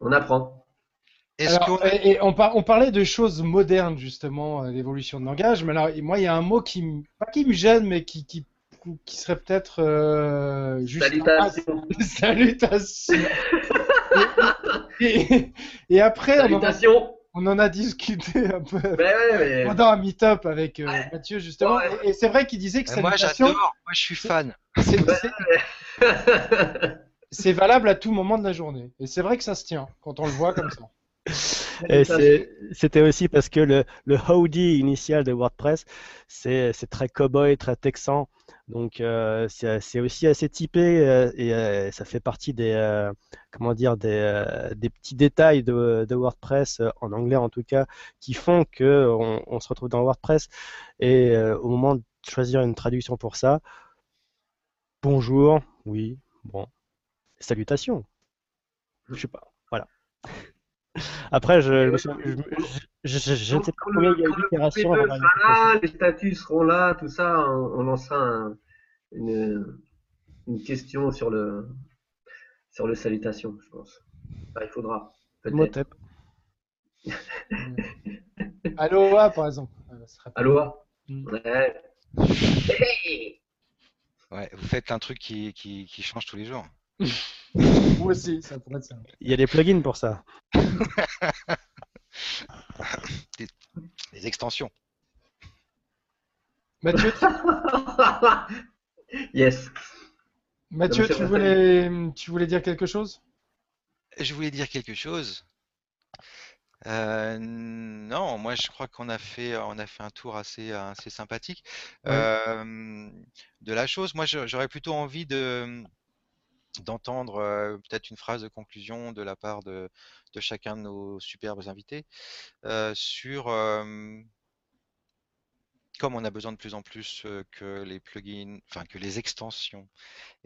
on apprend et on, on, parlait de choses modernes justement l'évolution de langage mais alors moi il y a un mot qui pas qui me gêne mais qui, qui qui serait peut-être euh, juste Salutation. Salutation. et, après, Salutation. On en, a, discuté un peu pendant un meet-up avec euh, Mathieu justement. Et, c'est vrai qu'il disait que salutation. Moi j'adore. Moi je suis fan. C'est valable à tout moment de la journée. Et c'est vrai que ça se tient quand on le voit comme ça. C'était aussi parce que le, le howdy initial de WordPress, c'est très cowboy, très texan. Donc euh, c'est aussi assez typé euh, et euh, ça fait partie des comment dire des, des, petits détails de, de, WordPress en anglais en tout cas qui font que on, on se retrouve dans WordPress et au moment de choisir une traduction pour ça, bonjour, oui, bon, salutations, je sais pas, voilà. Après, je, je, je, je ne sais pas combien il y a eu d'itérations. Les statuts seront là, tout ça. On, on lancera une, une, question sur le, sur le salutation, je pense. il faudra. Motep. Aloha, par exemple. Aloha. Mm. Ouais. ouais. Vous faites un truc qui, qui, qui change tous les jours. Moi aussi, ça pourrait être ça. Il y a des plugins pour ça. des, extensions. Mathieu Yes. Mathieu, tu voulais, tu voulais dire quelque chose? Je voulais dire quelque chose. Euh, non, moi je crois qu'on a fait, on a fait un tour assez, assez sympathique euh, de la chose. Moi, j'aurais plutôt envie de, d'entendre euh, peut-être une phrase de conclusion de la part de, chacun de nos superbes invités euh, sur on a besoin de plus en plus que les plugins, enfin que les extensions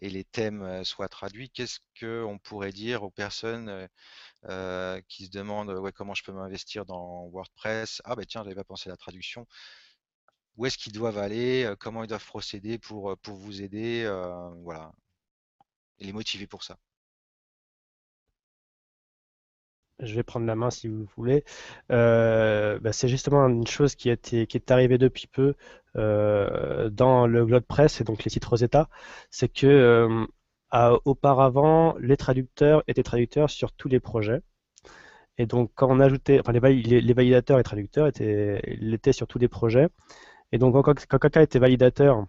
et les thèmes soient traduits, qu'est-ce qu'on pourrait dire aux personnes qui se demandent comment je peux m'investir dans WordPress? Ah ben tiens, j'avais pas pensé à la traduction. Où est-ce qu'ils doivent aller? Comment ils doivent procéder pour, pour vous aider? Voilà. Et les motiver pour ça je vais prendre la main si vous voulez. Euh, bah, c'est justement une chose qui, qui est arrivée depuis peu euh, dans le GlodePress et donc les sites Rosetta, c'est que euh, auparavant, les traducteurs étaient traducteurs sur tous les projets. Et donc, quand on ajoutait, enfin, les, les, validateurs et traducteurs étaient, sur tous les projets. Et donc, quand, quand quelqu'un était validateur,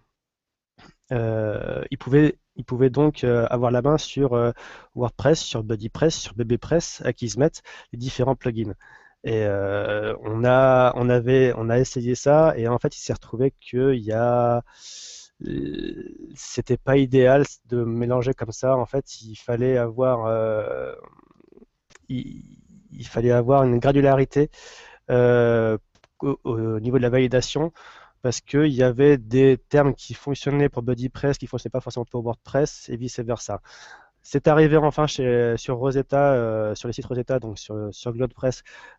il pouvait ils pouvaient donc euh, avoir la main sur euh, WordPress, sur BuddyPress, sur BBPress, à qui se mettent les différents plugins. Et euh, on a, on avait, on a essayé ça et en fait, il s'est retrouvé qu'il y a, c'était pas idéal de mélanger comme ça. En fait, il fallait avoir, il, fallait avoir une granularité au, niveau de la validation parce qu'il y avait des termes qui fonctionnaient pour BuddyPress qui ne fonctionnaient pas forcément pour WordPress et vice-versa. C'est arrivé enfin sur Rosetta, euh, sur les sites Rosetta, donc sur, sur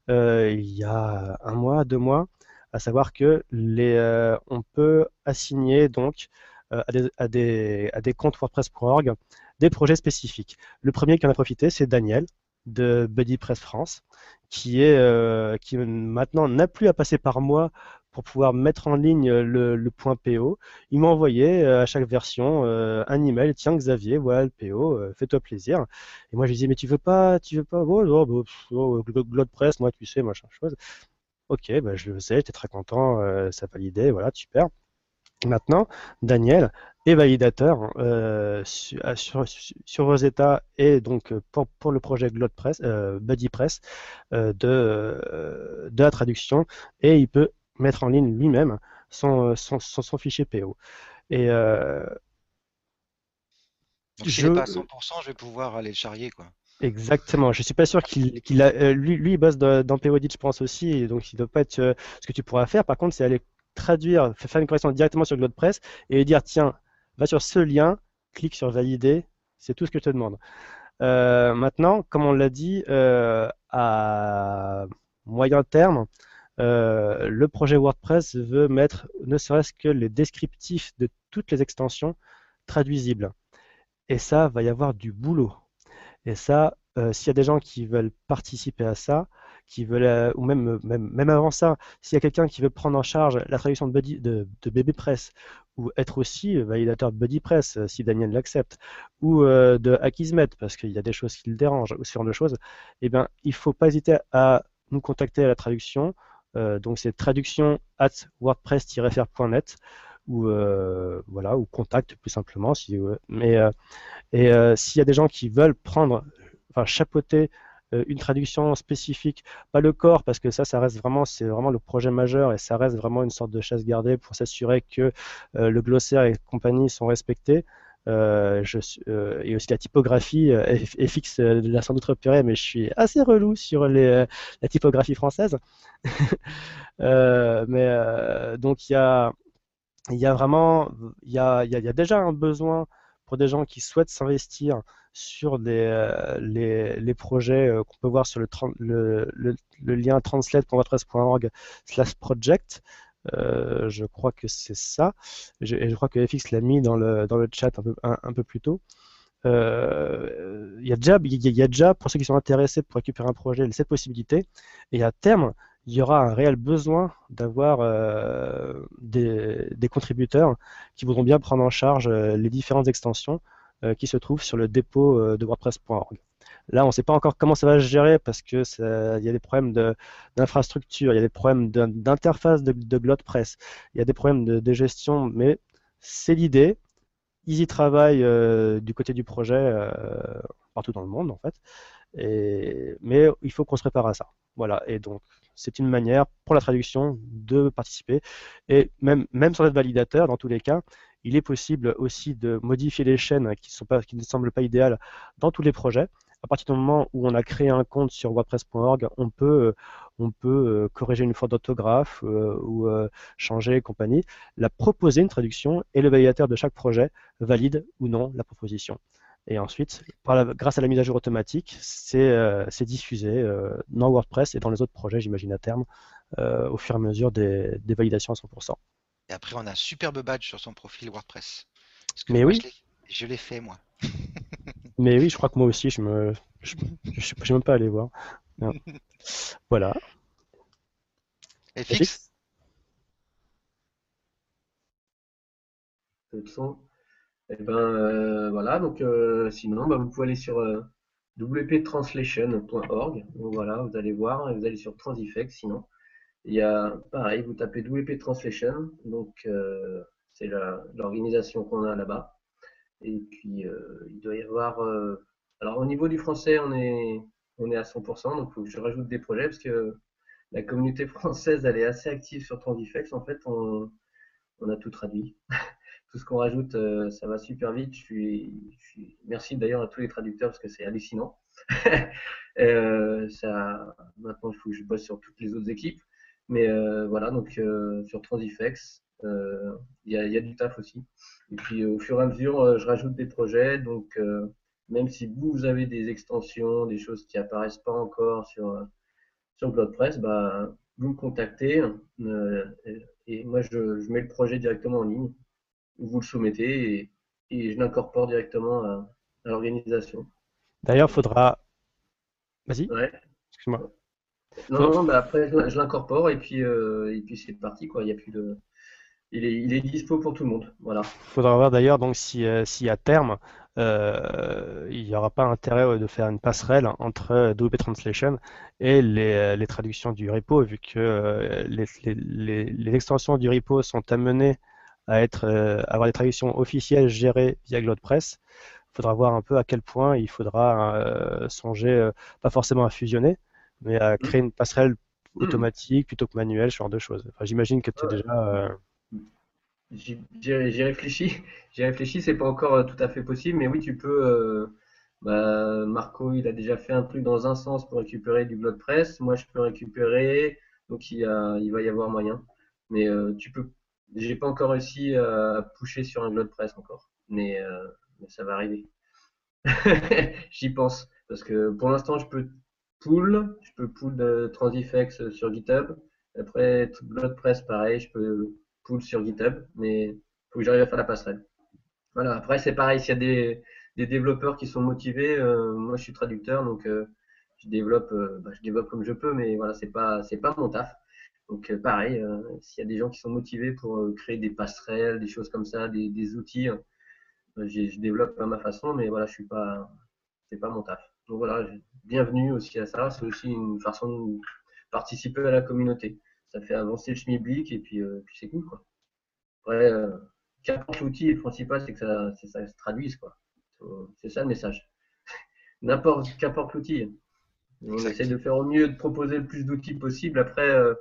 euh, il y a un mois, deux mois, à savoir que les, euh, on peut assigner donc à des, à, des, à, des, comptes WordPress.org des projets spécifiques. Le premier qui en a profité, c'est Daniel de BuddyPress France, qui est qui maintenant n'a plus à passer par moi pour pouvoir mettre en ligne le, point PO. Il m'a envoyé euh, à chaque version euh, un email. Tiens Xavier, voilà le PO, euh, fais-toi plaisir. Et moi je lui disais mais tu veux pas, tu veux pas, oh, oh, oh, press, moi tu sais, machin chose. Ok, bah, je le sais, j'étais très content, ça validait, voilà, super. Maintenant, Daniel est validateur sur, sur, Rosetta et donc pour, le projet GlodePress, BuddyPress de, de la traduction et il peut mettre en ligne lui-même son, euh, son, son, fichier PO. Et euh, je... n'est pas à 100%, je vais pouvoir aller le charrier, quoi. Exactement. Je suis pas sûr qu'il a. Euh, lui, lui, il bosse dans, dans PODit, je pense aussi, et donc il doit pas être. ce que tu pourras faire, par contre, c'est aller traduire, faire une correction directement sur GlodePress et dire tiens, va sur ce lien, clique sur valider, c'est tout ce que je te demande. maintenant, comme on l'a dit, à moyen terme, euh, le projet WordPress veut mettre ne serait-ce que les descriptifs de toutes les extensions traduisibles. Et ça, va y avoir du boulot. Et ça, euh, s'il y a des gens qui veulent participer à ça, qui veulent, euh, ou même, même, avant ça, s'il y a quelqu'un qui veut prendre en charge la traduction de, Buddy, de, BBPress, ou être aussi validateur de BuddyPress, si Daniel l'accepte, ou de Akismet, parce qu'il y a des choses qui le dérangent, ou ce genre de choses, eh il ne faut pas hésiter à nous contacter à la traduction. Euh, donc c'est traduction at wordpress-fr.net ou euh, voilà ou contact plus simplement si mais euh, et s'il y a des gens qui veulent prendre enfin chapeauter une traduction spécifique, pas le corps, parce que ça, ça reste vraiment, c'est vraiment le projet majeur et ça reste vraiment une sorte de chasse gardée pour s'assurer que le glossaire et compagnie sont respectés. Euh, je, euh, et aussi la typographie euh, FX l'a sans doute repéré, mais je suis assez relou sur les, la typographie française. mais donc il y a, vraiment, il y a, déjà un besoin pour des gens qui souhaitent s'investir sur les, projets qu'on peut voir sur le, le lien translate.wordpress.org slash project. Euh, je crois que c'est ça. Je, et je crois que FX l'a mis dans le, dans le chat un peu, un, peu plus tôt. Euh, il y, y a déjà, pour ceux qui sont intéressés pour récupérer un projet, cette possibilité. Et à terme, il y aura un réel besoin d'avoir euh, des, contributeurs qui voudront bien prendre en charge les différentes extensions qui se trouvent sur le dépôt de WordPress.org. Là, on ne sait pas encore comment ça va se gérer parce que il y a des problèmes d'infrastructure, il y a des problèmes d'interface de, de GlodePress, il y a des problèmes de, gestion, mais c'est l'idée. Ils y travaillent euh, du côté du projet euh, partout dans le monde en fait. mais il faut qu'on se prépare à ça. Voilà. Et donc, c'est une manière pour la traduction de participer. Et même, sans être validateur, dans tous les cas, il est possible aussi de modifier les chaînes qui ne semblent pas idéales dans tous les projets à partir du moment où on a créé un compte sur WordPress.org, on peut, on peut corriger une faute d'orthographe ou changer et compagnie, la proposer une traduction et le validateur de chaque projet valide ou non la proposition. Et ensuite, grâce à la mise à jour automatique, c'est diffusé dans WordPress et dans les autres projets, j'imagine à terme, au fur et à mesure des, des validations à 100%. Et après, on a un superbe badge sur son profil WordPress. Mais oui. Je l'ai fait, moi. Mais oui, je crois que moi aussi, je me, je, suis même pas allé voir. voilà. Et fixe. Et eh ben euh, voilà, donc euh, sinon, bah, vous pouvez aller sur euh, wptranslation.org. Donc voilà, vous allez voir, vous allez sur Transifex sinon. Il y a, pareil, vous tapez WP Translation, donc euh, c'est l'organisation qu'on a là-bas. Et puis, euh, il doit y avoir. Euh, alors, au niveau du français, on est, on est à 100%, donc il faut que je rajoute des projets parce que la communauté française, elle est assez active sur Transifex. En fait, on, on a tout traduit. tout ce qu'on rajoute, ça va super vite. Je suis, Merci d'ailleurs à tous les traducteurs parce que c'est hallucinant. ça, maintenant, il faut que je bosse sur toutes les autres équipes. Mais euh, voilà, donc euh, sur Transifex, euh, il y a, y, a, du taf aussi. Et puis au fur et à mesure, je rajoute des projets. Donc même si vous, vous avez des extensions, des choses qui apparaissent pas encore sur, sur WordPress, bah, vous me contactez et, moi je, je, mets le projet directement en ligne. Vous le soumettez et, et je l'incorpore directement à, à l'organisation. D'ailleurs, il faudra. Vas-y. Ouais. Excuse-moi. Non, non, bah après je l'incorpore et puis euh, et puis c'est parti quoi. Il y a plus de, il est, il est dispo pour tout le monde. Voilà. Faudra voir d'ailleurs donc si, euh, si à terme euh, il n'y aura pas intérêt de faire une passerelle entre WP Translation et les, les traductions du repo vu que les, les, les, extensions du repo sont amenées à être avoir des traductions officielles gérées via GlodePress. Il faudra voir un peu à quel point il faudra songer pas forcément à fusionner mais à mm. créer une passerelle mm. automatique plutôt que manuelle, ce genre de choses. Enfin, J'imagine que tu es déjà. Euh, j'ai réfléchi, j'ai réfléchi, c'est pas encore euh, tout à fait possible, mais oui, tu peux. Euh, bah, Marco, il a déjà fait un truc dans un sens pour récupérer du press. Moi, je peux récupérer, donc il, a, il va y avoir moyen. Mais tu peux. J'ai pas encore réussi à pusher sur un press encore, mais, ça va arriver. J'y pense parce que pour l'instant, je peux pool, je peux pool de Transifex sur GitHub. Après, WordPress, pareil, je peux sur GitHub, mais il faut que j'arrive à faire la passerelle. Voilà, après, c'est pareil, s'il y a des, développeurs qui sont motivés, euh, moi je suis traducteur, donc euh, je développe, euh, bah, je développe comme je peux, mais voilà, c'est pas, c'est pas mon taf. Donc pareil, s'il y a des gens qui sont motivés pour créer des passerelles, des choses comme ça, des, outils, je développe à ma façon, mais voilà, je suis pas, c'est pas mon taf. Donc voilà, bienvenue aussi à ça. C'est aussi une façon de participer à la communauté. Ça fait avancer le schmilblick et puis, euh, puis c'est cool. Quoi. Après, euh, qu'importe l'outil, le principal, c'est que ça, ça, se traduise. quoi. C'est ça le message. N'importe qu'importe l'outil. On essaie de faire au mieux, de proposer le plus d'outils possible. Après, euh,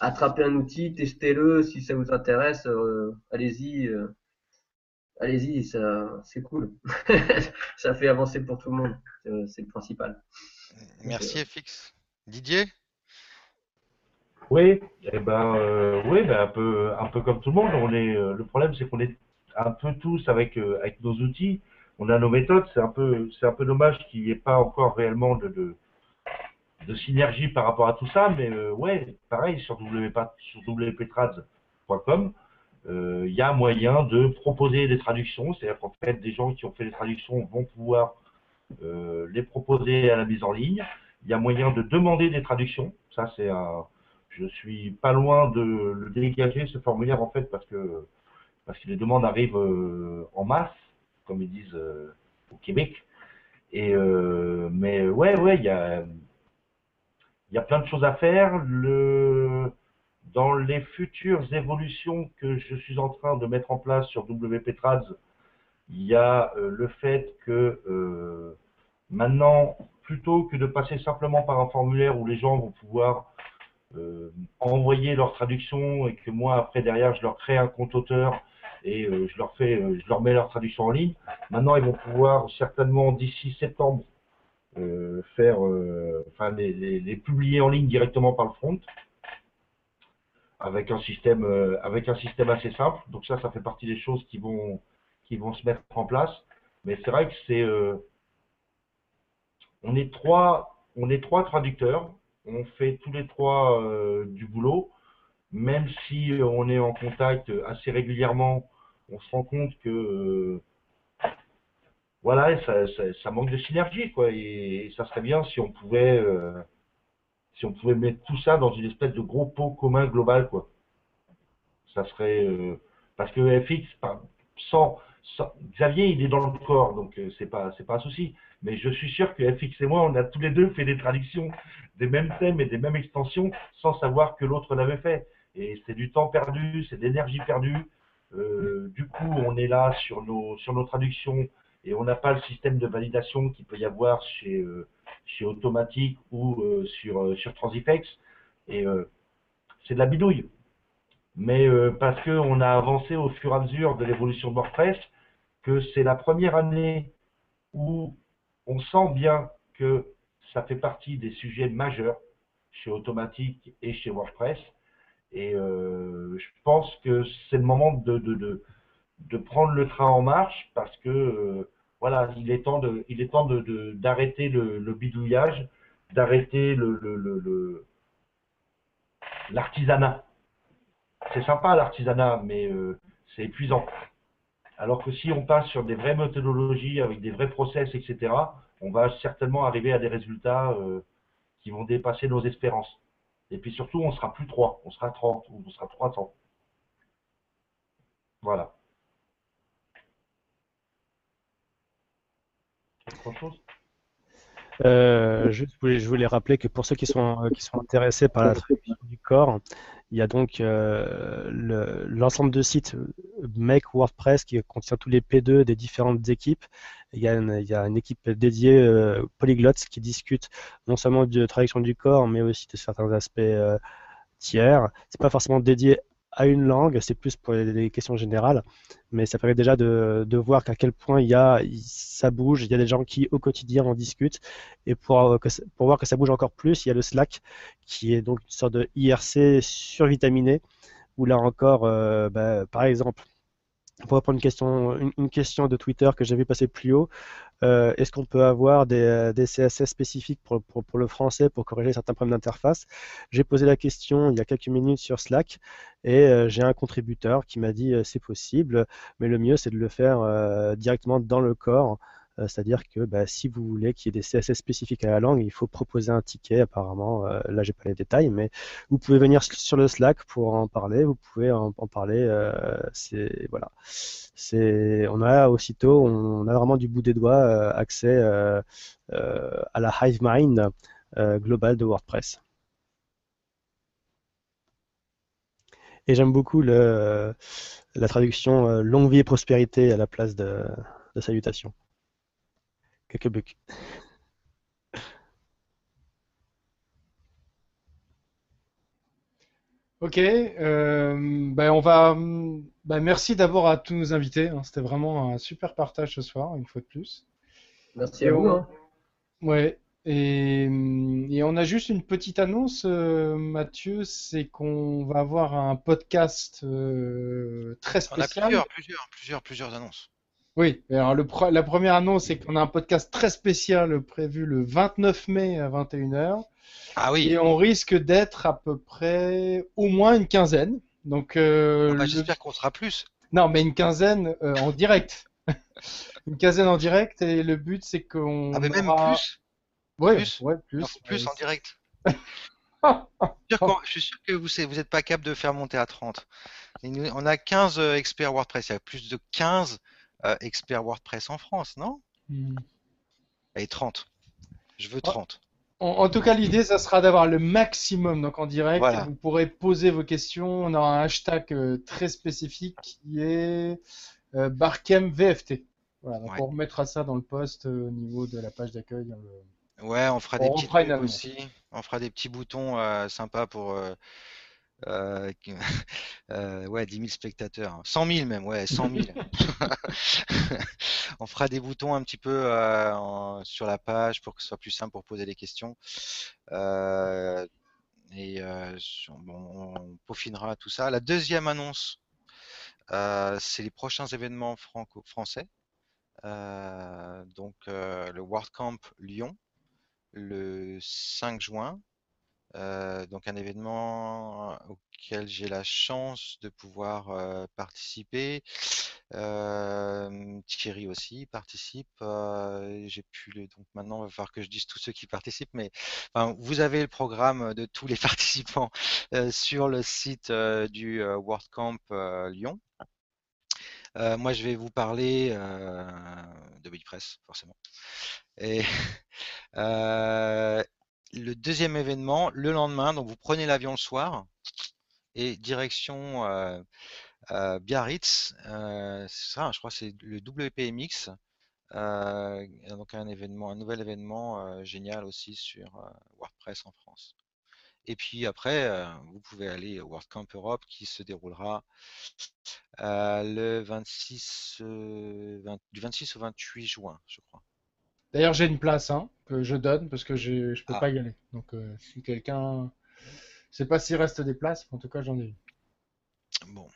attrapez un outil, testez-le. Si ça vous intéresse, euh, allez-y allez-y, c'est cool. ça fait avancer pour tout le monde. C'est le principal. Merci FX. Didier? Oui, eh ben, euh, oui, ben, un peu, un peu comme tout le monde. On est, euh, le problème, c'est qu'on est un peu tous avec, euh, avec nos outils. On a nos méthodes. C'est un peu, c'est un peu dommage qu'il n'y ait pas encore réellement de, de, de, synergie par rapport à tout ça. Mais ouais, pareil sur, sur wptrads.com il euh, y a moyen de proposer des traductions, c'est-à-dire qu'en fait, des gens qui ont fait des traductions vont pouvoir euh, les proposer à la mise en ligne. Il y a moyen de demander des traductions. Ça, c'est un. Je suis pas loin de le dégager ce formulaire en fait parce que parce que les demandes arrivent euh, en masse, comme ils disent au Québec. Et mais ouais, ouais, il y a il y a plein de choses à faire. Le dans les futures évolutions que je suis en train de mettre en place sur WP il y a euh, le fait que euh, maintenant, plutôt que de passer simplement par un formulaire où les gens vont pouvoir euh, envoyer leur traduction et que moi après derrière je leur crée un compte auteur et je leur fais, je leur mets leur traduction en ligne. Maintenant, ils vont pouvoir certainement d'ici septembre euh, faire, euh, enfin les, les, les publier en ligne directement par le front avec un système euh, avec un système assez simple. Donc ça, ça fait partie des choses qui vont qui vont se mettre en place. Mais c'est vrai que c'est euh, on est trois on est trois traducteurs. On fait tous les trois euh, du boulot. Même si on est en contact assez régulièrement, on se rend compte que euh, voilà, ça, manque de synergie quoi. Et, ça serait bien si on pouvait euh, si on pouvait mettre tout ça dans une espèce de gros pot commun global quoi. Ça serait parce que FX sans, Xavier il est dans le corps donc c'est pas c'est pas un souci. Mais je suis sûr que FX et moi on a tous les deux fait des traductions des mêmes thèmes et des mêmes extensions sans savoir que l'autre l'avait fait. Et c'est du temps perdu, c'est de l'énergie perdue. Euh, du coup, on est là sur nos sur nos traductions et on n'a pas le système de validation qu'il peut y avoir chez euh, chez Automatic ou euh, sur sur Transifex. Et c'est de la bidouille. Mais parce que on a avancé au fur et à mesure de l'évolution de WordPress, que c'est la première année où on sent bien que ça fait partie des sujets majeurs chez Automatic et chez WordPress. Et euh, je pense que c'est le moment de, prendre le train en marche parce que euh, voilà, il est temps de, d'arrêter le, bidouillage, d'arrêter le, le, le, l'artisanat. C'est sympa l'artisanat, mais euh, c'est épuisant. Alors que si on passe sur des vraies méthodologies avec des vrais process, etc., on va certainement arriver à des résultats euh, qui vont dépasser nos espérances. Et puis surtout, on sera plus 3, on sera 30 ou on sera 300. Voilà. Autre chose? Euh, juste, je voulais, rappeler que pour ceux qui sont, euh, qui sont intéressés par la traduction du corps, il y a donc euh, le- l'ensemble de sites Make WordPress qui contient tous les P2 des différentes équipes. Il y a une, il y a une équipe dédiée euh, polyglottes qui discute non seulement de traduction du corps, mais aussi de certains aspects tiers. C'est pas forcément dédié à une langue, c'est plus pour les, questions générales, mais ça permet déjà de, voir qu'à quel point il y a, ça bouge, il y a des gens qui au quotidien en discutent, et pour, euh, pour voir que ça bouge encore plus, il y a le Slack, qui est donc une sorte de IRC survitaminé, où là encore, euh, bah, par exemple, pour reprendre une question, une, question de Twitter que j'ai vu passer plus haut, euh, est-ce qu'on peut avoir des, euh, CSS spécifiques pour, le français pour corriger certains problèmes d'interface? J'ai posé la question il y a quelques minutes sur Slack et euh, j'ai un contributeur qui m'a dit euh, c'est possible, mais le mieux c'est de le faire euh, directement dans le corps. Euh, C'est-à-dire que bah, si vous voulez qu'il y ait des CSS spécifiques à la langue, il faut proposer un ticket apparemment. Euh, là, j'ai pas les détails, mais vous pouvez venir sur le Slack pour en parler. Vous pouvez en, parler. euh, c'est voilà. On a aussitôt, on a vraiment du bout des doigts euh, accès à la hive mind globale de WordPress. Et j'aime beaucoup la traduction longue vie et prospérité à la place de, de salutation. Quelques bugs. Ok, euh, ben on va. ben merci d'abord à tous nos invités. hein. C'était vraiment un super partage ce soir, une fois de plus. Merci Et à vous. on- hein. Ouais. Et, et on a juste une petite annonce, euh, Mathieu, c'est qu'on va avoir un podcast euh, très On a spécial. plusieurs, plusieurs, plusieurs, plusieurs annonces. Oui, alors le pre- la première annonce, c'est qu'on a un podcast très spécial prévu le 29 mai à 21h. Ah oui, Et on risque d'être à peu près au moins une quinzaine. Donc, euh, Ah bah, le- j'espère qu'on sera plus. non, mais une quinzaine euh, en direct. Une quinzaine en direct et le but c'est qu'on Ah mais même aura... plus, Ouais, plus. ouais, plus. Non, plus Euh, en direct. Je suis sûr qu'on- je suis sûr que vous n'êtes vous pas capable de faire monter à 30. Et nous- on a 15 euh, experts WordPress. Il y a plus de 15 euh, experts WordPress en France, non? hmm. Allez, 30. Je veux Ah. 30. En, en tout cas, l'idée, ça sera d'avoir le maximum donc en direct. Voilà. Vous pourrez poser vos questions. On aura un hashtag euh, très spécifique qui est euh, BarkemVFT. Voilà, donc Ouais. on remettra ça dans le post euh, au niveau de la page d'accueil. Ouais, on fera On des petits aussi. On fera des petits boutons sympas pour euh, euh, qui- euh, ouais, 10 000 spectateurs. 100 000 même, ouais, 100 000. on fera des boutons un petit peu euh, en- sur la page pour que ce soit plus simple pour poser des questions. Euh, et euh, bon, on peaufinera tout ça. La deuxième annonce, euh, c'est les prochains événements franco-français. Euh, donc euh, le WordCamp Lyon le 5 juin. Euh, donc un événement auquel j'ai la chance de pouvoir euh, participer. Thierry aussi participe. Euh, j'ai pu donc maintenant il va falloir que je dise tous ceux qui participent, mais vous avez le programme de tous les participants sur le site du WordCamp Lyon. Moi, je vais vous parler de WordPress, forcément. Et le deuxième événement, le lendemain, donc vous prenez l'avion le soir et direction euh, euh, Biarritz. Euh, ça, je crois que c'est le WPMX. Euh, donc un nouvel événement euh, génial aussi sur euh, WordPress en France. Et puis après, euh, vous pouvez aller au WordCamp Europe qui se déroulera euh, le 26, euh, 20 du 26 au 28 juin, je crois. D'ailleurs, j'ai une place hein, que je donne parce que je je peux Ah. pas y aller. Donc, euh, si quelqu'un. Je sais pas s'il reste des places, mais en tout cas, j'en ai une. Bon.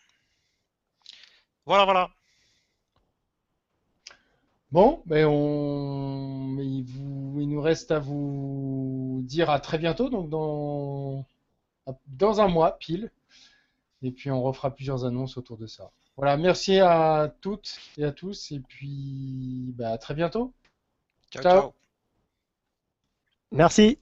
Voilà, voilà. Bon, ben on... il, vous... il nous reste à vous dire à très bientôt, donc dans... dans un mois pile. Et puis on refera plusieurs annonces autour de ça. Voilà, merci à toutes et à tous, et puis bah, à très bientôt. Ciao, Ciao. ciao. Merci.